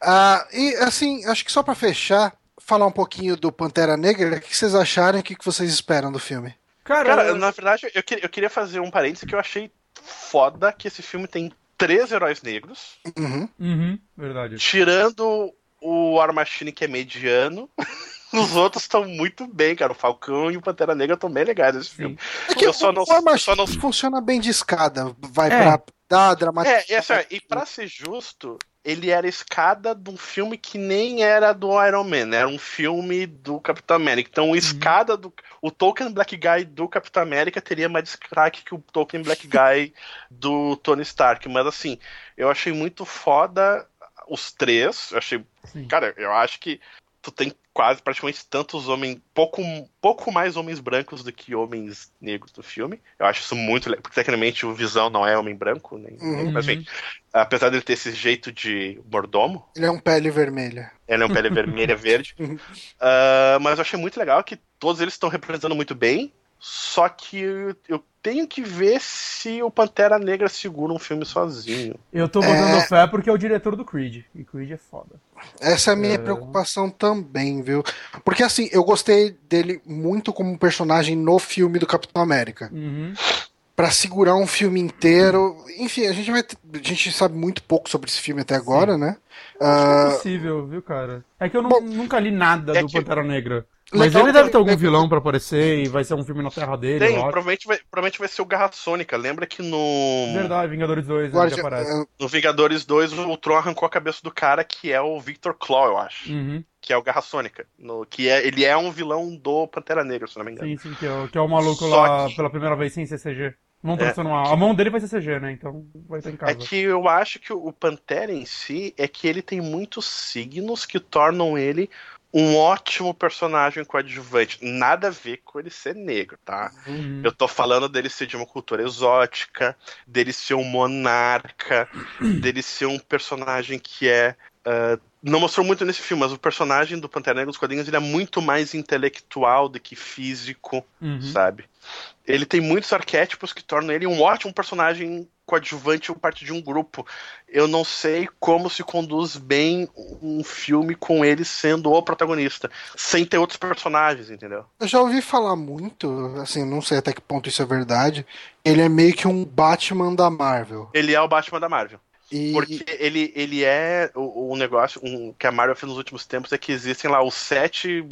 Ah, e assim, acho que só pra fechar, falar um pouquinho do Pantera Negra, o que vocês acharam e o que vocês esperam do filme? Cara, Cara, na verdade, eu, que- eu queria fazer um parênteses que eu achei foda que esse filme tem três heróis negros, Uhum. Uhum, verdade. tirando o War Machine, que é mediano. Os outros estão muito bem, cara. O Falcão e o Pantera Negra estão bem legais nesse filme. É que Eu só não- o War eu só não- Machine funciona bem de escada. Vai É. pra dar dramática. É, e, assim, e pra ser justo, ele era escada de um filme que nem era do Iron Man, era um filme do Capitão América. Então, a escada do. O Token Black Guy do Capitão América teria mais destaque que o Token Black Guy do Tony Stark. Mas, assim, eu achei muito foda os três. Eu achei. Sim. Cara, eu acho que tu tem quase praticamente tantos homens, pouco, pouco mais homens brancos do que homens negros do filme. Eu acho isso muito legal, porque tecnicamente o Visão não é homem branco, nem, nem- mas enfim, apesar dele ter esse jeito de mordomo, Ele é um pele vermelha. ele é um pele vermelha verde. Uhum. Ah, mas eu achei muito legal que todos eles estão representando muito bem. Só que eu- tenho que ver se o Pantera Negra segura um filme sozinho. Eu tô botando É. fé porque é o diretor do Creed. E Creed é foda. Essa é a minha É. preocupação também, viu? Porque assim, eu gostei dele muito como personagem no filme do Capitão América. Uhum. Pra segurar um filme inteiro. Enfim, a gente vai. A gente sabe muito pouco sobre esse filme até agora, né? Acho Ah, possível, viu, cara? É que eu não- Bom, nunca li nada é do que- Pantera Negra. Mas Legal ele deve ter algum vilão pra aparecer e vai ser um filme na terra dele, Tem, provavelmente vai, provavelmente vai ser o Garra Sônica. Lembra que no. Verdade, Vingadores 2, né, Guardi- que aparece. ah, No Vingadores 2, o Ultron arrancou a cabeça do cara que é o Victor Claw, eu acho. Uhum. Que é o Garra Sônica. No, que é, ele é um vilão do Pantera Negra, se não me engano. Sim, sim, que é, o- que é o maluco Só lá que- pela primeira vez sem CCG. Não É. trouxe uma... A mão dele vai ser CG, né? Então vai estar em casa. É que eu acho que o Pantera em si é que ele tem muitos signos que tornam ele um ótimo personagem coadjuvante. Nada a ver com ele ser negro, tá? Uhum. Eu tô falando dele ser de uma cultura exótica, dele ser um monarca, dele ser um personagem que é. ah, não mostrou muito nesse filme, mas o personagem do Pantera Negra nos quadrinhos ele é muito mais intelectual do que físico, Uhum. sabe? Ele tem muitos arquétipos que tornam ele um ótimo personagem coadjuvante ou parte de um grupo. Eu não sei como se conduz bem um filme com ele sendo o protagonista, sem ter outros personagens, entendeu? Eu já ouvi falar muito, assim, não sei até que ponto isso é verdade. Ele é meio que um Batman da Marvel. Ele é o Batman da Marvel. E Porque ele, ele é o, o negócio um, que a Marvel fez nos últimos tempos é que existem lá os sete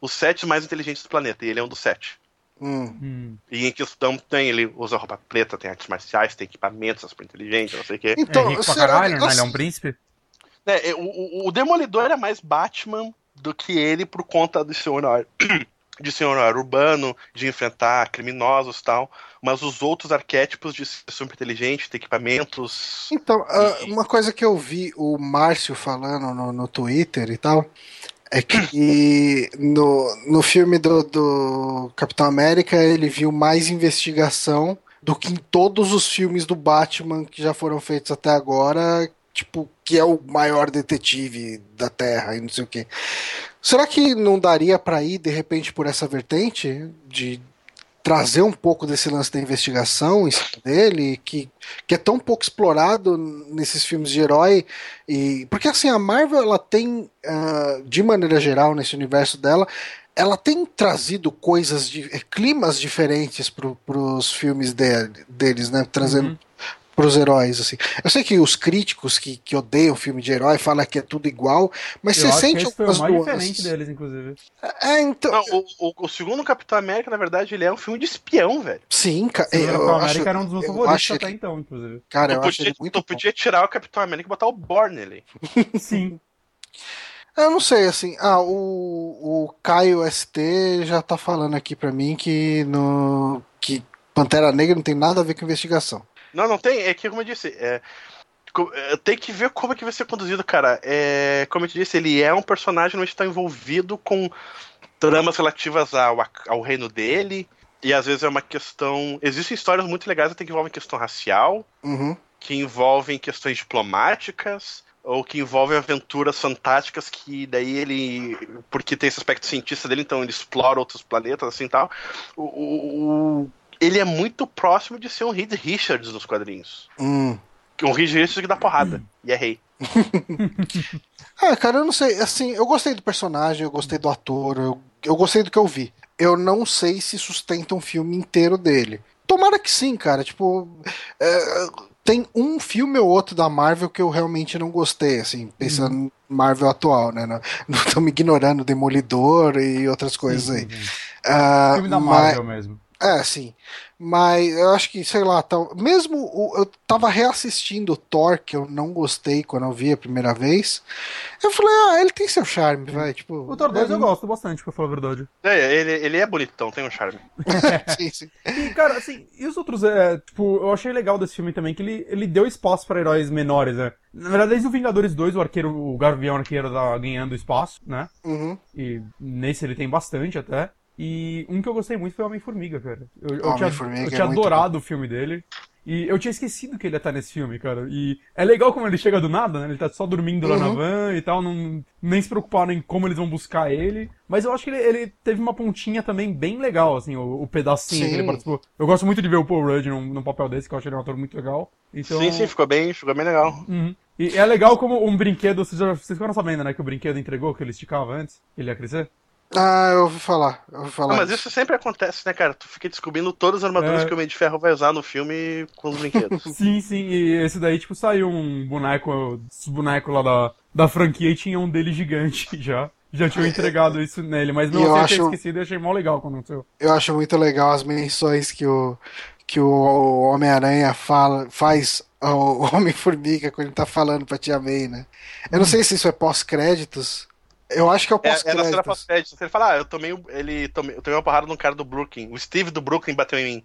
os sete mais inteligentes do planeta, e ele é um dos sete. Hum. E em questão tem, ele usa roupa preta, tem artes marciais, tem equipamentos, é super inteligente, não sei o quê. então, é rico pra será caralho, que- né? Ele é assim, um príncipe. É, é, o, o- o Demolidor é mais Batman do que ele por conta do seu horário. De ser um horário urbano, de enfrentar criminosos e tal. Mas os outros arquétipos de ser super inteligente, ter equipamentos. Então, ah, E- uma coisa que eu vi o Márcio falando no, no Twitter e tal, é que no, no filme do, do Capitão América ele viu mais investigação do que em todos os filmes do Batman que já foram feitos até agora, tipo, que é o maior detetive da Terra e não sei o quê. Será que não daria pra ir, de repente, por essa vertente de trazer um pouco desse lance da investigação dele, que, que é tão pouco explorado nesses filmes de herói. E, porque assim, a Marvel ela tem, ah, de maneira geral, nesse universo dela, ela tem trazido coisas, de, climas diferentes para os filmes de- deles, né? Trazendo Uhum. Pros heróis, assim. Eu sei que os críticos que, que odeiam filme de herói falam que é tudo igual, mas Eu você sente esse foi o algumas mais nuances. diferente deles, inclusive. É, então. Não, o, o- o segundo Capitão América, na verdade, ele é um filme de espião, velho. Sim, cara. O Capitão acho, América era um dos meus eu favoritos até ele- então, inclusive. cara, Tu eu acho podia, ele muito tu bom. podia tirar o Capitão América e botar o Born nele. Sim. Eu não sei, assim, ah, o, o Caio ST já tá falando aqui pra mim que no que Pantera Negra não tem nada a ver com investigação. Não, não tem. É que, como eu disse, é, é, tem que ver como é que vai ser conduzido, cara. É, como eu te disse, ele é um personagem onde está envolvido com tramas relativas ao, ao reino dele. E às vezes é uma questão. Existem histórias muito legais até que envolvem questão racial, Uhum. que envolvem questões diplomáticas, ou que envolvem aventuras fantásticas que daí ele. Porque tem esse aspecto cientista dele, então ele explora outros planetas, assim tal. O- o- ele é muito próximo de ser um Reed Richards nos quadrinhos. Hum. Um Reed Richards que dá porrada. E é rei. Ah, cara, eu não sei, assim, eu gostei do personagem, eu gostei do ator, eu, eu gostei do que eu vi. Eu não sei se sustenta um filme inteiro dele. Tomara que sim, cara, tipo, é, tem um filme ou outro da Marvel que eu realmente não gostei, assim, pensando em Marvel atual, né? Não, não tô me ignorando Demolidor e outras coisas aí. Sim, sim. Ah, Filme da mas- Marvel mesmo. É, sim. Mas eu acho que, sei lá, tá, mesmo o, eu tava reassistindo o Thor, que eu não gostei quando eu vi a primeira vez. Eu falei, ah, ele tem seu charme, vai. Tipo, O Thor 2 é- eu gosto bastante, pra falar a verdade. É, ele, ele é bonitão, tem um charme. sim, sim. E, cara, assim, e os outros, é, tipo, eu achei legal desse filme também, que ele, ele deu espaço pra heróis menores, né? Na verdade, desde o Vingadores 2, o arqueiro, o Gavião Arqueiro tá ganhando espaço, né? Uhum. E nesse ele tem bastante até. E um que eu gostei muito foi o Homem-Formiga, cara. Eu, eu tinha, Homem-Formiga eu é tinha muito adorado o filme dele. E eu tinha esquecido que ele ia estar nesse filme, cara. E é legal como ele chega do nada, né? Ele tá só dormindo lá na Uhum. van e tal, não, nem se preocuparam em como eles vão buscar ele. Mas eu acho que ele, ele teve uma pontinha também bem legal, assim, o, o pedacinho que Sim. ele participou. Eu gosto muito de ver o Paul Rudd num, num papel desse, que eu acho ele um ator muito legal. Então, Sim, sim, ficou bem, ficou bem legal. Uhum. E é legal como um brinquedo, vocês, já, vocês ficaram sabendo, né, que o brinquedo entregou, que ele esticava antes, que ele ia crescer? Ah, eu ouvi falar. Eu ouvi falar. Ah, mas isso sempre acontece, né, cara? Tu fica descobrindo todas as armaduras É. que o Homem de Ferro vai usar no filme com os brinquedos. Sim, sim, e esse daí, tipo, saiu um boneco, esse boneco lá da, da franquia e tinha um dele gigante já. Já tinham entregado isso nele, mas não eu acho- esquecido e achei mó legal quando aconteceu. Eu acho muito legal as menções que o, que o Homem-Aranha fala, faz ao Homem-Formiga quando ele tá falando pra Tia May, né? Eu não sei se isso é pós-créditos. Eu acho que é o É, é na cena pós-créditos. pós-crédito. Ele fala, ah, eu tomei, ele, tomei, eu tomei uma porrada num cara do Brooklyn. O Steve do Brooklyn bateu em mim.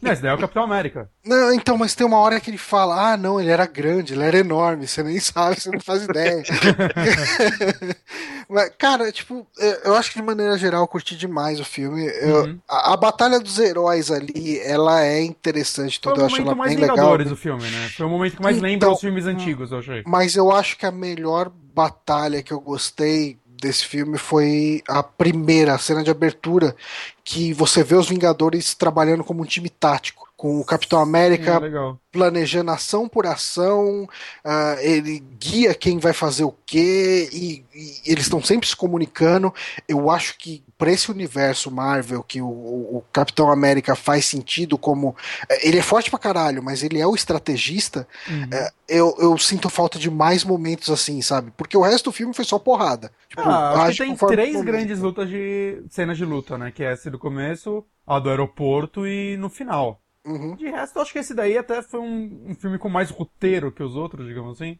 Não, esse daí é o Capitão América. Não, então, mas tem uma hora que ele fala: Ah, não, ele era grande, ele era enorme, você nem sabe, você não faz ideia. mas, cara, tipo, é, eu acho que de maneira geral eu curti demais o filme. Eu- Uhum. a, a Batalha dos Heróis ali, ela é interessante, Foi tudo, o eu acho ela mais bem legal. Do filme, né? Foi o momento que mais lembra Então, os filmes antigos, eu achei. Mas eu acho que a melhor batalha que eu gostei desse filme foi a primeira, a cena de abertura, que você vê os Vingadores trabalhando como um time tático. Com o Capitão América legal. planejando ação por ação, ah, ele guia quem vai fazer o quê, e, e eles estão sempre se comunicando. Eu acho que para esse universo Marvel, que o, o- Capitão América faz sentido como. eh, Ele é forte pra caralho, mas ele é o estrategista. Uhum. eh, eu, eu sinto falta de mais momentos assim, sabe? Porque o resto do filme foi só porrada. Tipo, Ah, acho que tem três grandes lutas de. cenas de luta, né? Que é essa do começo, a do aeroporto e no final. Uhum. De resto, eu acho que esse daí até foi um, um filme com mais roteiro que os outros, digamos assim.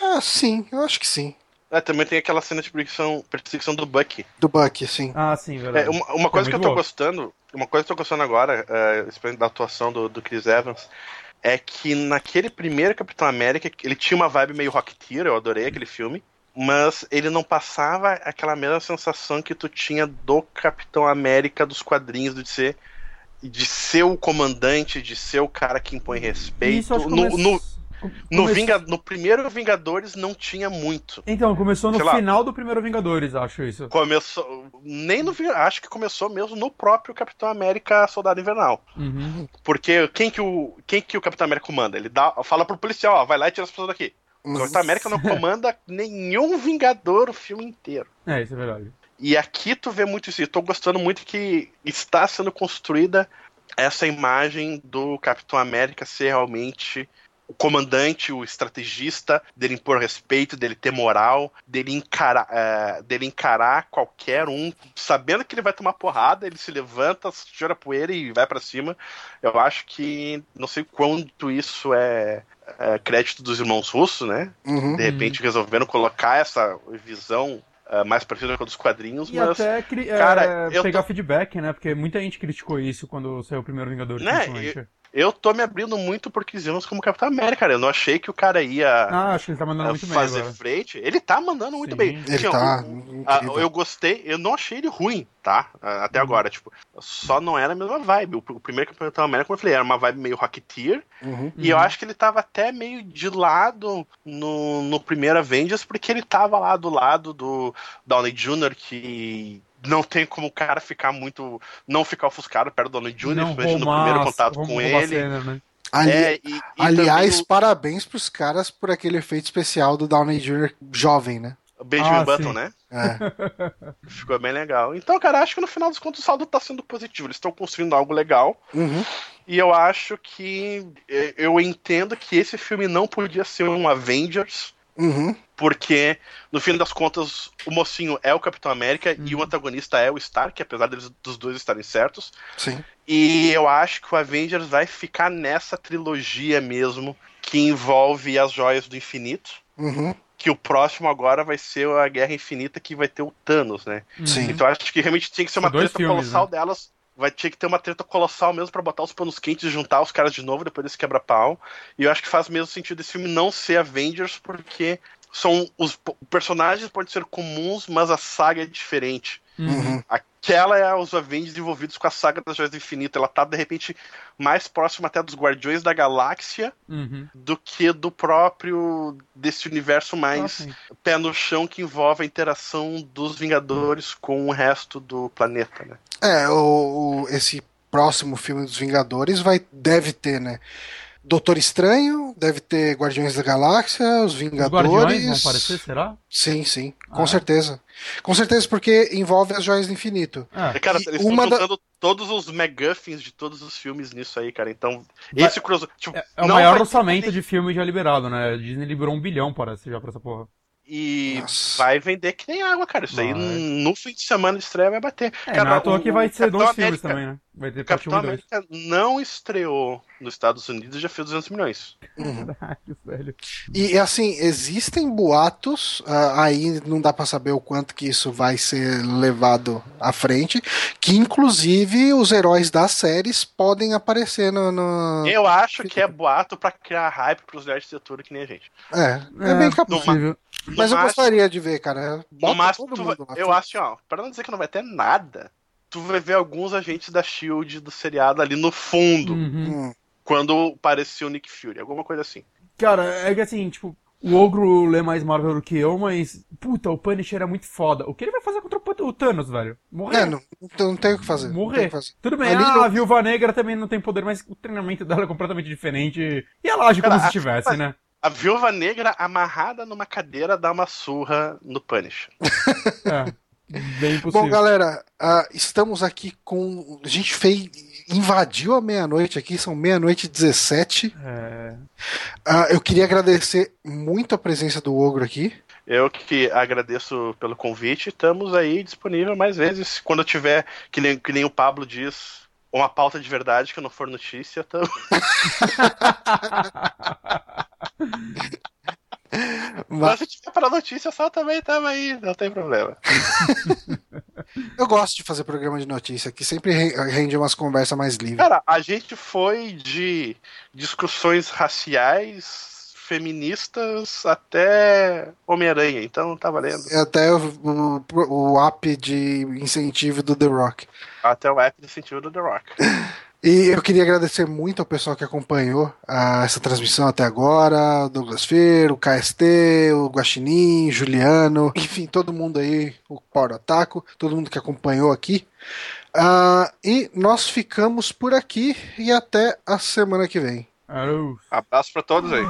Ah, sim, eu acho que sim. É, também tem aquela cena de perseguição, perseguição do Bucky. Do Bucky, sim. Ah, sim, verdade. É, uma, uma coisa Foi que eu tô gostando, uma coisa que eu tô gostando agora, é, especialmente da atuação do, do Chris Evans, é que naquele primeiro Capitão América, ele tinha uma vibe meio Rocketeer, eu adorei aquele filme, mas ele não passava aquela mesma sensação que tu tinha do Capitão América dos quadrinhos, de ser de ser o comandante, de ser o cara que impõe respeito. Isso, acho que no, no, no, come- Vinga- no primeiro Vingadores não tinha muito. Então, começou no Sei lá. final do primeiro Vingadores, acho isso. Começou. Nem no. Acho que começou mesmo no próprio Capitão América Soldado Invernal. Uhum. Porque quem que o, quem que o Capitão América comanda? Ele dá, fala pro policial, ó, vai lá e tira as pessoas daqui. O. Capitão América não comanda nenhum Vingador o filme inteiro. É, isso é verdade. E aqui tu vê muito isso. E tô gostando muito que está sendo construída essa imagem do Capitão América ser realmente o comandante, o estrategista, dele impor respeito, dele ter moral, dele encarar, é, dele encarar qualquer um, sabendo que ele vai tomar porrada, ele se levanta, chora poeira e vai pra cima. Eu acho que não sei quanto isso é, é crédito dos irmãos russos, né? Uhum. De repente resolveram colocar essa visão é, mais parecida com a dos quadrinhos, E mas até cara, é, eu pegar tô- feedback, né? Porque muita gente criticou isso quando saiu o primeiro Vingadores, Né, principalmente. Eu tô me abrindo muito por Chris Evans como Capitão América, cara. Eu não achei que o cara ia Ah, acho que ele tá mandando ah, muito bem fazer agora. frente. Ele tá mandando muito Sim. bem. Ele tá Ah, eu gostei, eu não achei ele ruim, tá? Ah, Até Uhum. agora, tipo, só não era a mesma vibe. O, o primeiro Capitão América, como eu falei, era uma vibe meio Rocketeer, Uhum. e eu Uhum. acho que ele tava até meio de lado no, no primeiro Avengers, porque ele tava lá do lado do Downey Jr., que não tem como o cara ficar muito. não ficar ofuscado perto do Downey Jr., Não principalmente no primeiro contato com ele. cena, né? Ali- É, e- e Aliás, também parabéns pros caras por aquele efeito especial do Downey Jr. jovem, né? o Benjamin Ah, Button, sim. né? É. Ficou bem legal. Então, cara, acho que no final dos contos o saldo tá sendo positivo. Eles estão construindo algo legal. Uhum. E eu acho que. eh, Eu entendo que esse filme não podia ser um Avengers Uhum. Porque, no fim das contas, o mocinho é o Capitão América e o antagonista é o Stark, apesar deles, dos dois estarem certos. Sim. E eu acho que o Avengers vai ficar nessa trilogia mesmo, que envolve as joias do infinito. Uhum. Que o próximo agora vai ser a Guerra Infinita, que vai ter o Thanos, né? Sim. Então eu acho que realmente tinha que ser uma treta filmes, colossal né? delas. Vai ter que ter uma treta colossal mesmo pra botar os panos quentes e juntar os caras de novo depois desse quebra-pau. E eu acho que faz mesmo sentido esse filme não ser Avengers, porque são os personagens podem ser comuns, mas a saga é diferente. Uhum. Aquela é os Avengers envolvidos com a saga das Joias do Infinito. Ela tá, de repente, mais próxima até dos Guardiões da Galáxia Uhum. do que do próprio desse universo Ah, mais sim. pé no chão que envolve a interação dos Vingadores com o resto do planeta, né? É, o, o- esse próximo filme dos Vingadores vai, deve ter, né? Doutor Estranho, deve ter Guardiões da Galáxia, os Os Vingadores. Guardiões vão aparecer, será? Sim, sim, com Ah. certeza. Com certeza, porque envolve as joias do infinito. Ah, E, cara, eles uma estão da- usando todos os MacGuffins de todos os filmes nisso aí, cara. Então, Vai- esse crossover. Tipo, é, é o maior ter orçamento nem- de filme já liberado, né? A Disney liberou um bilhão, parece, já pra essa porra. E Nossa. vai vender que nem água, cara. Isso aí Vai. no fim de semana de estreia vai bater. É, cara, não é à toa o- que vai ser dois filmes América- também, né? Vai ter O parte 1 Capitão e 2. América não estreou nos Estados Unidos e já fez 200 milhões. Caralho, velho. E assim, existem boatos, ah, aí não dá pra saber o quanto que isso vai ser levado à frente, que inclusive os heróis das séries podem aparecer no. no- Eu acho que é boato pra criar hype pros nerds de setor que nem a gente. É, é, bem capaz. No Mas eu máximo- gostaria de ver, cara. No Bota máximo, todo tu mundo vai- lá. eu acho, ó, pra não dizer que não vai ter nada, tu vai ver alguns agentes da Shield do seriado ali no fundo, Uhum. Hum, quando apareceu o Nick Fury, alguma coisa assim. Cara, é que assim, tipo, o Ogro lê mais Marvel do que eu, mas, puta, o Punisher é muito foda. O que ele vai fazer contra o Thanos, velho? Morrer. É, não, não tem o que fazer. Morrer. que fazer. Tudo bem, Ali ah, não- a Viúva Negra também não tem poder, mas o treinamento dela é completamente diferente. E ela age como Cara, se tivesse, né? A Viúva Negra amarrada numa cadeira dá uma surra no Punisher. É. Bem possível. Bom, galera, ah, estamos aqui com. A gente fez. Invadiu a meia-noite aqui, são meia-noite e 17. É... Ah, eu queria agradecer muito a presença do Ogro aqui. Eu que agradeço pelo convite, estamos aí disponível mais vezes. Quando eu tiver, que nem, que nem o Pablo diz, uma pauta de verdade que não for notícia, tamo... Mas mas se tiver para notícia só também tamo aí, não tem problema. eu gosto de fazer programa de notícia, que sempre re- rende umas conversas mais livres. Cara, a gente foi de discussões raciais, feministas, até Homem-Aranha, então tá valendo. Até o, o, o app de incentivo do The Rock. Até o app do sentido do The Rock. E eu queria agradecer muito ao pessoal que acompanhou ah, essa transmissão até agora, o Douglas Fer, o KST, o Guaxinim, Juliano, enfim, todo mundo aí, o Power Otaku, todo mundo que acompanhou aqui. Ah, e nós ficamos por aqui e até a semana que vem. Abraço pra todos aí.